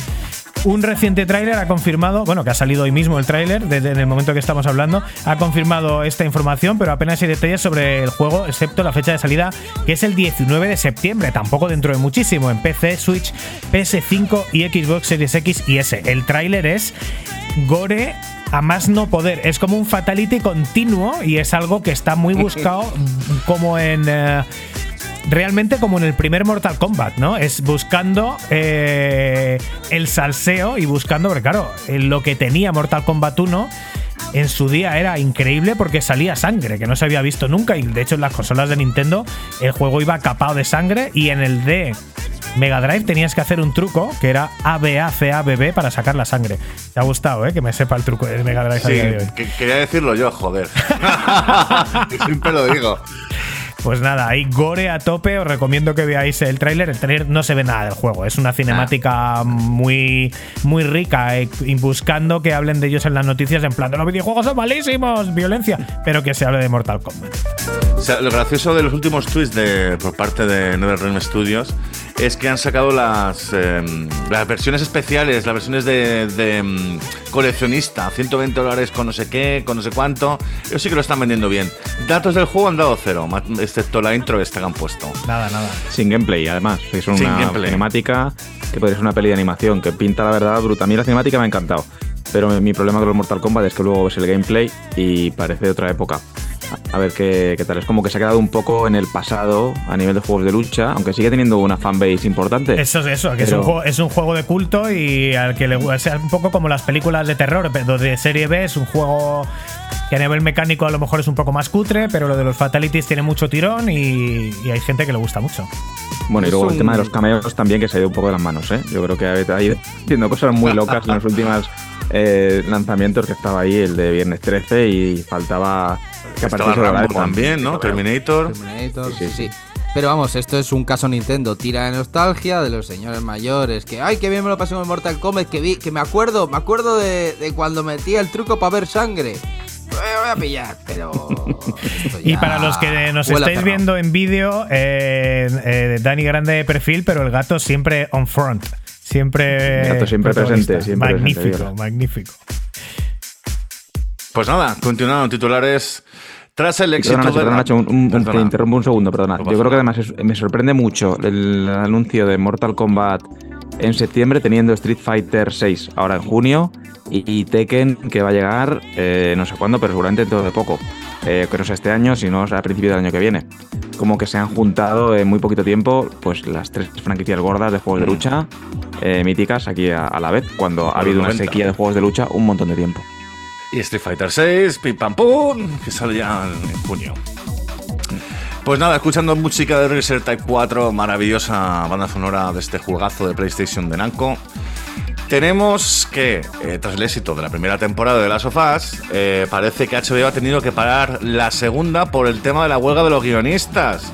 Un reciente tráiler ha confirmado, bueno, que ha salido hoy mismo el tráiler, desde el momento que estamos hablando, ha confirmado esta información, pero apenas hay detalles sobre el juego, excepto la fecha de salida, que es el 19 de septiembre, tampoco dentro de muchísimo, en PC, Switch, PS5 y Xbox Series X y S. El tráiler es gore a más no poder, es como un fatality continuo y es algo que está muy buscado como en... eh, realmente como en el primer Mortal Kombat, ¿no? Es buscando eh, el salseo y buscando, porque claro, eh, lo que tenía Mortal Kombat 1 en su día era increíble porque salía sangre, que no se había visto nunca. Y de hecho en las consolas de Nintendo el juego iba capado de sangre y en el de Mega Drive tenías que hacer un truco que era ABACABB para sacar la sangre. Te ha gustado, ¿eh? Que me sepa el truco de Mega Drive a día de hoy. Sí, que- quería decirlo yo, joder. Siempre lo digo. Pues nada, ahí gore a tope, os recomiendo que veáis el tráiler. El tráiler no se ve nada del juego, es una cinemática muy, muy rica, eh, y buscando que hablen de ellos en las noticias en plan de los videojuegos son malísimos, violencia, pero que se hable de Mortal Kombat. O sea, lo gracioso de los últimos tweets de, por parte de NetherRealm Studios es que han sacado las, eh, las versiones especiales, las versiones de, de, mm, coleccionista, 120 dólares con no sé qué, con no sé cuánto. Ellos sí que lo están vendiendo bien. Datos del juego han dado cero, excepto la intro esta que han puesto. Nada, nada. Sin gameplay, además. Es una Sin gameplay. cinemática que podría ser una peli de animación que pinta, la verdad, bruta. A mí la cinemática me ha encantado. Pero mi problema con los Mortal Kombat es que luego ves el gameplay y parece de otra época. A- ver qué, qué tal. Es como que se ha quedado un poco en el pasado a nivel de juegos de lucha, aunque sigue teniendo una fanbase importante. Eso es eso, que es, Pero- un juego, es un juego de culto y al que le es un poco como las películas de terror, pero de serie B es un juego que a nivel mecánico a lo mejor es un poco más cutre, pero lo de los fatalities tiene mucho tirón y, y hay gente que le gusta mucho. Bueno, y Es luego un- el tema de los cameos también que se ha ido un poco de las manos, ¿eh? Yo creo que ha ido haciendo cosas muy locas en los últimos eh, lanzamientos que estaba ahí, el de Viernes 13, y faltaba que Estaba Rambo también, ¿no? Terminator. Terminator, Sí, sí. Pero vamos, esto es un caso Nintendo, tira de nostalgia de los señores mayores, que ay, qué bien me lo pasé con el Mortal Kombat, que vi, que me acuerdo, me acuerdo de, de cuando metía el truco para ver sangre. Me voy a pillar, pero Y para los que nos estáis viendo en vídeo, eh, eh, Dani grande de perfil, pero el gato siempre on front. Siempre. El gato siempre presente, siempre Magnífico, presente, magnífico. Pues nada, continuando en titulares. Tras el éxito Perdona, Nacho, de perdona, Nacho, un- un- Perdona. te interrumpo un segundo, perdona. No Yo creo que además es- me sorprende mucho el anuncio de Mortal Kombat en septiembre teniendo Street Fighter 6 ahora en junio y, y Tekken que va a llegar eh, no sé cuándo, pero seguramente dentro de poco. Eh, que no sea este año, sino a principios del año que viene. Como que se han juntado en muy poquito tiempo pues las tres franquicias gordas de juegos de lucha eh, míticas aquí a, a la vez, cuando ha habido una 90. sequía de juegos de lucha un montón de tiempo. Y Street Fighter 6, pim pam pum, que sale ya en junio. Pues nada, escuchando música de Reset Type 4, maravillosa banda sonora de este juegazo de PlayStation de Namco. Tenemos que, eh, tras el éxito de la primera temporada de Las Sofás, eh, parece que HBO ha tenido que parar la segunda por el tema de la huelga de los guionistas,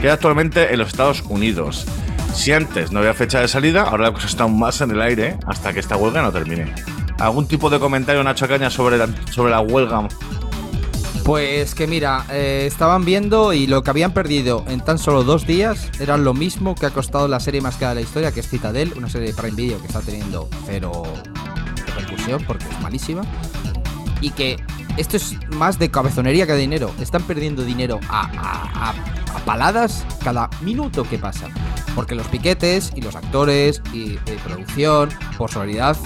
que actualmente en los Estados Unidos. Si antes no había fecha de salida, ahora la cosa está aún más en el aire hasta que esta huelga no termine. ¿Algún tipo de comentario, Nacho Caña, sobre la, sobre la huelga? Pues que mira, eh, estaban viendo y lo que habían perdido en tan solo dos días era lo mismo que ha costado la serie más cara de la historia, que es Citadel, una serie de Prime Video que está teniendo cero repercusión porque es malísima. Y que esto es más de cabezonería que de dinero. Están perdiendo dinero a, a- a- paladas cada minuto que pasa. Porque los piquetes y los actores y de producción, por solidaridad,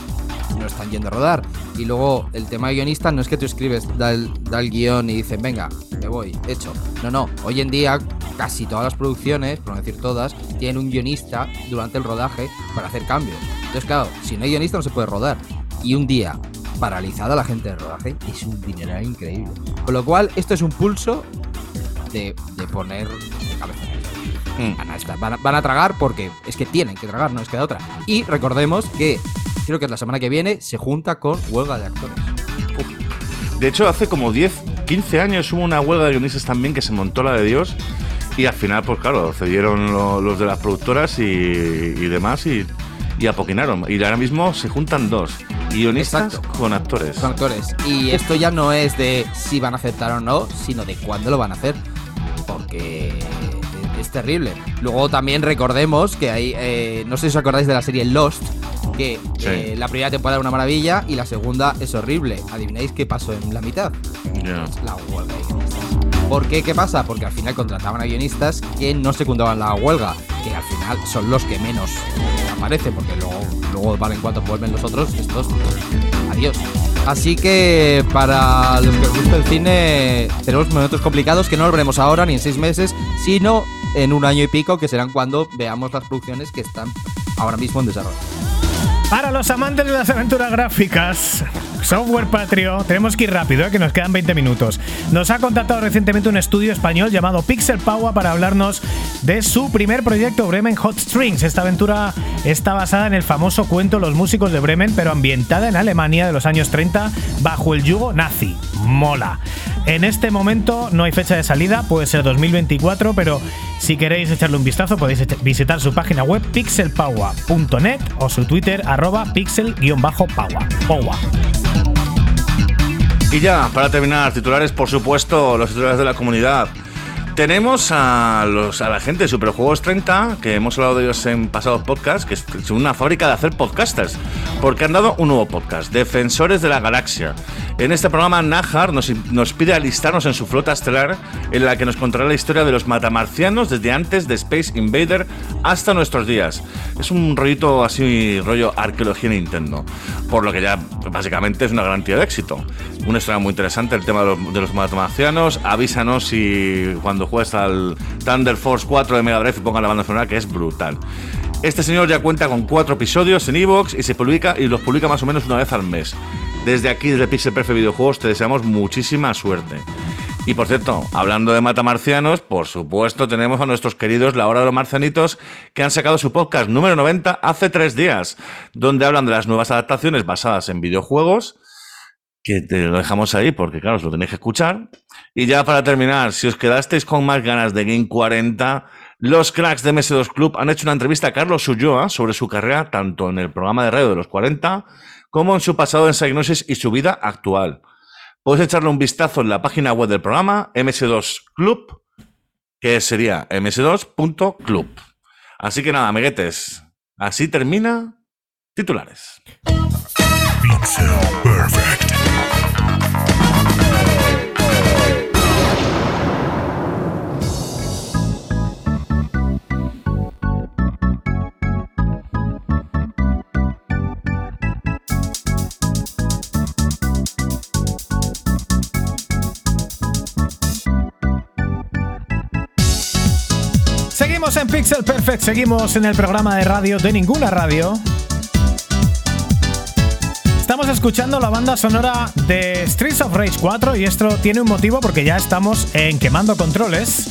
no están yendo a rodar. Y luego el tema de guionista no es que tú escribes, da el, da el guion y dicen, venga, me voy, hecho. No, no. Hoy en día casi todas las producciones, por no decir todas, tienen un guionista durante el rodaje para hacer cambios. Entonces, claro, si no hay guionista no se puede rodar. Y un día paralizada la gente de rodaje es un dineral increíble. Con lo cual, esto es un pulso de, de poner de cabeza. Van a, estar- van a- van a tragar porque es que tienen que tragar, no es que da otra. Y recordemos que creo que la semana que viene se junta con huelga de actores. De hecho, hace como 10, 15 años hubo una huelga de guionistas también que se montó la de Dios. Y al final, pues claro, cedieron lo- los de las productoras y, y demás y, y apoquinaron. Y ahora mismo se juntan dos: guionistas Exacto. con actores. Con actores. Y esto ya no es de si van a aceptar o no, sino de cuándo lo van a hacer. Porque es terrible. Luego también recordemos que hay, eh, no sé si os acordáis de la serie Lost, que Sí. eh, la primera temporada era una maravilla y la segunda es horrible. ¿Adivináis qué pasó en la mitad? La huelga de guionistas. ¿Por qué? ¿Qué pasa? Porque al final contrataban a guionistas que no secundaban la huelga, que al final son los que menos aparecen, porque luego, luego valen cuánto vuelven los otros, estos, adiós. Así que para los que os gusta el cine, tenemos momentos complicados que no lo veremos ahora ni en seis meses, sino en un año y pico, que serán cuando veamos las producciones que están ahora mismo en desarrollo. Para los amantes de las aventuras gráficas, Software Patrio, tenemos que ir rápido, ¿eh? que nos quedan 20 minutos. Nos ha contactado recientemente un estudio español llamado Pixel Power para hablarnos de su primer proyecto Bremen Hot Strings. Esta aventura está basada en el famoso cuento Los músicos de Bremen, pero ambientada en Alemania de los años 30 bajo el yugo nazi. Mola. En este momento no hay fecha de salida, puede ser 2024, pero si queréis echarle un vistazo podéis visitar su página web pixelpower.net o su Twitter arroba pixel-power. Power. Y ya, para terminar, titulares, por supuesto, los titulares de la comunidad. Tenemos a, los, a la gente de Superjuegos 30, que hemos hablado de ellos en pasados podcasts, que es una fábrica de hacer podcasters, porque han dado un nuevo podcast, Defensores de la Galaxia. En este programa, Najar nos, nos pide alistarnos en su flota estelar, en la que nos contará la historia de los matamarcianos desde antes de Space Invader hasta nuestros días. Es un rollito así, rollo arqueología Nintendo, por lo que ya básicamente es una garantía de éxito. Una historia muy interesante, el tema de los, de los matamarcianos. Avísanos si cuando juegues al Thunder Force 4 de Mega Drive y pongan la banda sonora, que es brutal. Este señor ya cuenta con cuatro episodios en Evox y se publica y los publica más o menos una vez al mes. Desde aquí, desde Pixel Perfect Videojuegos, te deseamos muchísima suerte. Y por cierto, hablando de matamarcianos, por supuesto tenemos a nuestros queridos La Hora de los Marcianitos, que han sacado su podcast número 90 hace tres días, donde hablan de las nuevas adaptaciones basadas en videojuegos, que te lo dejamos ahí porque claro, os lo tenéis que escuchar. Y ya para terminar, si os quedasteis con más ganas de Game 40, los cracks de MS2 Club han hecho una entrevista a Carlos Ulloa sobre su carrera tanto en el programa de radio de los 40 como en su pasado en Psygnosis y su vida actual. Puedes echarle un vistazo en la página web del programa MS2 Club, que sería ms2.club. Así que nada, amiguetes, así termina titulares. Seguimos en Pixel Perfect, seguimos en el programa de radio de ninguna radio. Estamos escuchando la banda sonora de Streets of Rage 4 y esto tiene un motivo porque ya estamos en quemando controles.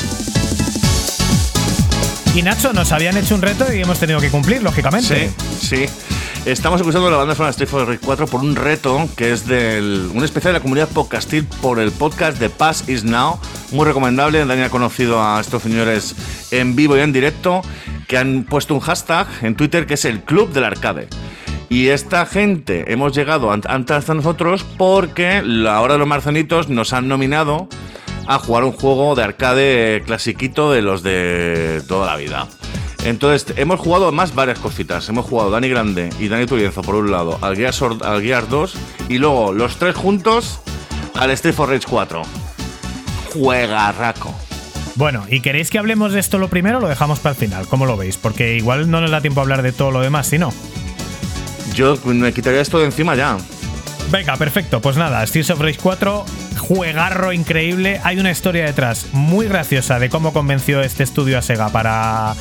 Y Nacho, nos habían hecho un reto y hemos tenido que cumplir, lógicamente. Sí, sí. Estamos escuchando la banda sonora de Street Fighter 4 por un reto que es del un especial de la comunidad podcastil por el podcast de Pass Is Now. Muy recomendable. Dani ha conocido a estos señores en vivo y en directo que han puesto un hashtag en Twitter que es el Club del Arcade. Y esta gente hemos llegado an- antes de nosotros porque la hora de los marcianitos nos han nominado a jugar un juego de arcade clasiquito de los de toda la vida. Entonces, hemos jugado más varias cositas. Hemos jugado Dani Grande y Dani Turienzo por un lado al Gears 2 y luego los tres juntos al Street for Rage 4. Juegarraco. Bueno, ¿y queréis que hablemos de esto lo primero o lo dejamos para el final? ¿Cómo lo veis? Porque igual no nos da tiempo a hablar de todo lo demás, si no. Yo me quitaría esto de encima ya. Venga, perfecto. Pues nada, Streets of Rage 4, juegarro increíble. Hay una historia detrás muy graciosa de cómo convenció este estudio a Sega para,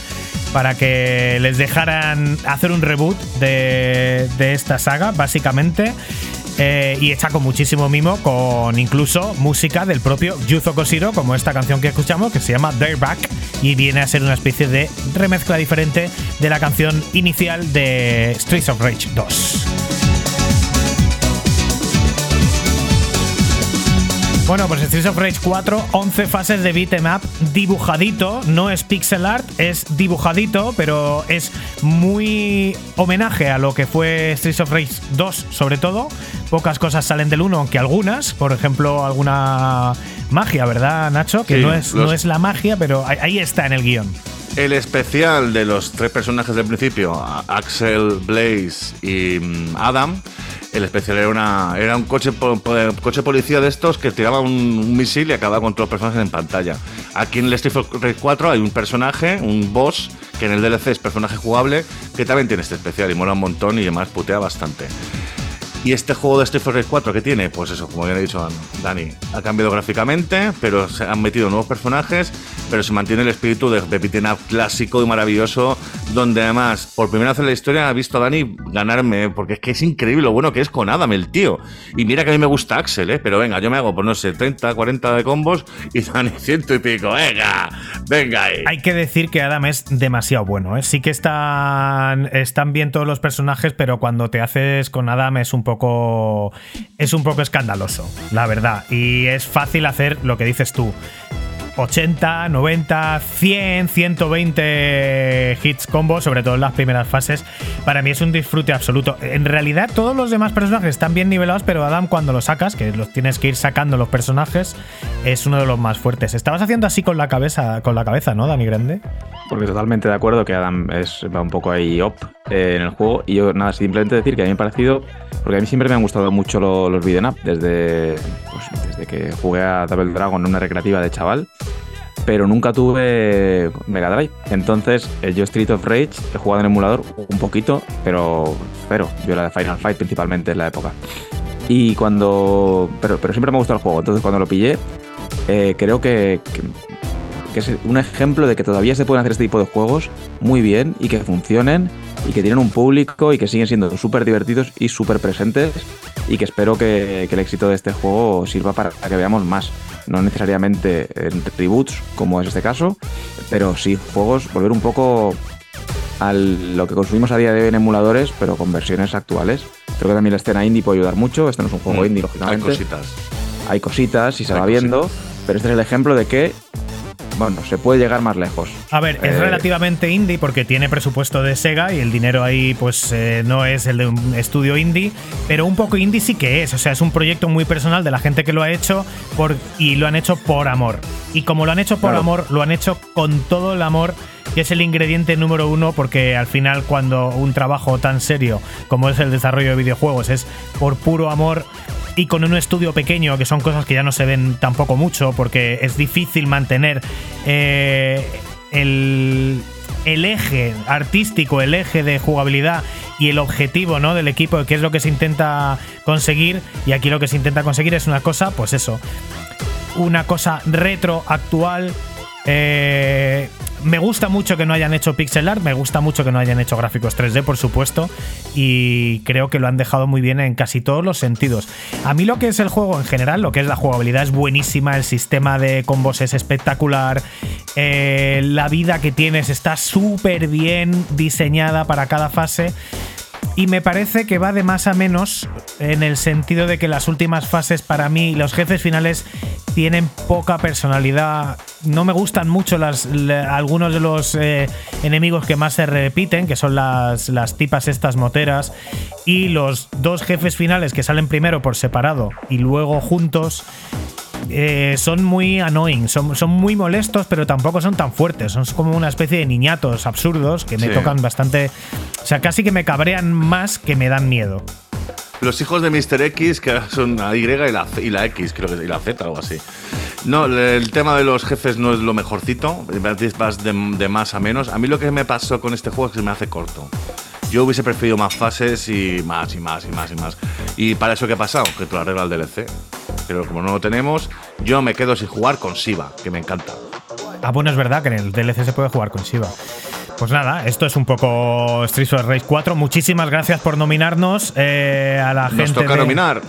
para que les dejaran hacer un reboot de, de esta saga, básicamente. Eh, y hecha con muchísimo mimo, con incluso música del propio Yuzo Koshiro, como esta canción que escuchamos, que se llama Dare Back, y viene a ser una especie de remezcla diferente de la canción inicial de Streets of Rage 2. Bueno, pues Streets of Rage 4, 11 fases de beat'em up dibujadito, no es pixel art, es dibujadito, pero es muy homenaje a lo que fue Streets of Rage 2 sobre todo. Pocas cosas salen del 1, aunque algunas, por ejemplo, alguna magia, ¿verdad, Nacho? Que Sí, no, es, los- no es la magia, pero ahí- está en el guion. El especial de los tres personajes del principio, Axel, Blaze y mm, Adam, el especial era, una, era un coche, coche policía de estos que tiraba un, un misil y acababa con todos los personajes en pantalla. Aquí en el Street Fighter 4 hay un personaje, un boss, que en el DLC es personaje jugable, que también tiene este especial y mola un montón y además putea bastante. Y este juego de Street Fighter 4 que tiene, pues eso, como bien ha dicho Dani, ha cambiado gráficamente, pero se han metido nuevos personajes, pero se mantiene el espíritu de, de up clásico y maravilloso, donde además, por primera vez en la historia, ha visto a Dani ganarme, porque es que es increíble lo bueno que es con Adam, el tío. Y mira que a mí me gusta Axel, ¿eh? pero venga, yo me hago, pues no sé, 30, 40 de combos y Dani ciento y pico, venga, venga ahí. Hay que decir que Adam es demasiado bueno. ¿eh? Sí que están, están bien todos los personajes, pero cuando te haces con Adam es un poco. Es un poco escandaloso, la verdad. Y es fácil hacer lo que dices tú. 80, 90, 100, 120 hits combo, sobre todo en las primeras fases. Para mí es un disfrute absoluto. En realidad, todos los demás personajes están bien nivelados, pero Adam, cuando lo sacas, que los tienes que ir sacando los personajes, es uno de los más fuertes. Estabas haciendo así con la cabeza, con la cabeza, ¿no, Dani Grande? Porque totalmente de acuerdo que Adam es, va un poco ahí up eh, en el juego. Y yo, nada, simplemente decir que a mí me ha parecido. Porque a mí siempre me han gustado mucho lo- los beat'em up, desde, pues, desde que jugué a Double Dragon en una recreativa de chaval. Pero nunca tuve Mega Drive. Entonces, eh, yo Street of Rage he jugado en emulador un poquito, pero cero. Yo la de Final Fight principalmente en la época. Y cuando. Pero, pero siempre me ha gustado el juego. Entonces, cuando lo pillé, eh, creo que, que, es un ejemplo de que todavía se pueden hacer este tipo de juegos muy bien y que funcionen y que tienen un público y que siguen siendo súper divertidos y súper presentes y que espero que el éxito de este juego sirva para que veamos más. No necesariamente en reboots, como es este caso, pero sí juegos, volver un poco a lo que consumimos a día de hoy en emuladores, pero con versiones actuales. Creo que también la escena indie puede ayudar mucho. Este no es un juego Mm, indie, Hay lógicamente cositas. hay cositas y se Hay va cositas. viendo, pero este es el ejemplo de que, bueno, se puede llegar más lejos. A ver, es Eh, relativamente indie porque tiene presupuesto de Sega y el dinero ahí pues eh, no es el de un estudio indie, pero un poco indie sí que es, o sea, es un proyecto muy personal de la gente que lo ha hecho por, y lo han hecho por amor. Y como lo han hecho por Claro. amor, lo han hecho con todo el amor que es el ingrediente número uno porque al final cuando un trabajo tan serio como es el desarrollo de videojuegos es por puro amor y con un estudio pequeño, que son cosas que ya no se ven tampoco mucho, porque es difícil mantener eh, el, el eje artístico, el eje de jugabilidad y el objetivo ¿no? del equipo, que es lo que se intenta conseguir. Y aquí lo que se intenta conseguir es una cosa, pues eso, una cosa retro, actual. eh, me gusta mucho que no hayan hecho pixel art, me gusta mucho que no hayan hecho gráficos 3D, por supuesto, y creo que lo han dejado muy bien en casi todos los sentidos. A mí lo que es el juego en general, lo que es la jugabilidad es buenísima, el sistema de combos es espectacular, eh, la vida que tienes está súper bien diseñada para cada fase. Y me parece que va de más a menos en el sentido de que las últimas fases para mí, los jefes finales tienen poca personalidad. No me gustan mucho las, la- algunos de los eh, enemigos que más se repiten, que son las, las tipas estas moteras, y los dos jefes finales que salen primero por separado y luego juntos. Eh, son muy annoying, son, son muy molestos, pero tampoco son tan fuertes. Son como una especie de niñatos absurdos que me Sí. tocan bastante. O sea, casi que me cabrean más que me dan miedo. Los hijos de Mr. X, que son la Y y la, y la X, creo que y la Z, algo así. No, el tema de los jefes no es lo mejorcito, vas de, de más a menos. A mí lo que me pasó con este juego es que se me hace corto. Yo hubiese preferido más fases y más y más y más y más. Y para eso, ¿qué ha pasado? Que te lo arregla el DLC. Pero como no lo tenemos, yo me quedo sin jugar con Siva, que me encanta. Ah, bueno, es verdad que en el DLC se puede jugar con Shiva. Pues nada, esto es un poco Street Fighter Race 4. Muchísimas gracias por nominarnos eh, a la gente. Nos toca de- nominar.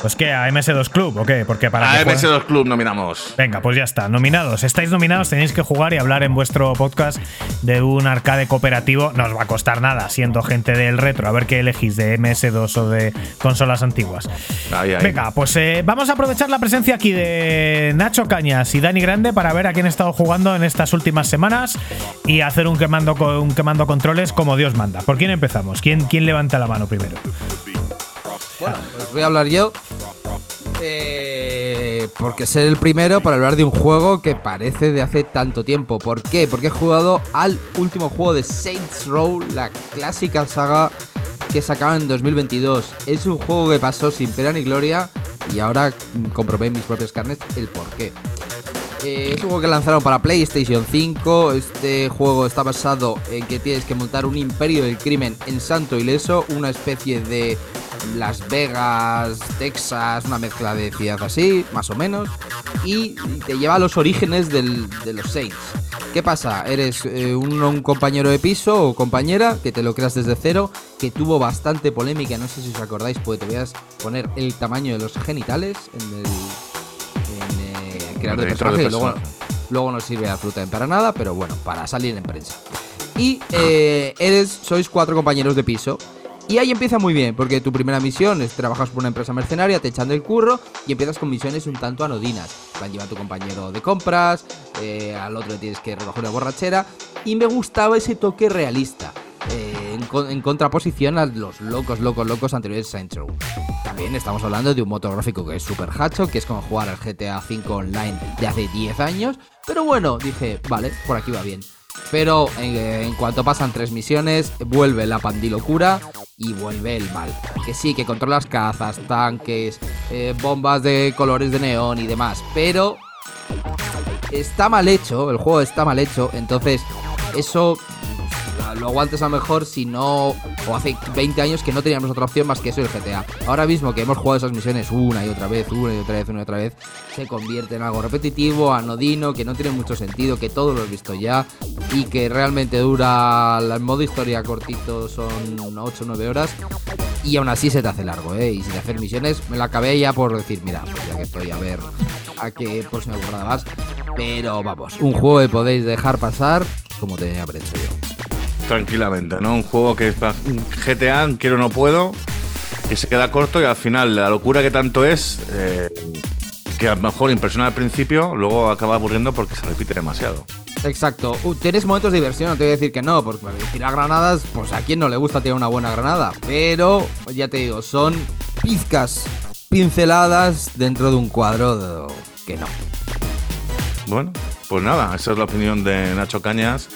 Pues qué, a MS2 Club, ¿o qué? Porque para A que jueguen- MS2 Club nominamos. Venga, pues ya está. Nominados. Estáis nominados, tenéis que jugar y hablar en vuestro podcast de un arcade cooperativo. No os va a costar nada, siendo gente del retro. A ver qué elegís de MS2 o de consolas antiguas. Ahí, ahí. Venga, pues eh, vamos a aprovechar la presencia aquí de Nacho Cañas y Dani Grande para ver a quién ha estado jugando en estas últimas semanas y hacer un quemando, un quemando controles como Dios manda. ¿Por quién empezamos? ¿Quién, quién levanta la mano primero? Bueno, pues voy a hablar yo. Eh, porque ser el primero para hablar de un juego que parece de hace tanto tiempo. ¿Por qué? Porque he jugado al último juego de Saints Row, la clásica saga que sacaban en 2022. Es un juego que pasó sin pena ni gloria y ahora comprobé en mis propias carnes el por qué. Eh, es un juego que lanzaron para PlayStation 5. Este juego está basado en que tienes que montar un imperio del crimen en santo ileso, una especie de Las Vegas, Texas, una mezcla de ciudad así, más o menos. Y te lleva a los orígenes del- de los Saints. ¿Qué pasa? Eres eh, un, un compañero de piso o compañera que te lo creas desde cero, que tuvo bastante polémica, no sé si os acordáis, porque te voy a poner el tamaño de los genitales en el, en, eh, crear de personaje, de luego, luego no sirve absolutamente para nada, pero bueno, para salir en prensa. Y eh, eres, sois cuatro compañeros de piso. Y ahí empieza muy bien, porque tu primera misión es trabajas por una empresa mercenaria, te echan del curro y empiezas con misiones un tanto anodinas. Van a llevar a tu compañero de compras, eh, al otro le tienes que recoger una borrachera. Y me gustaba ese toque realista, eh, en, co- en contraposición a los locos, locos, locos anteriores de Saints. También estamos hablando de un motor gráfico que es super hacho, que es como jugar al GTA V Online de hace 10 años. Pero bueno, dije, vale, por aquí va bien. Pero en, en cuanto pasan tres misiones, vuelve la pandilocura y vuelve el mal. Que sí, que controlas cazas, tanques, eh, bombas de colores de neón y demás. Pero está mal hecho, el juego está mal hecho, entonces eso lo aguantes a lo mejor si no. O hace 20 años que no teníamos otra opción más que eso el GTA. Ahora mismo que hemos jugado esas misiones una y otra vez, una y otra vez, una y otra vez, se convierte en algo repetitivo, anodino, que no tiene mucho sentido, que todo lo he visto ya y que realmente dura el modo historia cortito, son 8 o 9 horas. Y aún así se te hace largo, ¿eh? Y sin hacer misiones, me la acabé ya por decir, mira, pues ya que estoy a ver a qué próxima temporada vas. Pero vamos, un juego que podéis dejar pasar como tenía hecho yo. Tranquilamente, ¿no? Un juego que es GTA, quiero no puedo, que se queda corto y al final la locura que tanto es, eh, que a lo mejor impresiona al principio, luego acaba aburriendo porque se repite demasiado. Exacto. Uh, tienes momentos de diversión, no te voy a decir que no, porque tirar granadas, pues a quien no le gusta tirar una buena granada. Pero, ya te digo, son pizcas, pinceladas dentro de un cuadro que no. Bueno, pues nada, esa es la opinión de Nacho Cañas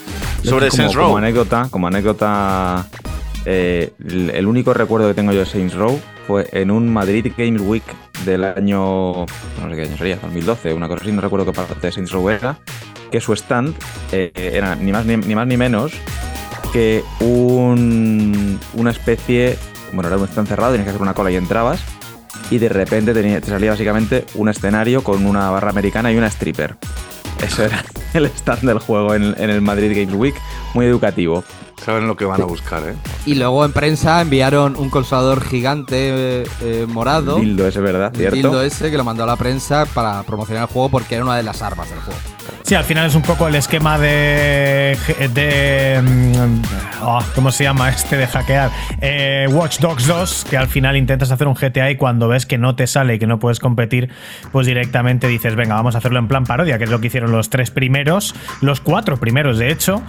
sobre como, Saints como Row. anécdota, como anécdota, eh, el el único recuerdo que tengo yo de Saints Row fue en un Madrid Games Week del año, no sé qué año sería, 2012, una cosa así, no recuerdo qué parte de Saints Row era, que su stand eh, era ni más ni, ni más ni menos que un, una especie, bueno, era un stand cerrado, tenías que hacer una cola y entrabas, y de repente tenía, te salía básicamente un escenario con una barra americana y una stripper. Eso era el stand del juego en, en el Madrid Games Week, muy educativo. Saben lo que van a buscar, ¿eh? Y luego en prensa enviaron un consolador gigante eh, eh, morado. Dildo, ese, ¿verdad? ¿Cierto? dildo ese que lo mandó a la prensa para promocionar el juego porque era una de las armas del juego. Sí, al final es un poco el esquema de. de mm, oh, ¿cómo se llama este de hackear? Eh, Watch Dogs 2, que al final intentas hacer un GTA y cuando ves que no te sale y que no puedes competir, pues directamente dices, venga, vamos a hacerlo en plan parodia, que es lo que hicieron los tres primeros, los cuatro primeros de hecho.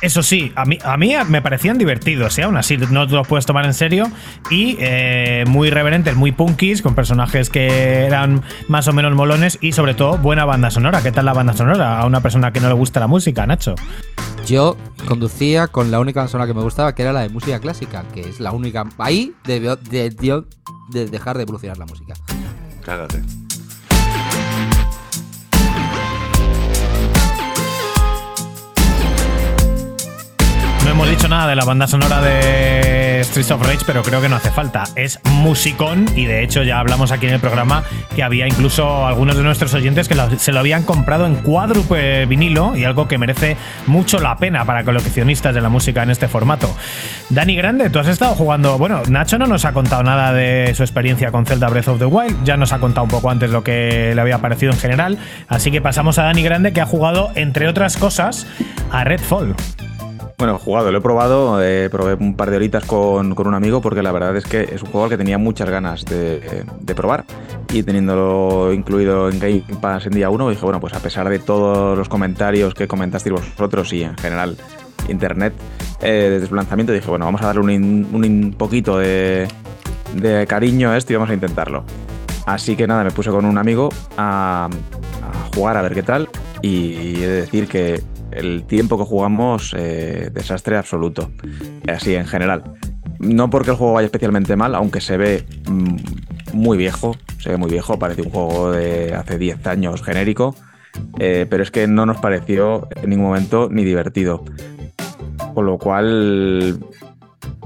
Eso sí, a mí, a mí me parecían divertidos, ¿eh? aún así no los puedes tomar en serio y eh, muy reverentes, muy punkis, con personajes que eran más o menos molones y sobre todo buena banda sonora. ¿Qué tal la banda sonora una persona que no le gusta la música, Nacho? Yo conducía con la única zona que me gustaba, que era la de música clásica, que es la única. Ahí debió de, de- de dejar de evolucionar la música. Cágate. No hemos dicho nada de la banda sonora de Streets of Rage, pero creo que no hace falta. Es musicón y de hecho ya hablamos aquí en el programa que había incluso algunos de nuestros oyentes que se lo habían comprado en cuádruple vinilo y algo que merece mucho la pena para coleccionistas de la música en este formato. Dani Grande, tú has estado jugando. Bueno, Nacho no nos ha contado nada de su experiencia con Zelda Breath of the Wild, ya nos ha contado un poco antes lo que le había parecido en general. Así que pasamos a Dani Grande que ha jugado, entre otras cosas, a Redfall. Bueno, jugado, lo he probado, eh, probé un par de horitas con, con un amigo porque la verdad es que es un juego al que tenía muchas ganas de, de probar y teniéndolo incluido en Game Pass en día 1 dije, bueno, pues a pesar de todos los comentarios que comentasteis vosotros y en general internet eh, desde su lanzamiento dije, bueno, vamos a darle un, un poquito de, de cariño a esto y vamos a intentarlo. Así que nada, me puse con un amigo a, a jugar a ver qué tal y he de decir que el tiempo que jugamos, eh, desastre absoluto. Así en general. No porque el juego vaya especialmente mal, aunque se ve mm, muy viejo, se ve muy viejo, parece un juego de hace 10 años genérico, eh, pero es que no nos pareció en ningún momento ni divertido. Con lo cual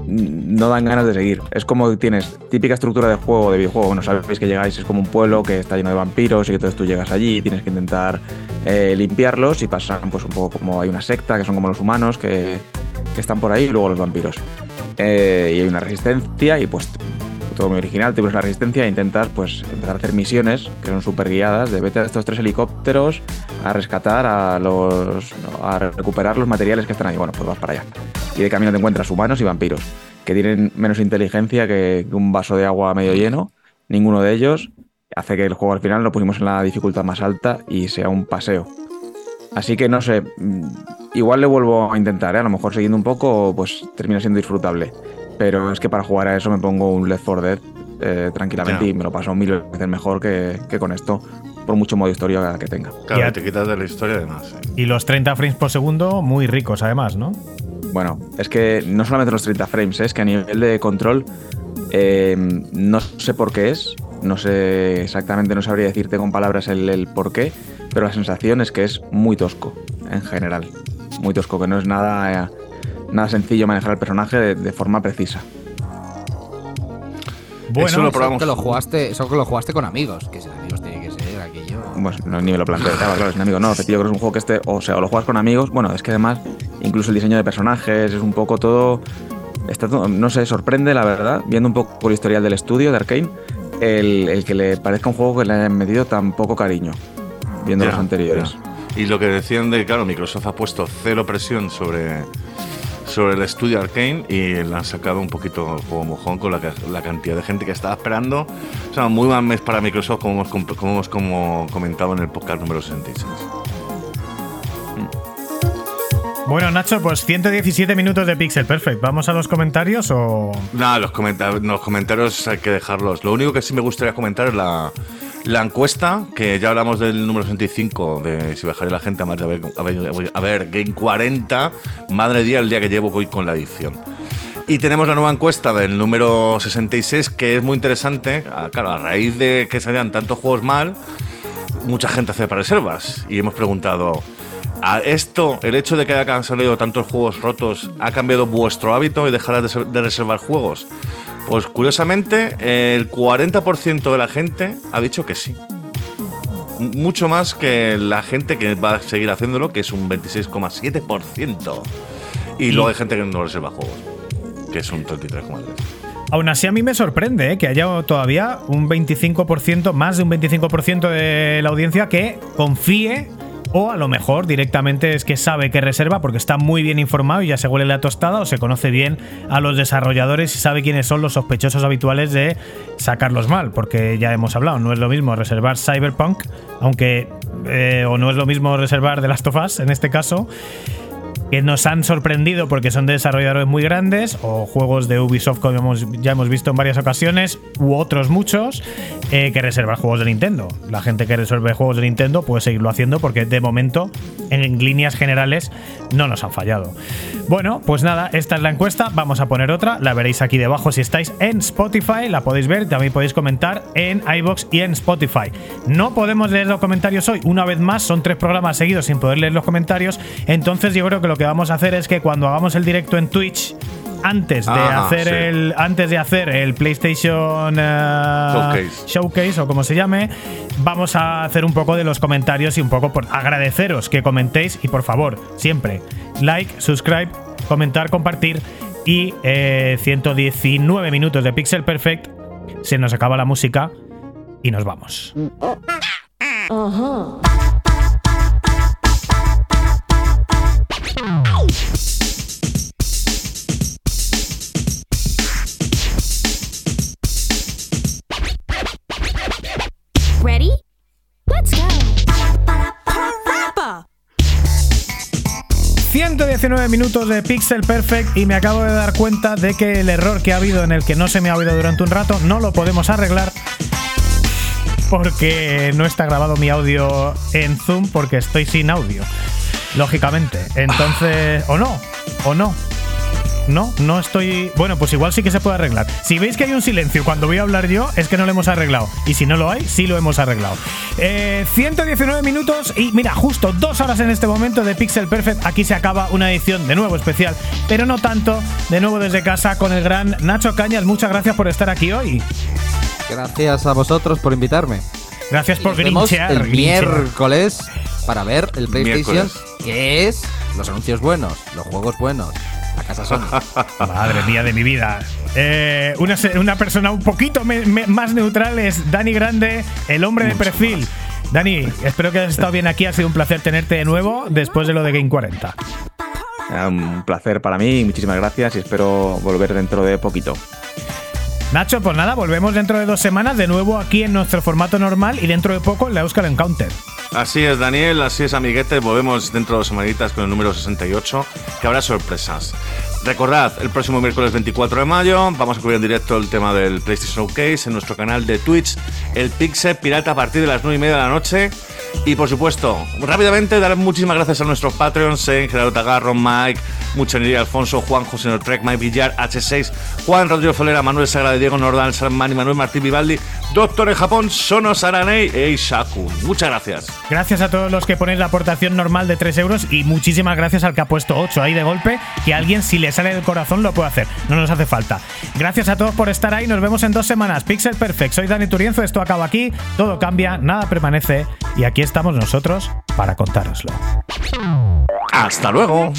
no dan ganas de seguir. Es como tienes típica estructura de juego, de videojuego. Bueno, sabéis que llegáis, es como un pueblo que está lleno de vampiros y que entonces tú llegas allí y tienes que intentar eh, limpiarlos y pasan pues un poco como hay una secta, que son como los humanos que, que están por ahí y luego los vampiros. Eh, y hay una resistencia y pues todo muy original, te pones la resistencia e intentas pues empezar a hacer misiones que son súper guiadas de vete a estos tres helicópteros a rescatar a los a recuperar los materiales que están ahí. Bueno, pues vas para allá. Y de camino te encuentras humanos y vampiros que tienen menos inteligencia que un vaso de agua medio lleno. Ninguno de ellos hace que el juego al final lo pusimos en la dificultad más alta y sea un paseo. Así que no sé, mm, igual le vuelvo a intentar, ¿eh? a lo mejor siguiendo un poco, pues termina siendo disfrutable. Pero es que para jugar a eso me pongo un Left 4 Dead eh, tranquilamente y me lo paso mil veces mejor que, que con esto, por mucho modo historia que tenga. Claro, Ya- te quitas de la historia además. eh. Y los 30 frames por segundo, muy ricos además, ¿no? Bueno, es que no solamente los 30 frames, ¿eh? es que a nivel de control eh, no sé por qué es, no sé exactamente, no sabría decirte con palabras el, el por qué, pero la sensación es que es muy tosco en general, muy tosco, que no es nada, eh, nada sencillo manejar el personaje de, de forma precisa. Bueno, Eso lo Eso probamos. que lo jugaste, eso que lo jugaste con amigos, que si amigos tiene que ser aquello. Pues no, ni me lo planteo, claro, claro, es un amigo. No, yo creo que es un juego que este, o sea, o lo juegas con amigos, bueno, es que además, incluso el diseño de personajes es un poco todo. Está todo- no sé, sorprende la verdad, viendo un poco el historial del estudio de Arkane, el, el que le parezca un juego que le hayan metido tan poco cariño, viendo Ya, los anteriores. ya. Y lo que decían de, claro, Microsoft ha puesto cero presión sobre, sobre el estudio Arkane y le han sacado un poquito juego mojón con la, la cantidad de gente que estaba esperando. O sea, muy mal mes para Microsoft, como hemos, como hemos como comentado en el podcast número 66. Bueno, Nacho, pues 117 minutos de Pixel Perfect. ¿Vamos a los comentarios o.? Nada, los, comenta- los comentarios hay que dejarlos. Lo único que sí me gustaría comentar es la, la encuesta, que ya hablamos del número 65, de si bajaría la gente a ver, a ver, Game 40. Madre día el día que llevo hoy con la edición. Y tenemos la nueva encuesta del número 66, que es muy interesante. Ah, Claro, a raíz de que salían tantos juegos mal, mucha gente hace reservas. Y hemos preguntado, ¿a esto, el hecho de que hayan salido tantos juegos rotos, ha cambiado vuestro hábito y dejarás de reservar juegos? Pues curiosamente, el 40% de la gente ha dicho que sí. Mucho más que la gente que va a seguir haciéndolo, que es un 26,7%. Y luego hay gente que no reserva juegos, que es un 33,3%. Aún así, a mí me sorprende ¿eh? que haya todavía un 25%, más de un 25% de la audiencia que confíe o a lo mejor directamente es que sabe que reserva porque está muy bien informado y ya se huele la tostada o se conoce bien a los desarrolladores y sabe quiénes son los sospechosos habituales de sacarlos mal, porque ya hemos hablado, no es lo mismo reservar Cyberpunk, aunque eh, o no es lo mismo reservar The Last of Us en este caso, que nos han sorprendido porque son desarrolladores muy grandes o juegos de Ubisoft como ya hemos visto en varias ocasiones u otros muchos eh, que reservar juegos de Nintendo. La gente que resuelve juegos de Nintendo puede seguirlo haciendo porque de momento en líneas generales no nos han fallado. Bueno, pues nada, esta es la encuesta, vamos a poner otra, la veréis aquí debajo si estáis en Spotify, la podéis ver, también podéis comentar en iBox y en Spotify. No podemos leer los comentarios hoy, una vez más, son tres programas seguidos sin poder leer los comentarios, entonces yo creo que que lo que vamos a hacer es que cuando hagamos el directo en Twitch, antes de hacer el antes de hacer el PlayStation eh, Showcase. O como se llame, vamos a hacer un poco de los comentarios y un poco por agradeceros que comentéis y por favor, siempre like, subscribe, comentar, compartir y eh, 119 minutos de Pixel Perfect. Se nos acaba la música y nos vamos. Mm. 119 minutos de Pixel Perfect y me acabo de dar cuenta de que el error que ha habido en el que no se me ha oído durante un rato no lo podemos arreglar porque no está grabado mi audio en Zoom porque estoy sin audio. Lógicamente. Entonces, o no, o no. No, no estoy. Bueno, pues igual sí que se puede arreglar. Si veis que hay un silencio cuando voy a hablar yo, es que no lo hemos arreglado. Y si no lo hay, sí lo hemos arreglado. Eh, 119 minutos y mira, justo dos horas en este momento de Pixel Perfect. Aquí se acaba una edición de nuevo especial, pero no tanto. De nuevo desde casa con el gran Nacho Cañas. Muchas gracias por estar aquí hoy. Gracias a vosotros por invitarme. Gracias por grinchear. el grinchear. miércoles para ver el PlayStation, Miércoles. que es los anuncios buenos, los juegos buenos. A casa son. Madre mía de mi vida. Eh, una, una persona un poquito me- me- más neutral es Dani Grande, el hombre de perfil. Dani, espero que hayas estado bien aquí. Ha sido un placer tenerte de nuevo después de lo de Game 40. Era un placer para mí, muchísimas gracias y espero volver dentro de poquito. Nacho, pues nada, volvemos dentro de dos semanas de nuevo aquí en nuestro formato normal y dentro de poco en la Euskal Encounter. Así es, Daniel, así es, amiguete. Volvemos dentro de dos semanitas con el número 68, que habrá sorpresas. Recordad, el próximo miércoles 24 de mayo vamos a cubrir en directo el tema del PlayStation Showcase en nuestro canal de Twitch, el Pixel Pirata, a partir de las 9 y media de la noche. Y por supuesto, rápidamente dar muchísimas gracias a nuestros Patreons, en Gerardo Tagarro, Mike, Muchanería Alfonso, Juan José Trek, Mike Villar, H6, Juan Rodrigo Folera, Manuel Sagrada, Diego Nordal, Salmani, Manuel Martín Vivaldi, Doctor en Japón, Sono Saranei e Ishaku. Muchas gracias. Gracias a todos los que ponéis la aportación normal de 3 euros y muchísimas gracias al que ha puesto 8 ahí de golpe, que alguien si le sale del corazón lo puede hacer, no nos hace falta. Gracias a todos por estar ahí, nos vemos en dos semanas. Pixel Perfect, soy Dani Turienzo, esto acaba aquí, todo cambia, nada permanece y estamos nosotros para contároslo. Hasta luego.